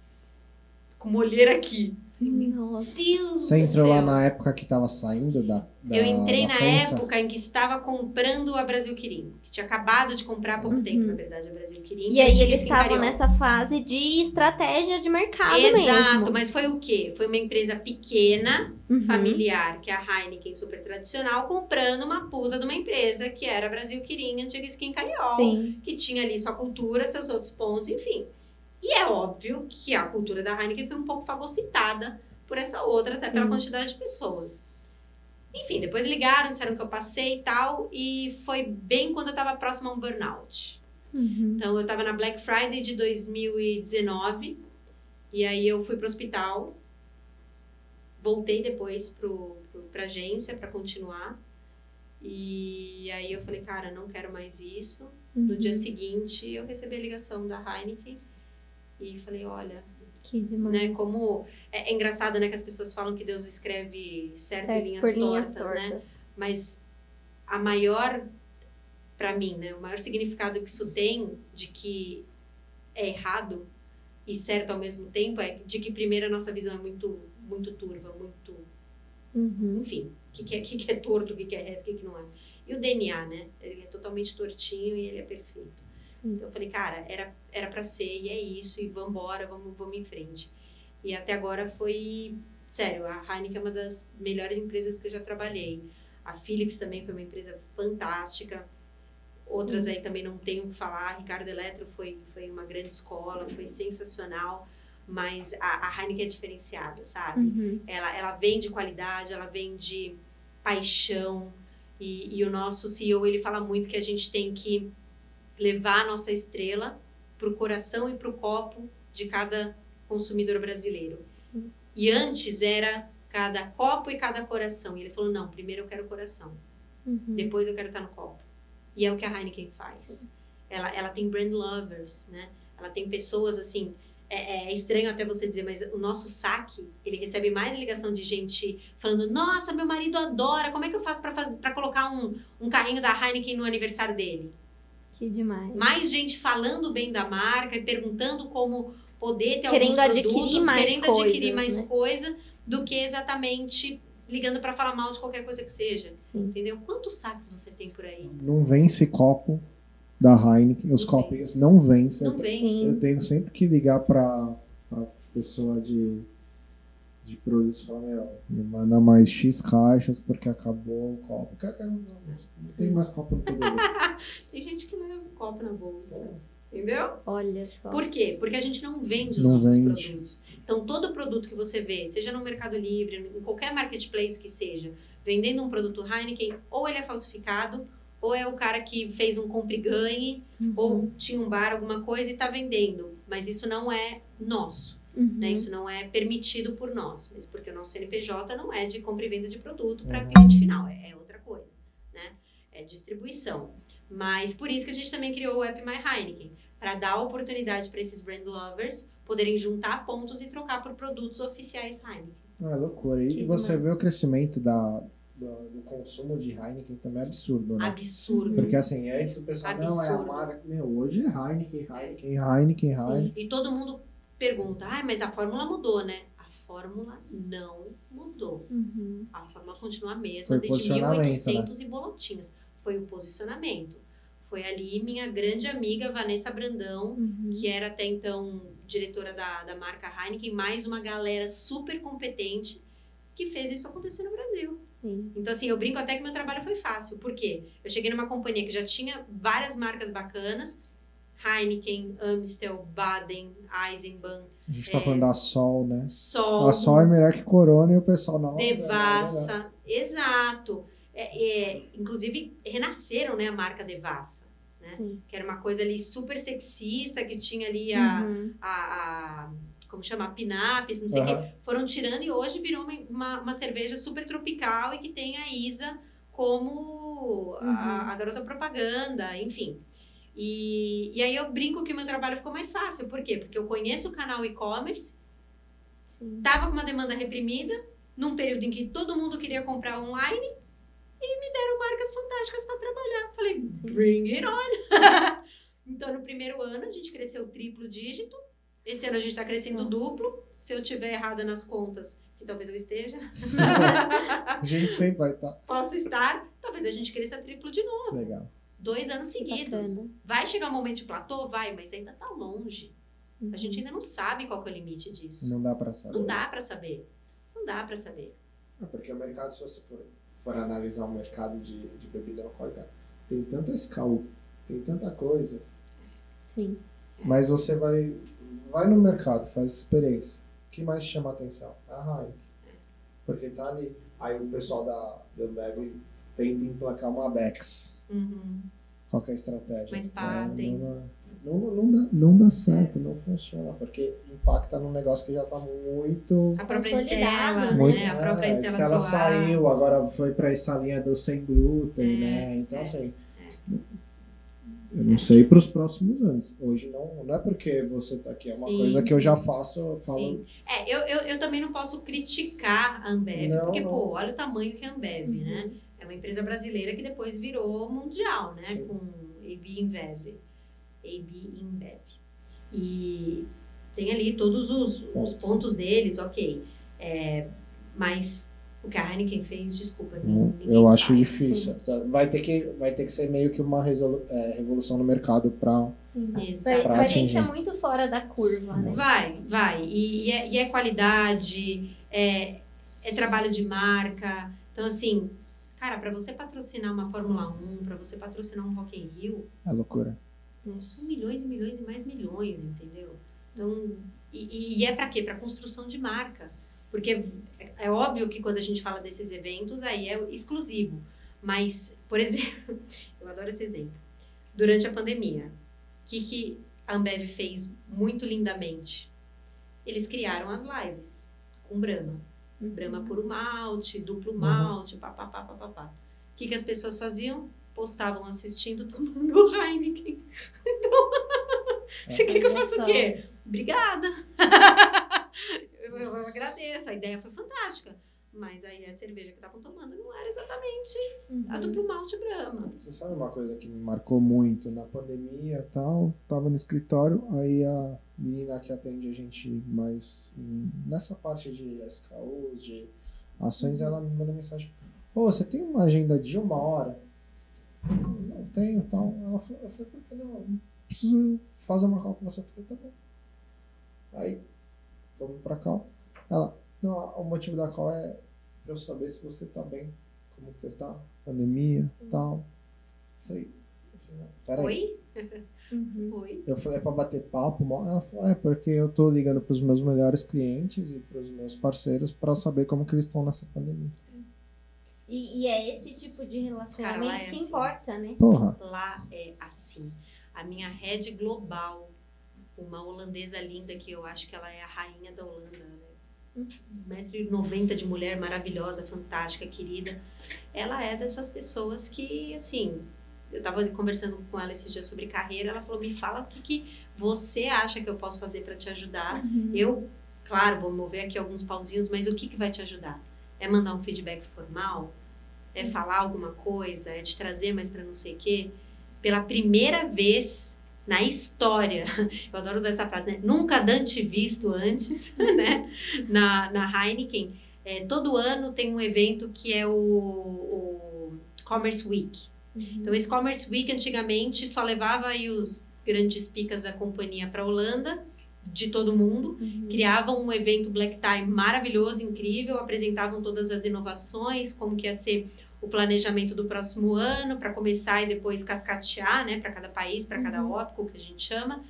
com uma olheira aqui. Nossa. Deus Você entrou lá na época que tava saindo da. da Eu entrei da na França? época em que estava comprando a Brasil Quirim, que tinha acabado de comprar há pouco Uhum. tempo, na verdade, a Brasil Quirim. E que aí eles estavam nessa fase de estratégia de mercado Exato, mesmo. mas foi o quê? Foi uma empresa pequena, Uhum. familiar, que é a Heineken super tradicional, comprando uma puta de uma empresa que era a Brasil Quirim, antiga Skin Cariol, Sim. que tinha ali sua cultura, seus outros pontos, enfim. E é óbvio que a cultura da Heineken foi um pouco fagocitada por essa outra, até pela Sim. quantidade de pessoas. Enfim, depois ligaram, disseram que eu passei e tal, e foi bem quando eu tava próxima a um burnout. Uhum. Então, eu tava na Black Friday de 2019, e aí eu fui pro hospital, voltei depois pro, pro, pra agência para continuar, e aí eu falei, cara, não quero mais isso. No Uhum. dia seguinte, eu recebi a ligação da Heineken, e falei, olha, Que demais. né, como... É, é engraçado, né, que as pessoas falam que Deus escreve certo, em Certo, linhas, por linhas tortas, né? tortas. Mas a maior, para mim, né, o maior significado que isso tem de que é errado e certo ao mesmo tempo é de que primeiro a nossa visão é muito muito turva, muito, Uhum. enfim, o que, que, é, que, que é torto, o que, que é reto, o que, que não é. E o DNA, né? Ele é totalmente tortinho e ele é perfeito. Então eu falei, cara, era era para ser e é isso e vambora, vamos, vamos em frente. E até agora foi, sério, a Heineken é uma das melhores empresas que eu já trabalhei. A Philips também foi uma empresa fantástica. Outras aí também não tenho o que falar. A Ricardo Eletro foi, foi uma grande escola, foi sensacional. Mas a, a Heineken é diferenciada, sabe? Uhum. Ela, ela vem de qualidade, ela vem de paixão. E, e o nosso CEO, ele fala muito que a gente tem que levar a nossa estrela pro coração e pro copo de cada consumidor brasileiro. E antes era cada copo e cada coração. E ele falou, não, primeiro eu quero o coração. Uhum. Depois eu quero estar no copo. E é o que a Heineken faz. Ela, ela tem brand lovers, né? Ela tem pessoas assim. É, é estranho até você dizer, mas o nosso saque, ele recebe mais ligação de gente falando: Nossa, meu marido adora, como é que eu faço para colocar um, um carrinho da Heineken no aniversário dele? Que demais. Mais gente falando bem da marca e perguntando como poder ter Querendo alguns adquirir produtos, mais querendo adquirir coisas, mais né? coisa do que exatamente ligando para falar mal de qualquer coisa que seja. Sim. Entendeu? Quantos saques você tem por aí? Não vence copo da Heineken, os Não copinhos não vencem. Não Eu, vem. Sim. eu tenho sempre que ligar pra pessoa de, de produtos e falar, meu, me manda mais X caixas porque acabou o copo. Cara, Não, não tem mais copo no poder. *laughs* Tem gente que leva um copo na bolsa. Entendeu? Olha só. Por quê? Porque a gente não vende os Não nossos vende. produtos. Então, todo produto que você vê, seja no Mercado Livre, em qualquer marketplace que seja, vendendo um produto Heineken, ou ele é falsificado, ou é o cara que fez um compre e ganhe, Uhum. ou tinha um bar, alguma coisa e está vendendo. Mas isso não é nosso, Uhum. né? Isso não é permitido por nós. Mas porque o nosso CNPJ não é de compra e venda de produto para Uhum. cliente final, é, é outra coisa, né? É distribuição. Mas por isso que a gente também criou o App My Heineken, para dar oportunidade para esses brand lovers poderem juntar pontos e trocar por produtos oficiais Heineken. É loucura. E Que você demais. vê o crescimento da, do, do consumo de Heineken também é absurdo, né? Absurdo. Porque assim, antes o pessoal, não, é a Absurdo. marca. Meu, hoje é Heineken, Heineken, Heineken, Heineken. E todo mundo pergunta, ah, mas a fórmula mudou, né? A fórmula não mudou. Uhum. A fórmula continua a mesma Foi desde posicionamento, né? 1800 e bolotinhas. Foi o posicionamento. Foi ali minha grande amiga Vanessa Brandão, Uhum. que era até então diretora da, da marca Heineken, mais uma galera super competente que fez isso acontecer no Brasil. Sim. Então, assim, eu brinco até que meu trabalho foi fácil. Por quê? Eu cheguei numa companhia que já tinha várias marcas bacanas. Heineken, Amstel, Baden, Eisenbahn, A gente tá É. falando da Sol, né? Sol, A Sol é melhor que Corona e o pessoal não. Devassa. Exato. É, é, inclusive, renasceram né, a marca Devassa. Né? Sim. Que era uma coisa ali super sexista, que tinha ali a, Uhum. a, a- como chama, a pinap, não sei o quê. Aham. Foram tirando e hoje virou uma, uma, uma cerveja super tropical e que tem a Isa como a, a garota propaganda, enfim. E, e aí eu brinco que o meu trabalho ficou mais fácil. Por quê? Porque eu conheço o canal e-commerce, Sim. tava com uma demanda reprimida, num período em que todo mundo queria comprar online, e me deram marcas fantásticas para trabalhar. Falei, Sim. bring it on! *laughs* então, no primeiro ano, a gente cresceu triplo dígito. Esse ano a gente está crescendo duplo. Se eu tiver errada nas contas, que talvez eu esteja, *laughs* A gente sempre vai estar. posso estar, talvez a gente cresça triplo de novo. Legal. Dois anos seguidos. bacana. Vai chegar um momento de platô? Vai, mas ainda tá longe. Uhum. A gente ainda não sabe qual que é o limite disso. Não dá pra saber. Não dá para saber. Não dá para saber. É porque o mercado, se você for, for analisar o mercado de, de bebida alcoólica, tem tanta escala, tem tanta coisa. Sim. Mas você vai, vai no mercado, faz experiência. O que mais chama a atenção? A Heineken. Porque tá ali. Aí o pessoal da, da Ambev tenta emplacar uma Bex. Uhum. Qual que é a estratégia? Mas É, batem. Não, não, não, dá, não dá certo, não funciona. Porque impacta num negócio que já tá muito. A própria Estela, né? muito né? A própria é, Estela, Estela Atual. saiu, agora foi pra essa linha do sem glúten, É, né? Então, é, assim. Eu não sei para os próximos anos. Hoje não, não é porque você tá aqui, é uma Sim, coisa que eu já faço, eu falo. Sim. É, eu, eu, eu também não posso criticar a Ambev, Não, porque, não. pô, olha o tamanho que é a Ambev, Uhum. né? É uma empresa brasileira que depois virou mundial, né? Sim. Com AB InBev. AB InBev. E tem ali todos os, os pontos deles, ok. É, mas o que a Heineken fez, desculpa, Hum, Eu acho faz. difícil. Vai ter, que, vai ter que ser meio que uma resolu- é, revolução no mercado para. Sim. Exato. Vai, ter que atingir. ser muito fora da curva, né? Vai, vai. E, e é, e é qualidade, é, é trabalho de marca. Então, assim, cara, para você patrocinar uma Fórmula 1, para você patrocinar um Rock in Rio, É loucura. são milhões e milhões e mais milhões, entendeu? Então, e, e é para quê? Para construção de marca. Porque é, é óbvio que quando a gente fala desses eventos, aí é exclusivo. Mas, por exemplo, *laughs* eu adoro esse exemplo. Durante a pandemia, o que, que a Ambev fez muito lindamente? Eles criaram as lives com Brahma. Brahma puro malte, duplo malte, papapá, papapá. O que, que as pessoas faziam? postavam assistindo tomando o Heineken. Então, *laughs* você quer que eu faça o quê? Obrigada. *laughs* eu, eu- eu agradeço, a ideia foi fantástica. Mas aí a cerveja que estavam tomando não era exatamente a Uhum. duplo malte Brahma. Você sabe uma coisa que me marcou muito na pandemia e tal? Tava no escritório, aí a menina que atende a gente mais nessa parte de SKUs, de ações, ela me mandou mensagem: Ô, você tem uma agenda de uma hora? Eu falei, não tenho tal. Ela falou, eu falei, por que não? Preciso fazer uma call com você. Eu falei, tá bom. Aí fomos pra call. Ela, não, o motivo da call é pra eu saber se você tá bem, como que você tá, pandemia e tal. Eu falei, eu falei, peraí. Oi? *laughs* Uhum. Eu falei, é pra bater papo? Ela falou, é porque eu tô ligando pros meus melhores clientes e pros meus parceiros pra saber como que eles estão nessa pandemia. E, e é esse tipo de relacionamento Cara, é que assim. importa, né? Porra, Lá é assim. A minha rede global, uma holandesa linda, que eu acho que ela é a rainha da Holanda, né? 1,90m de mulher maravilhosa, fantástica, querida. Ela é dessas pessoas que, assim, eu tava conversando com ela esses dias sobre carreira, ela falou, me fala o que, que você acha que eu posso fazer para te ajudar. Eu, claro, vou mover aqui alguns pauzinhos, mas o que, que vai te ajudar? É mandar um feedback formal? É falar alguma coisa? É te trazer mais para não sei o quê? Pela primeira vez na história, *laughs* eu adoro usar essa frase, né? Nunca dante visto antes, *laughs* né? Na, na Heineken, é, todo ano tem um evento que é o, o Commerce Week. Então, esse Commerce Week antigamente só levava aí os grandes picas da companhia para a Holanda, de todo mundo, Uhum. criavam um evento Black Tie maravilhoso, incrível, apresentavam todas as inovações, como que ia ser o planejamento do próximo ano, para começar e depois cascatear, né, para cada país, para cada Uhum. ópico, que a gente chama.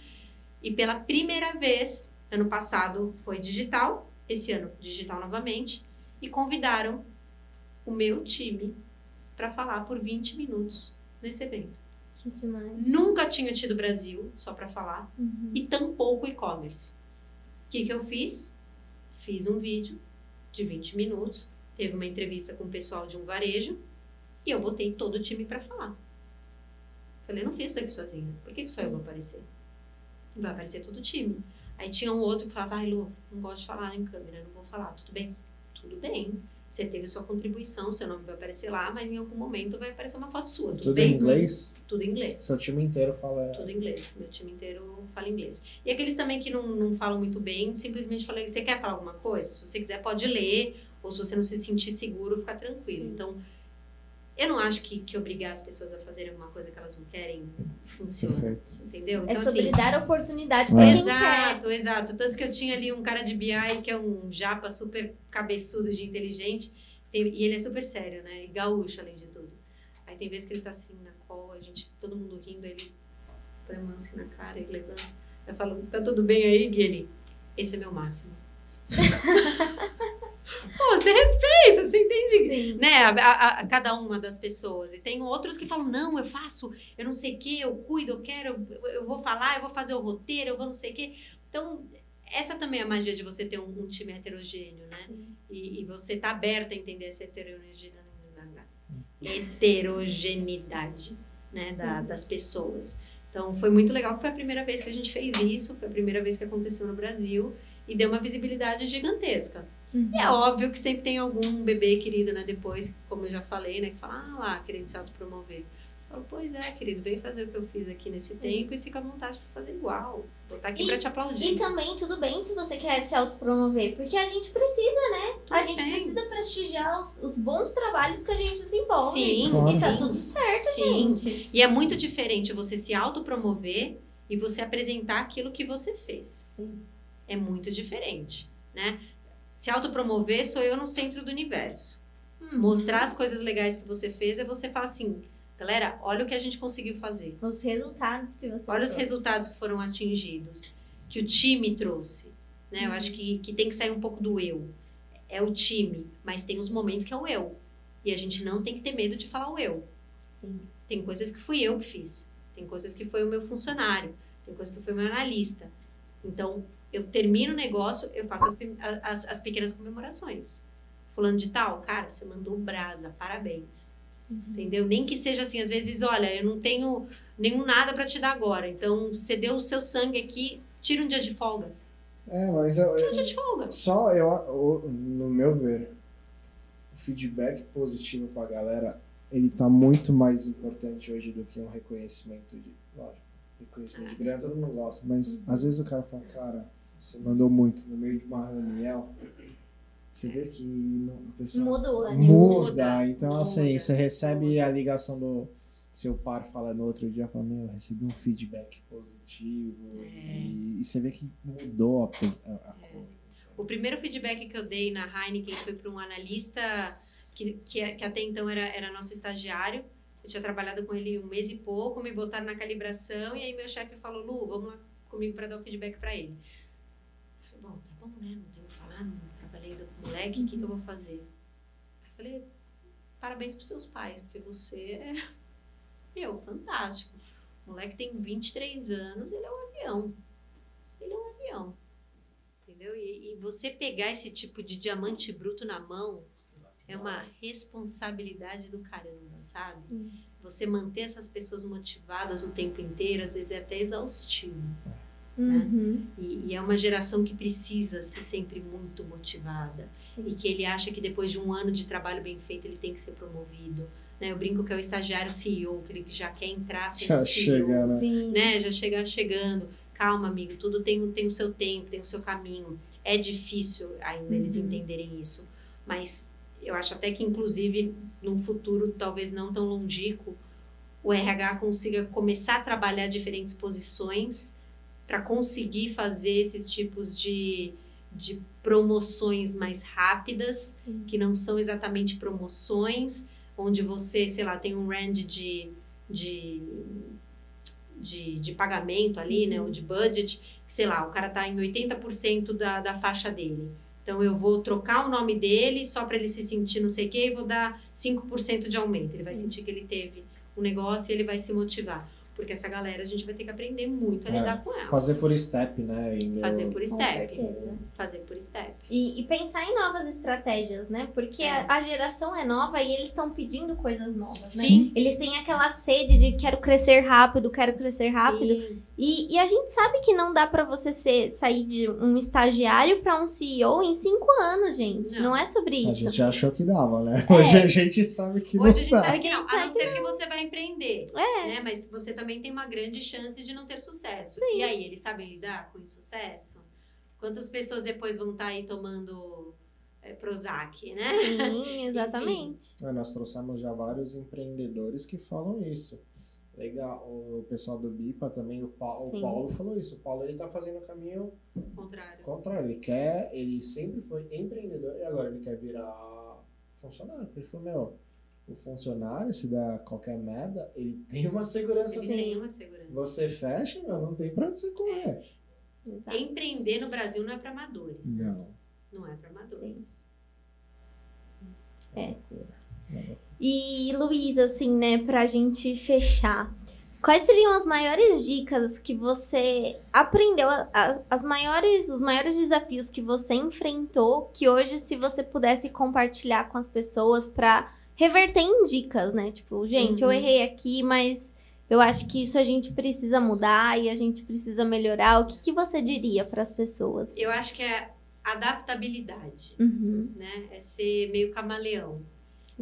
E pela primeira vez, ano passado foi digital, esse ano digital novamente, e convidaram o meu time para falar por 20 minutos nesse evento. Que demais. Nunca tinha tido Brasil só para falar Uhum. e tampouco e-commerce. O que, que eu fiz? Fiz um vídeo de 20 minutos, teve uma entrevista com o pessoal de um varejo e eu botei todo o time para falar. Falei, não fiz isso daqui sozinha, por que, que só eu vou aparecer? Vai aparecer todo o time. Aí tinha um outro que falava, ai Lu, não gosto de falar em câmera, não vou falar, tudo bem? Tudo bem. Você teve sua contribuição, seu nome vai aparecer lá, mas em algum momento vai aparecer uma foto sua, tudo, tudo bem? em inglês? Tudo em inglês. Seu time inteiro fala. Tudo em inglês. Meu time inteiro fala inglês. E aqueles também que não, não falam muito bem, simplesmente falam, você quer falar alguma coisa? Se você quiser, pode ler. Ou se você não se sentir seguro, fica tranquilo. Então, eu não acho que, que obrigar as pessoas a fazerem alguma coisa que elas não querem funciona. Perfeito. Entendeu? É Então, sobre assim, dar oportunidade É. pra quem quer. Exato, exato. Tanto que eu tinha ali um cara de BI que é um japa super cabeçudo de inteligente. tem- e ele é super sério, né? E gaúcho, além de tudo. Aí tem vezes que ele tá assim na call, a gente, todo mundo rindo, ele põe a mão assim na cara e levanta. Eu falo, tá tudo bem aí, Gui? Ele, esse é meu máximo. *laughs* Pô, você respeita, você entende? Sim. né, a, a- a- cada uma das pessoas. E tem outros que falam, não, eu faço, eu não sei o que, eu cuido, eu quero, eu, eu vou falar, eu vou fazer o roteiro, eu vou não sei o que. Então, essa também é a magia de você ter um, um time heterogêneo, né? E, e você tá aberta a entender essa heterogeneidade, heterogeneidade né, da- das pessoas. Então, foi muito legal que foi a primeira vez que a gente fez isso, foi a primeira vez que aconteceu no Brasil e deu uma visibilidade gigantesca. Uhum. E é óbvio que sempre tem algum bebê querido, né? Depois, como eu já falei, né? Que fala, ah lá, querendo se autopromover. Eu falo, pois é, querido, vem fazer o que eu fiz aqui nesse tempo e fica à vontade pra fazer igual. Vou estar aqui E- pra te aplaudir. E também tudo bem se você quer se autopromover, porque a gente precisa, né? Tudo a gente bem. precisa prestigiar os, os bons trabalhos que a gente desenvolve. Sim, Claro. E tá sim. tudo certo, Sim. gente. E é muito diferente você se autopromover e você apresentar aquilo que você fez. Sim. É muito diferente, né? Se autopromover sou eu no centro do universo. Uhum. Mostrar as coisas legais que você fez é você falar assim, galera, olha o que a gente conseguiu fazer. Os resultados que você Olha os trouxe. resultados que foram atingidos, que o time trouxe. Né? Eu acho que, que tem que sair um pouco do eu. É o time, mas tem os momentos que é o eu. E a gente não tem que ter medo de falar o eu. Sim. Tem coisas que fui eu que fiz. Tem coisas que foi o meu funcionário. Tem coisas que foi o meu analista. Então, eu termino o negócio, eu faço as, as, as pequenas comemorações. Fulano de tal, cara, você mandou brasa, parabéns. Entendeu? Nem que seja assim, às vezes, olha, eu não tenho nenhum nada para te dar agora. Então, você deu o seu sangue aqui, tira um dia de folga. É, mas eu, Tira um dia de folga. Só eu, eu- no meu ver, o feedback positivo pra galera, ele tá muito mais importante hoje do que um reconhecimento de. Lógico, reconhecimento de grana todo mundo gosta, mas às vezes o cara fala, cara, você mandou muito no meio de uma reunião. Você vê que não, a pessoa Muda o ânimo. muda. Muda, Então, assim, muda, você recebe a ligação do seu par falando outro dia, fala, meu, eu recebi um feedback positivo. É. E, e você vê que mudou a, a- a coisa. O primeiro feedback que eu dei na Heineken foi para um analista que, que, que até então era, era nosso estagiário. Eu tinha trabalhado com ele um mês e pouco, me botaram na calibração e aí meu chefe falou: Lu, vamos lá comigo para dar o feedback para ele. Eu falei: Bom, tá bom, né? Não tenho o que falar, não trabalhei com moleque, o que, que eu vou fazer? Aí falei: Parabéns pros seus pais, porque você é. *laughs* Meu, fantástico. O moleque tem 23 anos, ele é um avião. Ele é um avião. Entendeu? E, e você pegar esse tipo de diamante bruto na mão é uma responsabilidade do caramba, sabe? Você manter essas pessoas motivadas o tempo inteiro, às vezes é até exaustivo. Uhum. E, e é uma geração que precisa ser sempre muito motivada. Sim. E que ele acha que depois de um ano de trabalho bem feito, ele tem que ser promovido. Né? Eu brinco que é o estagiário CEO, que ele já quer entrar sendo Já CEO chega, né? Né? Já chega chegando. Calma, amigo, tudo tem, o- tem o seu tempo, tem o seu caminho. É difícil ainda eles Uhum. entenderem isso. Mas eu acho até que, inclusive, num futuro talvez não tão longínquo, o RH consiga começar a trabalhar diferentes posições para conseguir fazer esses tipos de, de promoções mais rápidas, Sim. que não são exatamente promoções, onde você, sei lá, tem um range de, de, de, de pagamento ali, né, ou de budget, que, sei lá, o cara tá em 80% da, da faixa dele. Então, eu vou trocar o nome dele só para ele se sentir não sei o quê e vou dar 5% de aumento. Ele vai sentir que ele teve um negócio e ele vai se motivar. Porque essa galera, a gente vai ter que aprender muito a É, lidar com ela. Fazer por step, né? Indo- Fazer por step. Fazer por step. E, e pensar em novas estratégias, né? Porque É. a, a geração é nova e eles estão pedindo coisas novas, né? Sim. Eles têm aquela sede de quero crescer rápido, quero crescer rápido. Sim. E, e a gente sabe que não dá pra você ser, sair de um estagiário pra um CEO em cinco anos, gente. Não, Não. é sobre A isso. gente achou que dava, né? É. Hoje a gente sabe que Hoje a não gente dá. sabe que A não, gente a não ser que você vai empreender. É. Né? Mas você também tem uma grande chance de não ter sucesso. E aí, eles sabem lidar com o insucesso? Quantas pessoas depois vão estar aí tomando é, Prozac, né? Sim, *laughs* exatamente. É, Nós trouxemos já vários empreendedores que falam isso. Legal, o pessoal do BIPA também, o Paulo, Sim. o Paulo falou isso. O Paulo ele tá fazendo o caminho contrário. contrário. Ele quer, ele sempre foi empreendedor e agora ele quer virar funcionário. Porque ele falou, meu, o funcionário, se der qualquer merda, ele tem uma segurança. Ele Sim. tem uma segurança. Você fecha, meu, não tem pra onde você correr. Exato. Empreender no Brasil não é para amadores. né? Não. Não é para amadores. É. loucura. E Luísa, assim, né, pra gente fechar, quais seriam as maiores dicas que você aprendeu, as maiores, os maiores desafios que você enfrentou, que hoje, se você pudesse compartilhar com as pessoas pra reverter em dicas, né? Tipo, gente, eu Uhum. errei aqui, mas eu acho que isso a gente precisa mudar e a gente precisa melhorar. O que, que você diria para as pessoas? Eu acho que é adaptabilidade, Uhum, né? É ser meio camaleão.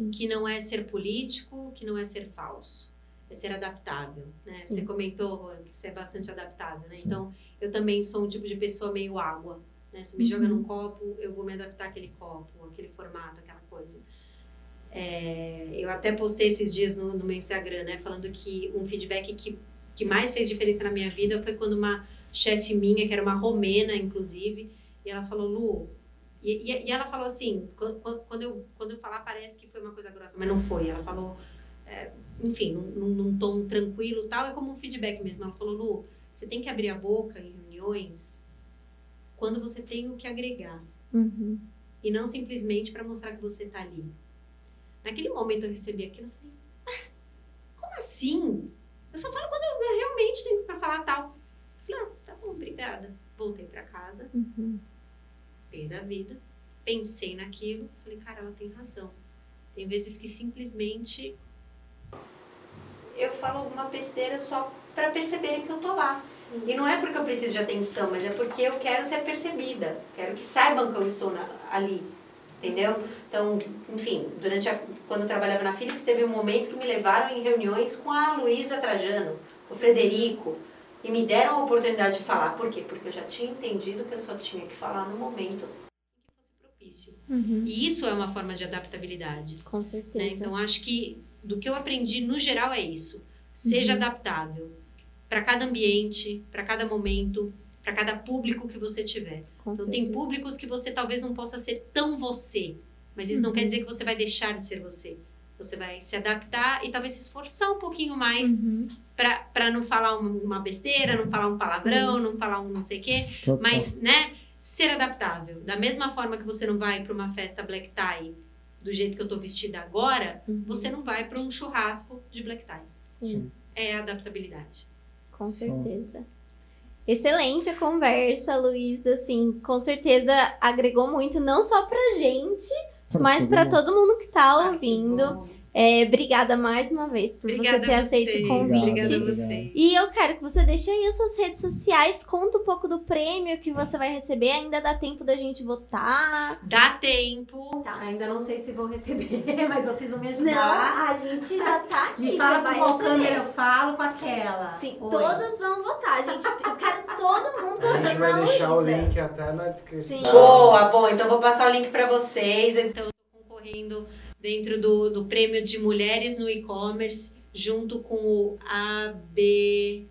Sim. que não é ser político, que não é ser falso, é ser adaptável, né? Sim. Você comentou, que você é bastante adaptável, né? Sim. Então, eu também sou um tipo de pessoa meio água, né? Se me Uhum. joga num copo, eu vou me adaptar àquele copo, aquele formato, aquela coisa. É, eu até postei esses dias no, no meu Instagram, né? Falando que um feedback que, que mais fez diferença na minha vida foi quando uma chefe minha, que era uma romena, inclusive, e ela falou, Lu, e, e, e ela falou assim, quando, quando, eu, quando eu falar parece que foi uma coisa grossa, mas não foi. Ela falou, é, enfim, num, num, tom tranquilo tal, é como um feedback mesmo. Ela falou, Lu, você tem que abrir a boca em reuniões quando você tem o que agregar. Uhum. E não simplesmente para mostrar que você tá ali. Naquele momento eu recebi aquilo, eu falei, ah, como assim? Eu só falo quando eu realmente tenho para falar tal. Eu falei, ah, tá bom, obrigada. Voltei para casa, Uhum. Pé da vida, pensei naquilo, falei, cara, ela tem razão. Tem vezes que simplesmente eu falo alguma besteira só para perceberem que eu tô lá. E não é porque eu preciso de atenção, mas é porque eu quero ser percebida. Quero que saibam que eu estou na, ali. Entendeu? Então, enfim, durante a, quando eu trabalhava na Philips, teve momentos que me levaram em reuniões com a Luísa Trajano, o Frederico, e me deram a oportunidade de falar. Por quê? Porque eu já tinha entendido que eu só tinha que falar no momento que fosse propício. Uhum, E isso é uma forma de adaptabilidade. com certeza. né? Então, acho que do que eu aprendi no geral é isso. Seja Uhum. adaptável para cada ambiente, para cada momento, para cada público que você tiver. com Então, certeza. tem públicos que você talvez não possa ser tão você, mas isso não Uhum. quer dizer que você vai deixar de ser você. Você vai se adaptar e talvez se esforçar um pouquinho mais Uhum, para não falar um- uma besteira, não falar um palavrão, não falar um não sei o quê, Total. mas, né, ser adaptável. Da mesma forma que você não vai para uma festa black tie do jeito que eu tô vestida agora, uhum, você não vai para um churrasco de black tie. sim. Sim. É adaptabilidade. Com certeza. Excelente a conversa, Luísa. Assim, com certeza agregou muito, não só pra gente, mas pra mundo. todo mundo que tá Ah, ouvindo. É, obrigada mais uma vez por Obrigada você ter a aceito o convite. Obrigada a. E eu quero que você deixe aí as suas redes sociais, conta um pouco do prêmio que você vai receber. Ainda dá tempo da gente votar. Dá tempo. Tá, ainda não sei se vou receber, *laughs* mas vocês vão me Não, ajudar. a gente já tá aqui. Me fala com qual câmera eu falo, com aquela. Sim, Oi. todos vão votar, gente. Eu quero todo mundo A votando gente vai deixar o link até na descrição. Sim. Boa, bom, então vou passar o link pra vocês. Então, eu tô concorrendo dentro do, do prêmio de mulheres no e-commerce, junto com o AB,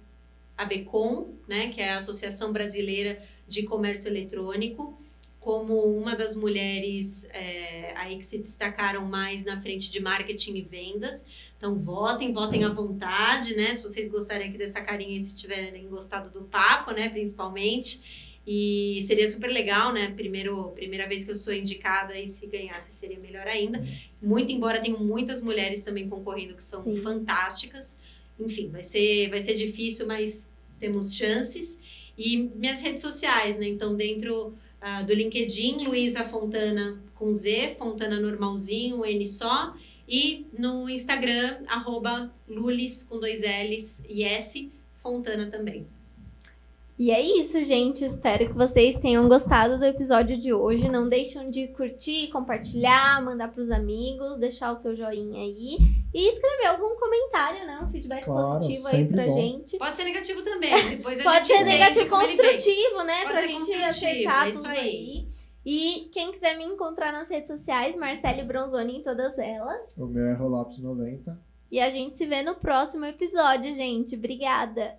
ABCOM, né, que é a Associação Brasileira de Comércio Eletrônico, como uma das mulheres é, aí que se destacaram mais na frente de marketing e vendas. Então, votem, votem à vontade, né? Se vocês gostarem aqui dessa carinha e se tiverem gostado do papo, né, principalmente. E seria super legal, né? Primeiro, primeira vez que eu sou indicada e se ganhasse seria melhor ainda. Muito embora tenham muitas mulheres também concorrendo que são Sim. fantásticas. Enfim, vai ser, vai ser difícil, mas temos chances. E minhas redes sociais, né? Então, dentro ah, do LinkedIn, Luísa Fontana com Z, Fontana normalzinho, N só. E no Instagram, arroba Lulis com dois L's e S, Fontana também. E é isso, gente. Espero que vocês tenham gostado do episódio de hoje. Não deixem de curtir, compartilhar, mandar pros amigos, deixar o seu joinha aí e escrever algum comentário, né? Um feedback Claro, positivo aí pra bom. gente. Pode ser negativo também. *laughs* Depois a Pode gente ser negativo construtivo, né? Pode pra gente construtivo, acertar é isso tudo aí. aí. E quem quiser me encontrar nas redes sociais, Marcele Bronzoni em todas elas. O meu é Rolapos 90. E a gente se vê no próximo episódio, gente. Obrigada!